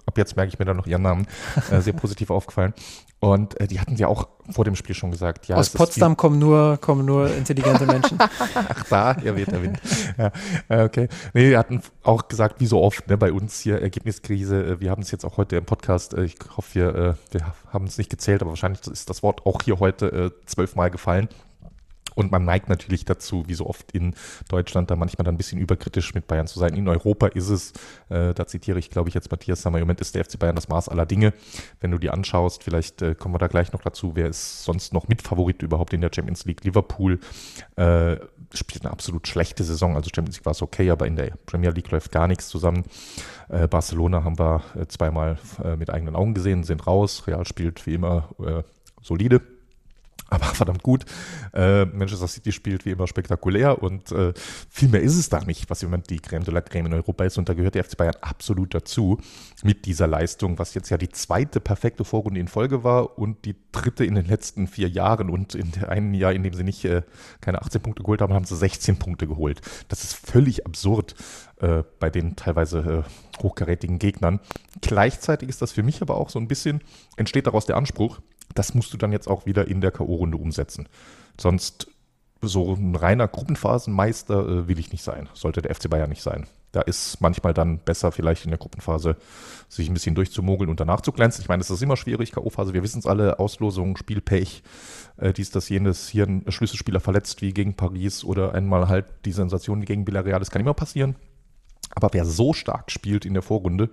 ab jetzt merke ich mir dann noch ihren Namen, äh, sehr positiv aufgefallen. Und äh, die hatten ja auch vor dem Spiel schon gesagt, ja, Aus Potsdam kommen nur, kommen nur intelligente Menschen. Ach, da, ihr weht der Wind. ja, okay. Nee, die hatten auch gesagt, wie so oft, ne, bei uns hier Ergebniskrise. Äh, wir haben es jetzt auch heute im Podcast, äh, ich hoffe, wir, äh, wir haben es nicht gezählt, aber wahrscheinlich ist das Wort auch hier heute äh, zwölfmal gefallen. Und man neigt natürlich dazu, wie so oft in Deutschland, da manchmal dann ein bisschen überkritisch mit Bayern zu sein. In Europa ist es, äh, da zitiere ich, glaube ich, jetzt Matthias Sammer, im Moment ist der FC Bayern das Maß aller Dinge. Wenn du die anschaust, vielleicht äh, kommen wir da gleich noch dazu, wer ist sonst noch Mitfavorit überhaupt in der Champions League? Liverpool äh, spielt eine absolut schlechte Saison. Also Champions League war es okay, aber in der Premier League läuft gar nichts zusammen. Äh, Barcelona haben wir äh, zweimal äh, mit eigenen Augen gesehen, sind raus. Real spielt wie immer solide aber verdammt gut. Äh, Manchester City spielt wie immer spektakulär und äh, viel mehr ist es da nicht, was im Moment die Creme de la Creme in Europa ist. Und da gehört der FC Bayern absolut dazu mit dieser Leistung, was jetzt ja die zweite perfekte Vorrunde in Folge war und die dritte in den letzten vier Jahren. Und in der einen Jahr, in dem sie nicht äh, keine 18 Punkte geholt haben, haben sie 16 Punkte geholt. Das ist völlig absurd äh, bei den teilweise äh, hochkarätigen Gegnern. Gleichzeitig ist das für mich aber auch so ein bisschen, entsteht daraus der Anspruch, das musst du dann jetzt auch wieder in der K.O.-Runde umsetzen. Sonst so ein reiner Gruppenphasenmeister äh, will ich nicht sein. Sollte der FC Bayern nicht sein. Da ist manchmal dann besser, vielleicht in der Gruppenphase sich ein bisschen durchzumogeln und danach zu glänzen. Ich meine, es ist immer schwierig, K.O.-Phase, wir wissen es alle, Auslosung, Spielpech, äh, dies, das, jenes, hier ein Schlüsselspieler verletzt wie gegen Paris oder einmal halt die Sensation wie gegen Villarreal, das kann immer passieren. Aber wer so stark spielt in der Vorrunde,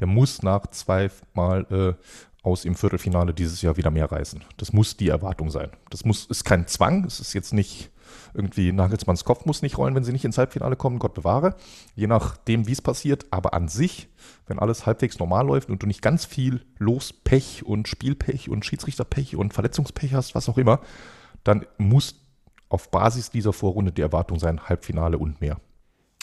der muss nach zweimal äh, aus im Viertelfinale dieses Jahr wieder mehr reißen. Das muss die Erwartung sein. Das muss, ist kein Zwang. Es ist jetzt nicht irgendwie Nagelsmanns Kopf muss nicht rollen, wenn sie nicht ins Halbfinale kommen, Gott bewahre. Je nachdem, wie es passiert. Aber an sich, wenn alles halbwegs normal läuft und du nicht ganz viel Lospech und Spielpech und Schiedsrichterpech und Verletzungspech hast, was auch immer, dann muss auf Basis dieser Vorrunde die Erwartung sein, Halbfinale und mehr.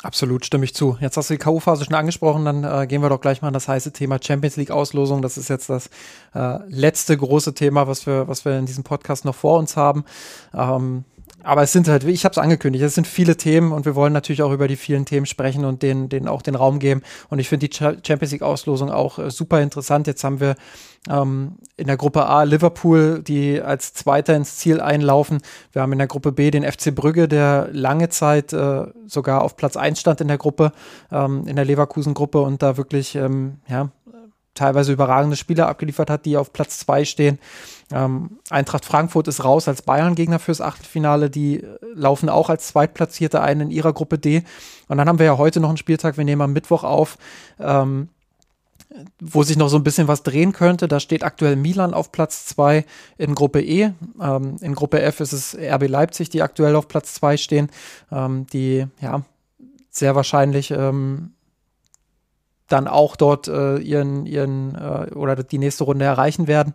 Absolut, stimme ich zu. Jetzt hast du die K.O.-Phase schon angesprochen, dann äh, gehen wir doch gleich mal an das heiße Thema Champions League-Auslosung. Das ist jetzt das äh, letzte große Thema, was wir, was wir in diesem Podcast noch vor uns haben. Ähm, aber es sind halt, ich habe es angekündigt, es sind viele Themen und wir wollen natürlich auch über die vielen Themen sprechen und denen, denen auch den Raum geben. Und ich finde die Cha- Champions League-Auslosung auch äh, super interessant. Jetzt haben wir ähm, in der Gruppe A Liverpool, die als Zweiter ins Ziel einlaufen. Wir haben in der Gruppe B den FC Brügge, der lange Zeit äh, sogar auf Platz 1 stand in der Gruppe, ähm, in der Leverkusen-Gruppe und da wirklich, ähm, ja, teilweise überragende Spieler abgeliefert hat, die auf Platz 2 stehen. Ähm, Eintracht Frankfurt ist raus als Bayern-Gegner fürs Achtelfinale. Die äh, laufen auch als Zweitplatzierte ein in ihrer Gruppe D. Und dann haben wir ja heute noch einen Spieltag. Wir nehmen am Mittwoch auf. Ähm, wo sich noch so ein bisschen was drehen könnte. Da steht aktuell Milan auf Platz 2 in Gruppe E. Ähm, in Gruppe F ist es RB Leipzig, die aktuell auf Platz 2 stehen, ähm, die ja sehr wahrscheinlich ähm, dann auch dort äh, ihren, ihren äh, oder die nächste Runde erreichen werden.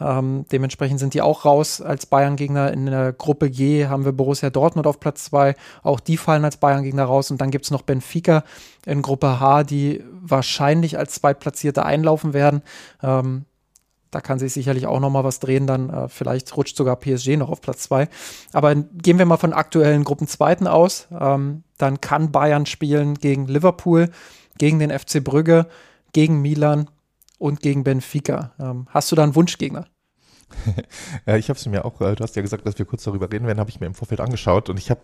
Ähm, dementsprechend sind die auch raus als Bayern-Gegner. In der Gruppe G haben wir Borussia Dortmund auf Platz 2. Auch die fallen als Bayern-Gegner raus. Und dann gibt es noch Benfica in Gruppe H, die wahrscheinlich als Zweitplatzierte einlaufen werden. Ähm, da kann sich sicherlich auch noch mal was drehen, dann äh, vielleicht rutscht sogar PSG noch auf Platz 2. Aber gehen wir mal von aktuellen Gruppenzweiten aus. Ähm, dann kann Bayern spielen gegen Liverpool, gegen den FC Brügge, gegen Milan und gegen Benfica. Ähm, hast du da einen Wunschgegner? Ja, ich habe es mir auch, äh, du hast ja gesagt, dass wir kurz darüber reden werden, habe ich mir im Vorfeld angeschaut und ich habe,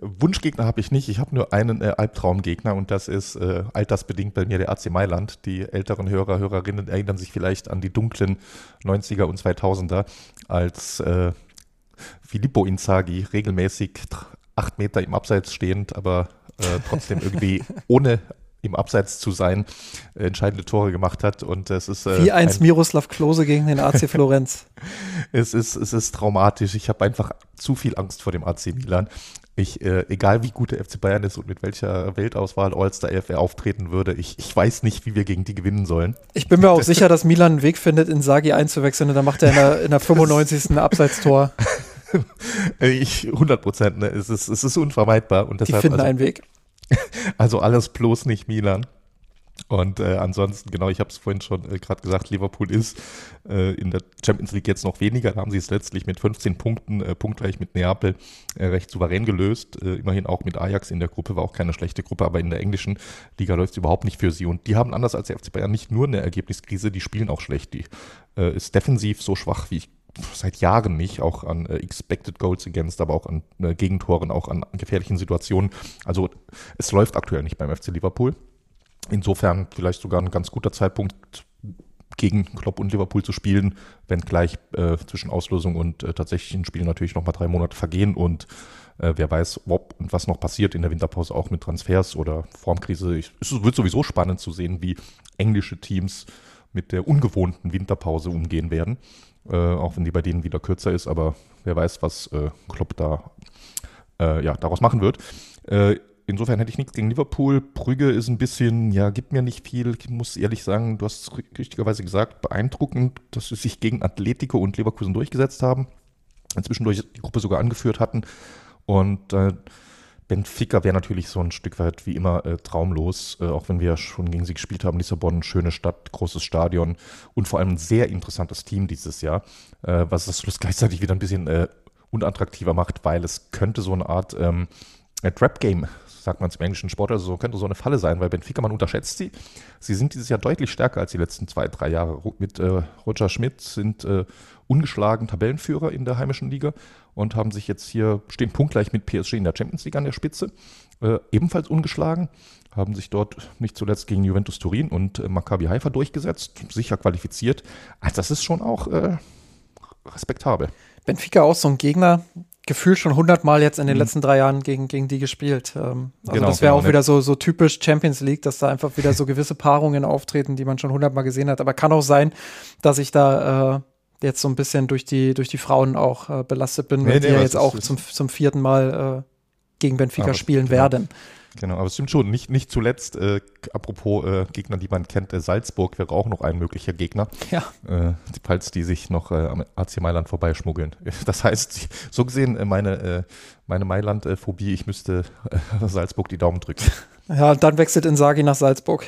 Wunschgegner habe ich nicht, ich habe nur einen äh, Albtraumgegner und das ist äh, altersbedingt bei mir der AC Mailand. Die älteren Hörer, Hörerinnen erinnern sich vielleicht an die dunklen 90er und 2000er, als äh, Filippo Inzaghi regelmäßig acht Meter im Abseits stehend, aber äh, trotzdem irgendwie ohne im Abseits zu sein, äh, entscheidende Tore gemacht hat. Und es ist äh, wie eins ein, Miroslav Klose gegen den AC Florenz. es ist es ist traumatisch. Ich habe einfach zu viel Angst vor dem AC Milan. Ich, äh, egal wie gut der FC Bayern ist und mit welcher Weltauswahl All-Star er auftreten würde, ich, ich weiß nicht, wie wir gegen die gewinnen sollen. Ich bin mir auch sicher, dass Milan einen Weg findet, in Sagi einzuwechseln und dann macht er in der, in der 95. Abseitstor. ich, 100 Prozent, ne? es, ist, es ist unvermeidbar. Und deshalb, die finden also, einen Weg. Also alles bloß nicht Milan. Und äh, ansonsten, genau, ich habe es vorhin schon äh, gerade gesagt, Liverpool ist äh, in der Champions League jetzt noch weniger. Da haben sie es letztlich mit 15 Punkten, äh, punktgleich mit Neapel, äh, recht souverän gelöst. Äh, immerhin auch mit Ajax in der Gruppe, war auch keine schlechte Gruppe, aber in der englischen Liga läuft es überhaupt nicht für sie. Und die haben anders als der FC Bayern nicht nur eine Ergebniskrise, die spielen auch schlecht. Die ist defensiv so schwach, wie ich seit Jahren nicht, auch an äh, Expected Goals Against, aber auch an äh, Gegentoren, auch an gefährlichen Situationen. Also es läuft aktuell nicht beim FC Liverpool. Insofern vielleicht sogar ein ganz guter Zeitpunkt gegen Klopp und Liverpool zu spielen, wenn gleich äh, zwischen Auslösung und äh, tatsächlichen Spielen natürlich nochmal drei Monate vergehen und äh, wer weiß, ob und was noch passiert in der Winterpause auch mit Transfers oder Formkrise. Ich, es wird sowieso spannend zu sehen, wie englische Teams mit der ungewohnten Winterpause umgehen werden äh, auch wenn die bei denen wieder kürzer ist, aber wer weiß, was äh, Klopp da äh, ja, daraus machen wird. Äh, insofern hätte ich nichts gegen Liverpool. Brügge ist ein bisschen, ja, gibt mir nicht viel. Ich muss ehrlich sagen, du hast richtigerweise gesagt, beeindruckend, dass sie sich gegen Atletico und Leverkusen durchgesetzt haben. Zwischendurch die Gruppe sogar angeführt hatten. Und äh, Benfica wäre natürlich so ein Stück weit wie immer äh, traumlos, äh, auch wenn wir schon gegen sie gespielt haben. Lissabon, schöne Stadt, großes Stadion und vor allem ein sehr interessantes Team dieses Jahr, äh, was das Schluss gleichzeitig wieder ein bisschen äh, unattraktiver macht, weil es könnte so eine Art ähm, Trap-Game sagt man im englischen Sport, also so könnte so eine Falle sein, weil Benfica, man unterschätzt sie. Sie sind dieses Jahr deutlich stärker als die letzten zwei, drei Jahre. Mit äh, Roger Schmidt sind äh, ungeschlagen Tabellenführer in der heimischen Liga und haben sich jetzt hier, stehen punktgleich mit PSG in der Champions League an der Spitze, äh, ebenfalls ungeschlagen, haben sich dort nicht zuletzt gegen Juventus Turin und äh, Maccabi Haifa durchgesetzt, sicher qualifiziert. Also das ist schon auch äh, respektabel. Benfica auch so ein Gegner, gefühlt schon hundertmal jetzt in den mhm. letzten drei Jahren gegen, gegen die gespielt. Ähm, also genau, das wäre genau, auch ne? wieder so, so typisch Champions League, dass da einfach wieder so gewisse Paarungen auftreten, die man schon hundertmal gesehen hat. Aber kann auch sein, dass ich da äh, jetzt so ein bisschen durch die, durch die Frauen auch äh, belastet bin, weil nee, die nee, ja jetzt auch zum, zum vierten Mal äh, gegen Benfica aber, spielen genau. werden. Genau, aber es stimmt schon. Nicht, nicht zuletzt, äh, apropos äh, Gegner, die man kennt, äh, Salzburg wäre auch noch ein möglicher Gegner. Ja. Äh, falls die sich noch äh, am AC Mailand vorbeischmuggeln. Das heißt, so gesehen, äh, meine, meine Mailand-Phobie, ich müsste Salzburg die Daumen drücken. Ja, dann wechselt Insagi nach Salzburg.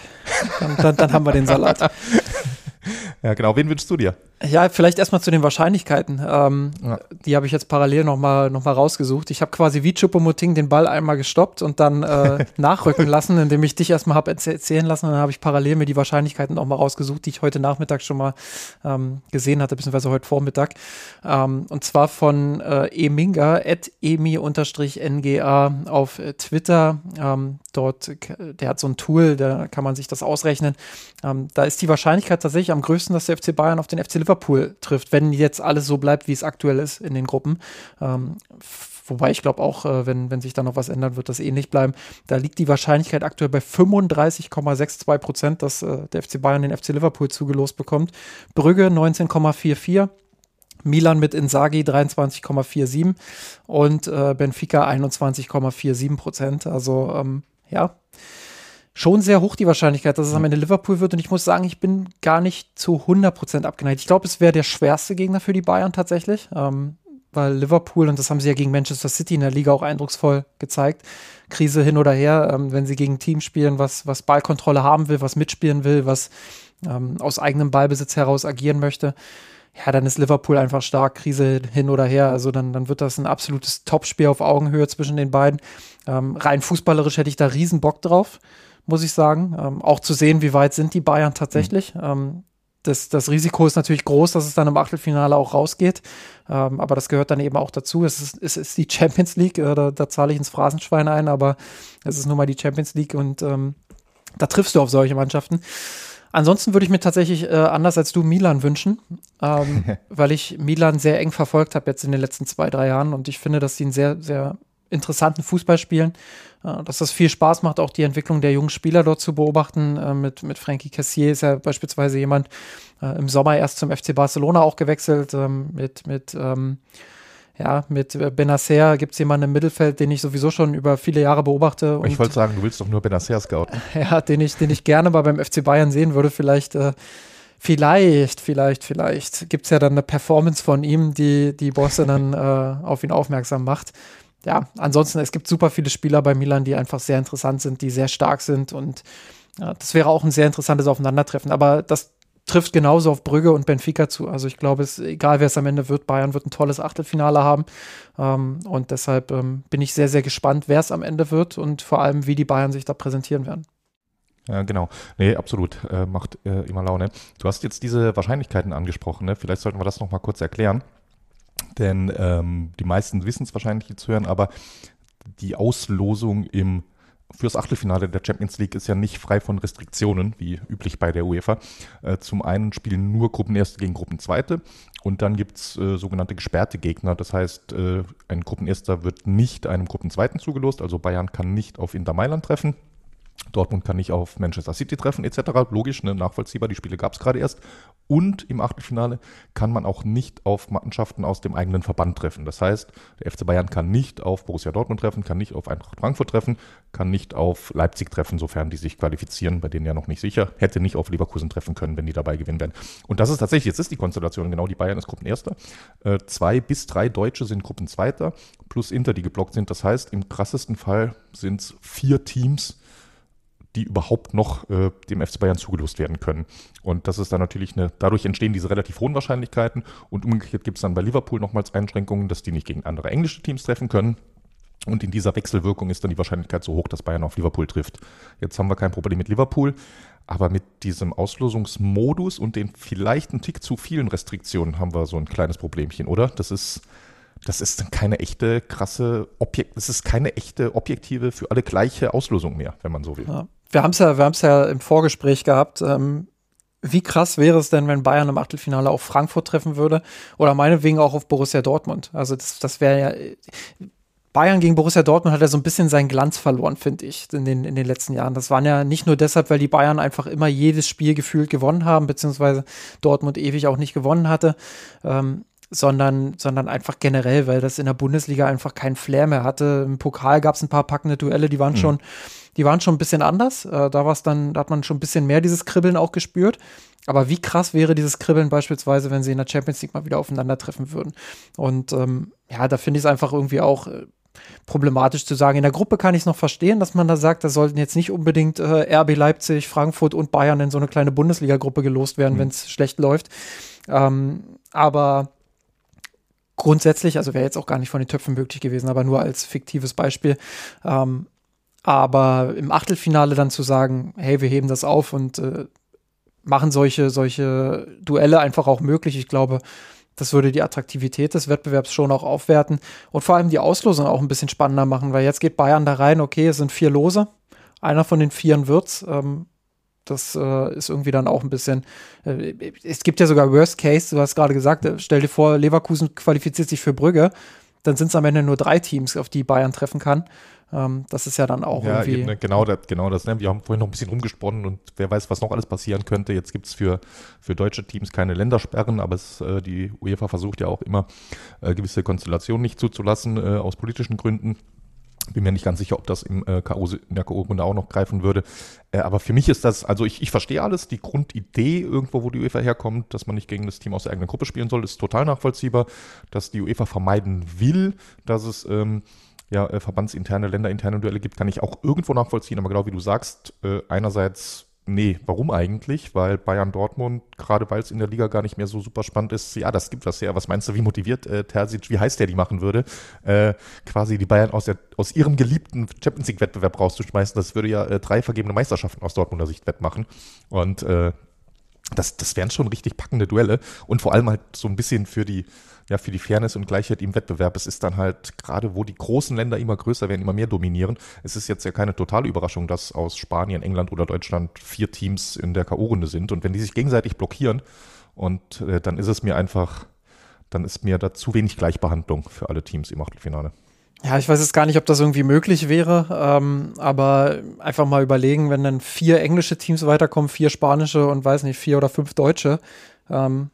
Dann, dann, dann haben wir den Salat. Ja, genau. Wen wünschst du dir? Ja, vielleicht erstmal zu den Wahrscheinlichkeiten. Ähm, ja. Die habe ich jetzt parallel nochmal noch mal rausgesucht. Ich habe quasi wie Chupomoting den Ball einmal gestoppt und dann äh, nachrücken lassen, indem ich dich erstmal habe erzählen lassen. Und dann habe ich parallel mir die Wahrscheinlichkeiten nochmal rausgesucht, die ich heute Nachmittag schon mal ähm, gesehen hatte, beziehungsweise heute Vormittag. Ähm, und zwar von äh, eminga, at emi-nga auf Twitter. Ähm, dort, der hat so ein Tool, da kann man sich das ausrechnen. Ähm, da ist die Wahrscheinlichkeit tatsächlich am größten, dass der FC Bayern auf den FC Liverpool trifft, wenn jetzt alles so bleibt, wie es aktuell ist in den Gruppen. Ähm, wobei ich glaube auch, äh, wenn, wenn sich da noch was ändert, wird das ähnlich bleiben. Da liegt die Wahrscheinlichkeit aktuell bei 35,62 Prozent, dass äh, der FC Bayern den FC Liverpool zugelost bekommt. Brügge 19,44. Milan mit Insagi 23,47 und äh, Benfica 21,47 Prozent. Also ähm, ja, schon sehr hoch die Wahrscheinlichkeit, dass es am Ende Liverpool wird. Und ich muss sagen, ich bin gar nicht zu 100% abgeneigt. Ich glaube, es wäre der schwerste Gegner für die Bayern tatsächlich. Ähm, weil Liverpool, und das haben sie ja gegen Manchester City in der Liga auch eindrucksvoll gezeigt, Krise hin oder her, ähm, wenn sie gegen ein Team spielen, was, was Ballkontrolle haben will, was mitspielen will, was ähm, aus eigenem Ballbesitz heraus agieren möchte, ja, dann ist Liverpool einfach stark, Krise hin oder her. Also dann, dann wird das ein absolutes Topspiel auf Augenhöhe zwischen den beiden. Ähm, rein fußballerisch hätte ich da riesen Bock drauf muss ich sagen. Ähm, auch zu sehen, wie weit sind die Bayern tatsächlich. Mhm. Ähm, das, das Risiko ist natürlich groß, dass es dann im Achtelfinale auch rausgeht. Ähm, aber das gehört dann eben auch dazu. Es ist, es ist die Champions League, äh, da, da zahle ich ins Phrasenschwein ein, aber es ist nun mal die Champions League und ähm, da triffst du auf solche Mannschaften. Ansonsten würde ich mir tatsächlich äh, anders als du Milan wünschen, ähm, weil ich Milan sehr eng verfolgt habe jetzt in den letzten zwei, drei Jahren und ich finde, dass sie ein sehr, sehr interessanten Fußball spielen, äh, dass das viel Spaß macht, auch die Entwicklung der jungen Spieler dort zu beobachten. Äh, mit, mit Frankie Cassier ist ja beispielsweise jemand äh, im Sommer erst zum FC Barcelona auch gewechselt, ähm, mit, mit ähm, ja, mit Benacer gibt es jemanden im Mittelfeld, den ich sowieso schon über viele Jahre beobachte. ich wollte sagen, du willst doch nur Benacer scouten. Ja, den ich, den ich gerne mal beim FC Bayern sehen würde. Vielleicht äh, vielleicht, vielleicht, vielleicht gibt es ja dann eine Performance von ihm, die die Bosse dann äh, auf ihn aufmerksam macht. Ja, ansonsten, es gibt super viele Spieler bei Milan, die einfach sehr interessant sind, die sehr stark sind und ja, das wäre auch ein sehr interessantes Aufeinandertreffen. Aber das trifft genauso auf Brügge und Benfica zu. Also ich glaube, es egal wer es am Ende wird, Bayern wird ein tolles Achtelfinale haben. Ähm, und deshalb ähm, bin ich sehr, sehr gespannt, wer es am Ende wird und vor allem, wie die Bayern sich da präsentieren werden. Ja, genau. Nee, absolut. Äh, macht äh, immer Laune. Du hast jetzt diese Wahrscheinlichkeiten angesprochen. Ne? Vielleicht sollten wir das nochmal kurz erklären. Denn ähm, die meisten wissen es wahrscheinlich jetzt hören, aber die Auslosung im fürs Achtelfinale der Champions League ist ja nicht frei von Restriktionen, wie üblich bei der UEFA. Äh, zum einen spielen nur Gruppenerste gegen Gruppenzweite und dann gibt es äh, sogenannte gesperrte Gegner. Das heißt, äh, ein Gruppenerster wird nicht einem Gruppenzweiten zugelost, also Bayern kann nicht auf Inter Mailand treffen Dortmund kann nicht auf Manchester City treffen, etc. Logisch, ne, nachvollziehbar, die Spiele gab es gerade erst. Und im Achtelfinale kann man auch nicht auf Mannschaften aus dem eigenen Verband treffen. Das heißt, der FC Bayern kann nicht auf Borussia Dortmund treffen, kann nicht auf Eintracht Frankfurt treffen, kann nicht auf Leipzig treffen, sofern die sich qualifizieren, bei denen ja noch nicht sicher. Hätte nicht auf Leverkusen treffen können, wenn die dabei gewinnen werden. Und das ist tatsächlich, jetzt ist die Konstellation genau, die Bayern ist Gruppenerster. Äh, zwei bis drei Deutsche sind Gruppenzweiter, plus Inter, die geblockt sind. Das heißt, im krassesten Fall sind es vier Teams, die überhaupt noch äh, dem FC Bayern zugelost werden können. Und das ist dann natürlich eine, dadurch entstehen diese relativ hohen Wahrscheinlichkeiten und umgekehrt gibt es dann bei Liverpool nochmals Einschränkungen, dass die nicht gegen andere englische Teams treffen können. Und in dieser Wechselwirkung ist dann die Wahrscheinlichkeit so hoch, dass Bayern auf Liverpool trifft. Jetzt haben wir kein Problem mit Liverpool, aber mit diesem Auslosungsmodus und den vielleicht einen Tick zu vielen Restriktionen haben wir so ein kleines Problemchen, oder? Das ist, das ist dann keine echte krasse Objekt, das ist keine echte objektive für alle gleiche Auslosung mehr, wenn man so will. Ja wir haben es ja, wir haben es ja im Vorgespräch gehabt. Ähm, wie krass wäre es denn, wenn Bayern im Achtelfinale auf Frankfurt treffen würde oder meinetwegen auch auf Borussia Dortmund? Also das, das wäre ja Bayern gegen Borussia Dortmund hat ja so ein bisschen seinen Glanz verloren, finde ich, in den, in den letzten Jahren. Das waren ja nicht nur deshalb, weil die Bayern einfach immer jedes Spiel gefühlt gewonnen haben, beziehungsweise Dortmund ewig auch nicht gewonnen hatte, ähm, sondern, sondern einfach generell, weil das in der Bundesliga einfach keinen Flair mehr hatte. Im Pokal gab es ein paar packende Duelle, die waren mhm. schon die waren schon ein bisschen anders. Äh, da war es dann, da hat man schon ein bisschen mehr dieses Kribbeln auch gespürt. Aber wie krass wäre dieses Kribbeln beispielsweise, wenn sie in der Champions League mal wieder aufeinandertreffen würden? Und ähm, ja, da finde ich es einfach irgendwie auch äh, problematisch zu sagen. In der Gruppe kann ich es noch verstehen, dass man da sagt, da sollten jetzt nicht unbedingt äh, RB Leipzig, Frankfurt und Bayern in so eine kleine Bundesliga-Gruppe gelost werden, mhm. wenn es schlecht läuft. Ähm, aber grundsätzlich, also wäre jetzt auch gar nicht von den Töpfen möglich gewesen, aber nur als fiktives Beispiel, ähm, aber im Achtelfinale dann zu sagen, hey, wir heben das auf und äh, machen solche, solche Duelle einfach auch möglich, ich glaube, das würde die Attraktivität des Wettbewerbs schon auch aufwerten und vor allem die Auslosung auch ein bisschen spannender machen, weil jetzt geht Bayern da rein, okay, es sind vier Lose, einer von den Vieren wird's. Ähm, das äh, ist irgendwie dann auch ein bisschen. Äh, es gibt ja sogar Worst Case, du hast gerade gesagt, äh, stell dir vor, Leverkusen qualifiziert sich für Brügge, dann sind es am Ende nur drei Teams, auf die Bayern treffen kann. Ähm, das ist ja dann auch ja, irgendwie. Eben, ne, genau das, genau das. Ne? Wir haben vorhin noch ein bisschen rumgesponnen und wer weiß, was noch alles passieren könnte. Jetzt gibt es für, für deutsche Teams keine Ländersperren, aber es, äh, die UEFA versucht ja auch immer, äh, gewisse Konstellationen nicht zuzulassen äh, aus politischen Gründen. Bin mir nicht ganz sicher, ob das im, äh, KO, in der K.O.-Runde auch noch greifen würde. Äh, aber für mich ist das, also ich, ich verstehe alles, die Grundidee irgendwo, wo die UEFA herkommt, dass man nicht gegen das Team aus der eigenen Gruppe spielen soll, ist total nachvollziehbar. Dass die UEFA vermeiden will, dass es ähm, ja, äh, verbandsinterne, länderinterne Duelle gibt, kann ich auch irgendwo nachvollziehen. Aber genau wie du sagst, äh, einerseits, nee, warum eigentlich? Weil Bayern Dortmund, gerade weil es in der Liga gar nicht mehr so super spannend ist, ja, das gibt das ja. Was meinst du, wie motiviert äh, Terzic, wie heiß der die machen würde, äh, quasi die Bayern aus, der, aus ihrem geliebten Champions League-Wettbewerb rauszuschmeißen? Das würde ja äh, drei vergebene Meisterschaften aus Dortmunder Sicht wettmachen. Und äh, das, das wären schon richtig packende Duelle und vor allem halt so ein bisschen für die, ja, für die Fairness und Gleichheit im Wettbewerb. Es ist dann halt gerade, wo die großen Länder immer größer werden, immer mehr dominieren. Es ist jetzt ja keine totale Überraschung, dass aus Spanien, England oder Deutschland vier Teams in der K.O.-Runde sind. Und wenn die sich gegenseitig blockieren, und äh, dann ist es mir einfach, dann ist mir da zu wenig Gleichbehandlung für alle Teams im Achtelfinale. Ja, ich weiß jetzt gar nicht, ob das irgendwie möglich wäre, ähm, aber einfach mal überlegen, wenn dann vier englische Teams weiterkommen, vier spanische und weiß nicht, vier oder fünf deutsche. Ähm,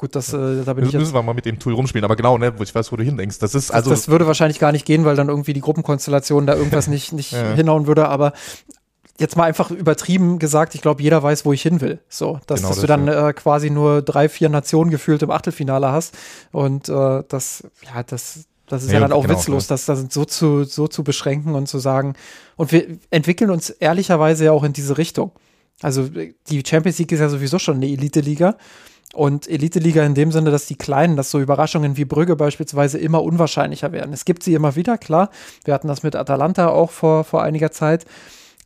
gut, das, äh, da bin ich. Jetzt, müssen wir mal mit dem Tool rumspielen, aber genau, ne, wo ich weiß, wo du hindenkst. Das ist also. Das, das würde wahrscheinlich gar nicht gehen, weil dann irgendwie die Gruppenkonstellation da irgendwas nicht, nicht ja. hinhauen würde, aber jetzt mal einfach übertrieben gesagt, ich glaube, jeder weiß, wo ich hin will. So, dass, genau dass das, du dann äh, quasi nur drei, vier Nationen gefühlt im Achtelfinale hast. Und äh, das, ja, das, das ist ja, ja dann auch genau, witzlos, das, das so zu, so zu beschränken und zu sagen. Und wir entwickeln uns ehrlicherweise ja auch in diese Richtung. Also die Champions League ist ja sowieso schon eine Elite-Liga. Und Elite-Liga in dem Sinne, dass die Kleinen, dass so Überraschungen wie Brügge beispielsweise immer unwahrscheinlicher werden. Es gibt sie immer wieder, klar. Wir hatten das mit Atalanta auch vor, vor einiger Zeit.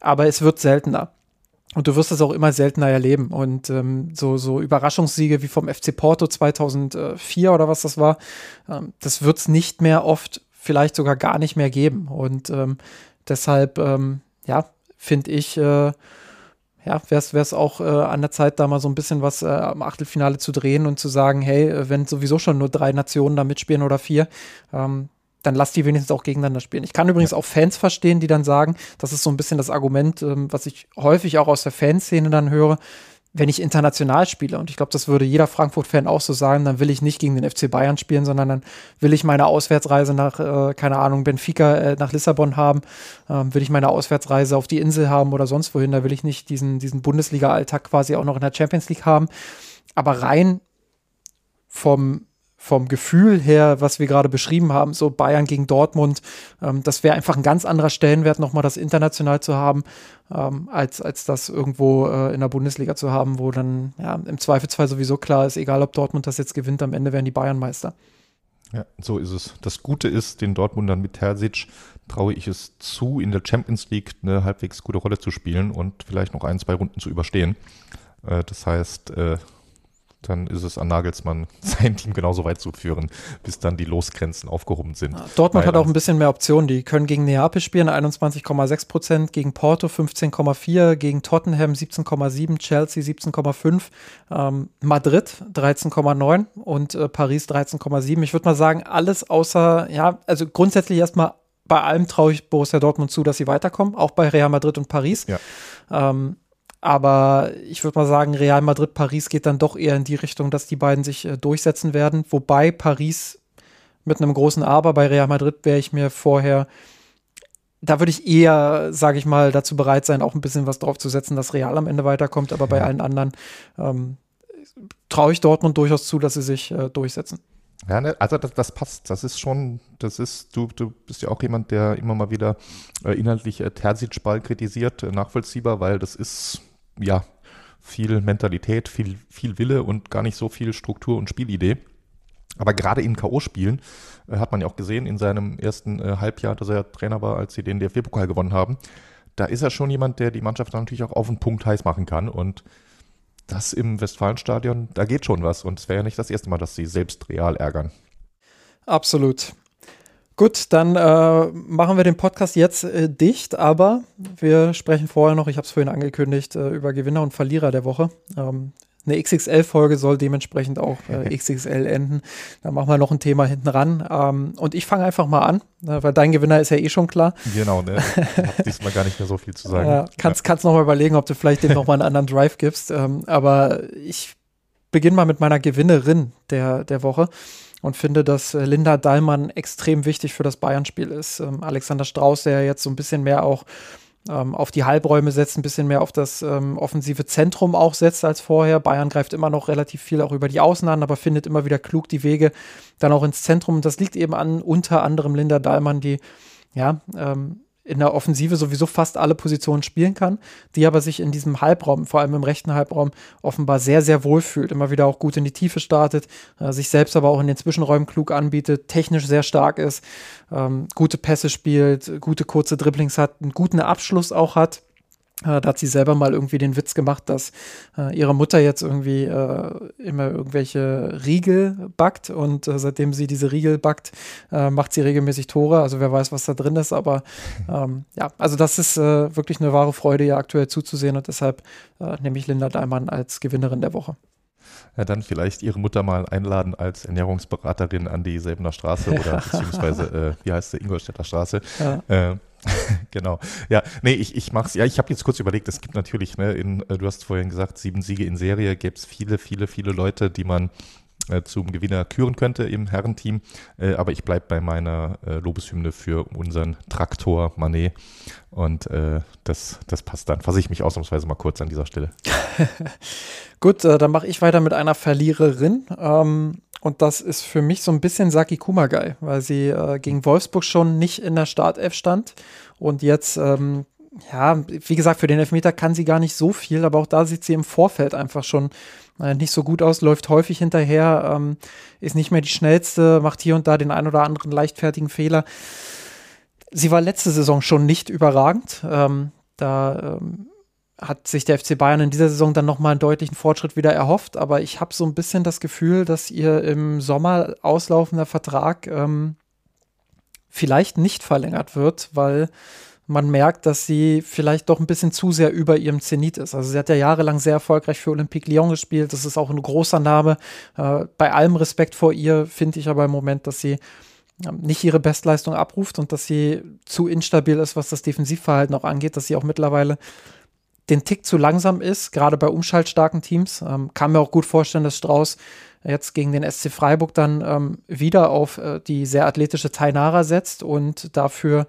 Aber es wird seltener. Und du wirst das auch immer seltener erleben. Und ähm, so, so Überraschungssiege wie vom FC Porto 2004 oder was das war, ähm, das wird es nicht mehr oft, vielleicht sogar gar nicht mehr geben. Und ähm, deshalb, ähm, ja, finde ich, äh, ja, wäre es auch äh, an der Zeit, da mal so ein bisschen was äh, am Achtelfinale zu drehen und zu sagen, hey, äh, wenn sowieso schon nur drei Nationen da mitspielen oder vier, ähm, dann lass die wenigstens auch gegeneinander spielen. Ich kann übrigens ja. auch Fans verstehen, die dann sagen, das ist so ein bisschen das Argument, ähm, was ich häufig auch aus der Fanszene dann höre, wenn ich international spiele, und ich glaube, das würde jeder Frankfurt-Fan auch so sagen, dann will ich nicht gegen den FC Bayern spielen, sondern dann will ich meine Auswärtsreise nach, äh, keine Ahnung, Benfica, äh, nach Lissabon haben, ähm, will ich meine Auswärtsreise auf die Insel haben oder sonst wohin, da will ich nicht diesen, diesen Bundesliga-Alltag quasi auch noch in der Champions League haben. Aber rein vom vom Gefühl her, was wir gerade beschrieben haben, so Bayern gegen Dortmund, ähm, das wäre einfach ein ganz anderer Stellenwert, nochmal das international zu haben, ähm, als, als das irgendwo äh, in der Bundesliga zu haben, wo dann ja, im Zweifelsfall sowieso klar ist, egal ob Dortmund das jetzt gewinnt, am Ende werden die Bayern Meister. Ja, so ist es. Das Gute ist, den Dortmundern mit Terzic traue ich es zu, in der Champions League eine halbwegs gute Rolle zu spielen und vielleicht noch ein, zwei Runden zu überstehen. Äh, das heißt, äh, dann ist es an Nagelsmann, sein Team genauso weit zu führen, bis dann die Losgrenzen aufgehoben sind. Dortmund hat auch ein bisschen mehr Optionen. Die können gegen Neapel spielen, 21,6 Prozent, gegen Porto 15,4%, gegen Tottenham 17,7, Chelsea 17,5, ähm, Madrid 13,9 und äh, Paris 13,7. Ich würde mal sagen, alles außer, ja, also grundsätzlich erstmal bei allem traue ich Borussia Dortmund zu, dass sie weiterkommen, auch bei Real Madrid und Paris. Ja. Ähm, aber ich würde mal sagen, Real Madrid, Paris geht dann doch eher in die Richtung, dass die beiden sich äh, durchsetzen werden. Wobei Paris mit einem großen Aber bei Real Madrid wäre ich mir vorher, da würde ich eher, sage ich mal, dazu bereit sein, auch ein bisschen was drauf zu setzen, dass Real am Ende weiterkommt. Aber bei allen anderen ähm, traue ich Dortmund durchaus zu, dass sie sich äh, durchsetzen. Ja, ne, also das, das, passt. Das ist schon, das ist, du, du bist ja auch jemand, der immer mal wieder äh, inhaltlich äh, Terzic-Ball kritisiert, äh, nachvollziehbar, weil das ist ja, viel Mentalität, viel, viel Wille und gar nicht so viel Struktur und Spielidee. Aber gerade in K.O.-Spielen äh, hat man ja auch gesehen, in seinem ersten äh, Halbjahr, dass er Trainer war, als sie den DFB-Pokal gewonnen haben, da ist er schon jemand, der die Mannschaft natürlich auch auf den Punkt heiß machen kann. Und das im Westfalenstadion, da geht schon was. Und es wäre ja nicht das erste Mal, dass sie selbst real ärgern. Absolut. Gut, dann äh, machen wir den Podcast jetzt äh, dicht, aber wir sprechen vorher noch, ich habe es vorhin angekündigt, äh, über Gewinner und Verlierer der Woche. Ähm, eine XXL-Folge soll dementsprechend auch äh, XXL enden. Dann machen wir noch ein Thema hinten ran. Ähm, und ich fange einfach mal an, äh, weil dein Gewinner ist ja eh schon klar. Genau, ne? Hab diesmal gar nicht mehr so viel zu sagen. Ja, kannst, ja. kannst noch mal überlegen, ob du vielleicht dem noch mal einen anderen Drive gibst. Ähm, aber ich beginne mal mit meiner Gewinnerin der, der Woche und finde, dass äh, Linda Dallmann extrem wichtig für das Bayern-Spiel ist. Ähm, Alexander Strauß, der jetzt so ein bisschen mehr auch ähm, auf die Halbräume setzt, ein bisschen mehr auf das ähm, offensive Zentrum auch setzt als vorher. Bayern greift immer noch relativ viel auch über die Außen an, aber findet immer wieder klug die Wege dann auch ins Zentrum. Und das liegt eben an unter anderem Linda Dahlmann, die ja ähm, in der Offensive sowieso fast alle Positionen spielen kann, die aber sich in diesem Halbraum, vor allem im rechten Halbraum, offenbar sehr, sehr wohl fühlt, immer wieder auch gut in die Tiefe startet, äh, sich selbst aber auch in den Zwischenräumen klug anbietet, technisch sehr stark ist, ähm, gute Pässe spielt, gute kurze Dribblings hat, einen guten Abschluss auch hat da hat sie selber mal irgendwie den Witz gemacht, dass äh, ihre Mutter jetzt irgendwie äh, immer irgendwelche Riegel backt und äh, seitdem sie diese Riegel backt, äh, macht sie regelmäßig Tore. Also wer weiß, was da drin ist, aber ähm, ja, also das ist äh, wirklich eine wahre Freude, ihr aktuell zuzusehen und deshalb nehme ich Linda Daimann als Gewinnerin der Woche. Ja, dann vielleicht Ihre Mutter mal einladen als Ernährungsberaterin an die Selbener Straße oder beziehungsweise, äh, wie heißt sie, Ingolstädter Straße. Ja. Genau. Ja, nee, ich, ich mach's. Ja, ich habe jetzt kurz überlegt, es gibt natürlich, ne, in, äh, du hast vorhin gesagt, sieben Siege in Serie, gäbe es viele, viele, viele Leute, die man zum Gewinner küren könnte im Herrenteam. Äh, aber ich bleibe bei meiner äh, Lobeshymne für unseren Traktor Manet. Und äh, das, das passt dann. Fasse ich mich ausnahmsweise mal kurz an dieser Stelle. Gut, äh, dann mache ich weiter mit einer Verliererin. Ähm, und das ist für mich so ein bisschen Saki Kumagai, weil sie äh, gegen Wolfsburg schon nicht in der Startelf stand. Und jetzt ähm, ja, wie gesagt, für den Elfmeter kann sie gar nicht so viel, aber auch da sieht sie im Vorfeld einfach schon äh, nicht so gut aus, läuft häufig hinterher, ähm, ist nicht mehr die schnellste, macht hier und da den ein oder anderen leichtfertigen Fehler. Sie war letzte Saison schon nicht überragend. Ähm, da ähm, hat sich der FC Bayern in dieser Saison dann nochmal einen deutlichen Fortschritt wieder erhofft, aber ich habe so ein bisschen das Gefühl, dass ihr im Sommer auslaufender Vertrag ähm, vielleicht nicht verlängert wird, weil man merkt, dass sie vielleicht doch ein bisschen zu sehr über ihrem Zenit ist. Also sie hat ja jahrelang sehr erfolgreich für Olympique Lyon gespielt. Das ist auch ein großer Name. Äh, bei allem Respekt vor ihr finde ich aber im Moment, dass sie ähm, nicht ihre Bestleistung abruft und dass sie zu instabil ist, was das Defensivverhalten auch angeht, dass sie auch mittlerweile den Tick zu langsam ist, gerade bei umschaltstarken Teams. Ähm, kann mir auch gut vorstellen, dass Strauß jetzt gegen den SC Freiburg dann ähm, wieder auf äh, die sehr athletische Tainara setzt und dafür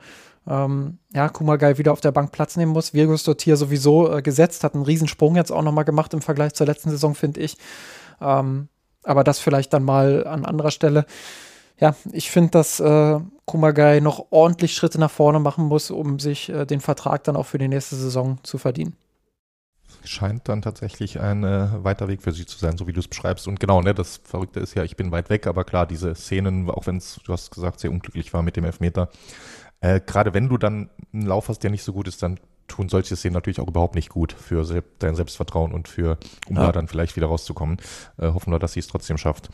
ähm, ja, Kumagai wieder auf der Bank Platz nehmen muss. Virgus Dottir sowieso äh, gesetzt, hat einen Riesensprung jetzt auch nochmal gemacht im Vergleich zur letzten Saison, finde ich. Ähm, aber das vielleicht dann mal an anderer Stelle. Ja, ich finde, dass äh, Kumagai noch ordentlich Schritte nach vorne machen muss, um sich äh, den Vertrag dann auch für die nächste Saison zu verdienen scheint dann tatsächlich ein äh, weiter Weg für sie zu sein, so wie du es beschreibst. Und genau, ne, das Verrückte ist ja, ich bin weit weg, aber klar, diese Szenen, auch wenn es, du hast gesagt, sehr unglücklich war mit dem Elfmeter, äh, Gerade wenn du dann einen Lauf hast, der nicht so gut ist, dann tun solche Szenen natürlich auch überhaupt nicht gut für dein Selbstvertrauen und für, um ja. da dann vielleicht wieder rauszukommen. Äh, hoffen wir, dass sie es trotzdem schafft.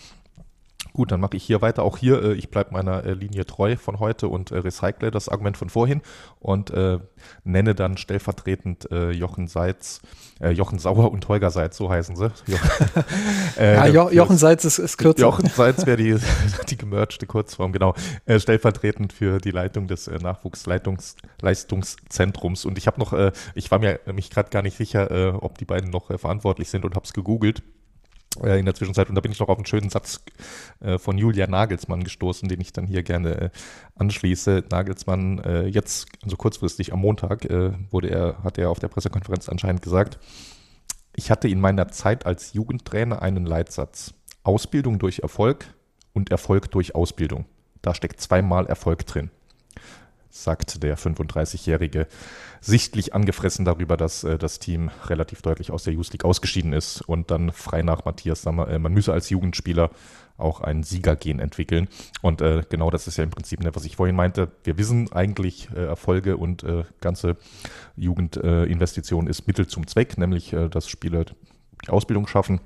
Gut, dann mache ich hier weiter. Auch hier, äh, ich bleibe meiner äh, Linie treu von heute und äh, recycle das Argument von vorhin und äh, nenne dann stellvertretend äh, Jochen Seitz, äh, Jochen Sauer und Holger Seitz, so heißen sie. Jo ja, jo Jochen Seitz ist, ist kürzer. Jochen Seitz wäre die, die gemergte Kurzform, genau. stellvertretend für die Leitung des Nachwuchsleistungszentrums. Und ich habe noch, ich war mir mich gerade gar nicht sicher, ob die beiden noch verantwortlich sind und habe es gegoogelt äh, in der Zwischenzeit. Und da bin ich noch auf einen schönen Satz äh, von Julia Nagelsmann gestoßen, den ich dann hier gerne äh, anschließe. Nagelsmann äh, jetzt, also kurzfristig am Montag, äh, wurde er, hat er auf der Pressekonferenz anscheinend gesagt, ich hatte in meiner Zeit als Jugendtrainer einen Leitsatz. Ausbildung durch Erfolg und Erfolg durch Ausbildung. Da steckt zweimal Erfolg drin sagt der 35-Jährige, sichtlich angefressen darüber, dass äh, das Team relativ deutlich aus der Youth League ausgeschieden ist und dann frei nach Matthias Sammer, äh, man müsse als Jugendspieler auch ein Siegergehen entwickeln. Und äh, genau das ist ja im Prinzip, ne, was ich vorhin meinte. Wir wissen eigentlich, äh, Erfolge und äh, ganze Jugendinvestition ist Mittel zum Zweck, nämlich äh, dass Spieler die Ausbildung schaffen.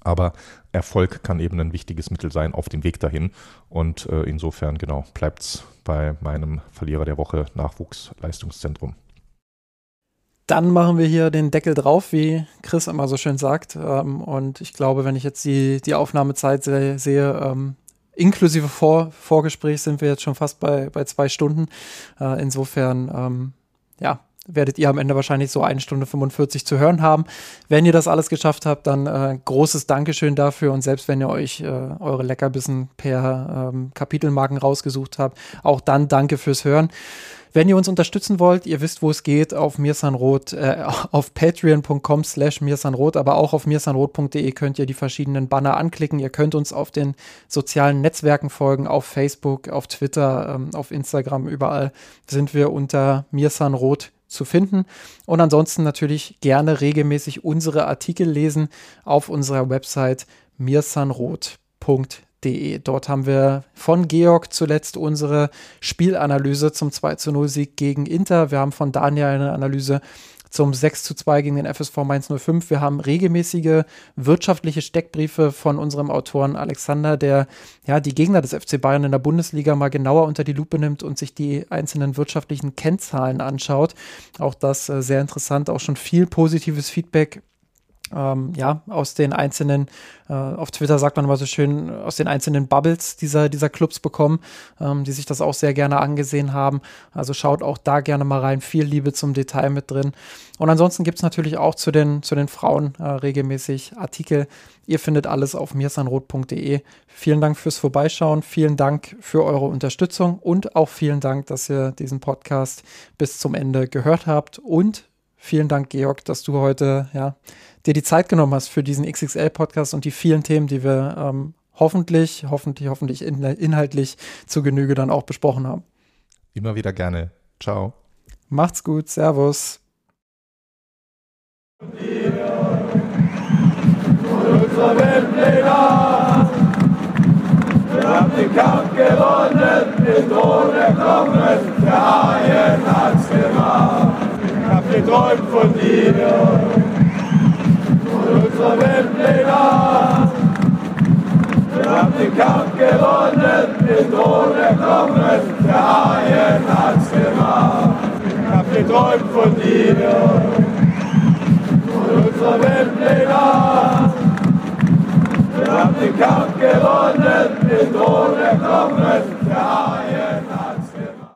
Aber Erfolg kann eben ein wichtiges Mittel sein auf dem Weg dahin. Und äh, insofern, genau, bleibt es bei meinem Verlierer der Woche Nachwuchsleistungszentrum. Dann machen wir hier den Deckel drauf, wie Chris immer so schön sagt. Ähm, und ich glaube, wenn ich jetzt die, die Aufnahmezeit sehe, sehe ähm, inklusive Vor Vorgespräch sind wir jetzt schon fast bei, bei zwei Stunden. Äh, insofern, ähm, ja, werdet ihr am Ende wahrscheinlich so eine Stunde 45 zu hören haben. Wenn ihr das alles geschafft habt, dann äh, großes Dankeschön dafür und selbst wenn ihr euch äh, eure Leckerbissen per ähm, Kapitelmarken rausgesucht habt, auch dann danke fürs Hören. Wenn ihr uns unterstützen wollt, ihr wisst, wo es geht, auf mirsanrot, äh, auf patreon.com slash mirsanrot, aber auch auf mirsanrot.de könnt ihr die verschiedenen Banner anklicken. Ihr könnt uns auf den sozialen Netzwerken folgen, auf Facebook, auf Twitter, ähm, auf Instagram, überall sind wir unter mirsanrot zu finden. Und ansonsten natürlich gerne regelmäßig unsere Artikel lesen auf unserer Website mirsanrot.de. Dort haben wir von Georg zuletzt unsere Spielanalyse zum 2 zu 0 Sieg gegen Inter. Wir haben von Daniel eine Analyse zum 6 zu 2 gegen den FSV Mainz 05. Wir haben regelmäßige wirtschaftliche Steckbriefe von unserem Autoren Alexander, der ja die Gegner des FC Bayern in der Bundesliga mal genauer unter die Lupe nimmt und sich die einzelnen wirtschaftlichen Kennzahlen anschaut. Auch das äh, sehr interessant, auch schon viel positives Feedback ähm, ja, aus den einzelnen, äh, auf Twitter sagt man immer so schön, aus den einzelnen Bubbles dieser, dieser Clubs bekommen, ähm, die sich das auch sehr gerne angesehen haben. Also schaut auch da gerne mal rein. Viel Liebe zum Detail mit drin. Und ansonsten gibt es natürlich auch zu den, zu den Frauen äh, regelmäßig Artikel. Ihr findet alles auf mirsanrot.de. Vielen Dank fürs Vorbeischauen. Vielen Dank für eure Unterstützung und auch vielen Dank, dass ihr diesen Podcast bis zum Ende gehört habt. Und vielen Dank, Georg, dass du heute ja, dir die Zeit genommen hast für diesen XXL-Podcast und die vielen Themen, die wir ähm, hoffentlich, hoffentlich, hoffentlich in, inhaltlich zu Genüge dann auch besprochen haben. Immer wieder gerne. Ciao. Macht's gut. Servus. unser. Wir haben den Kampf gewonnen, den Thron erkommen, der Haien hat's gemacht. Hab geträumt von dir und unserer Weltpläne. Wir haben den Kampf gewonnen, den Thron erkommen, der Haien hat's gemacht. Ich hab geträumt von dir und unserer Weltpläne. Wir haben den Kampf gewonnen, den Thron erkommen, der Haien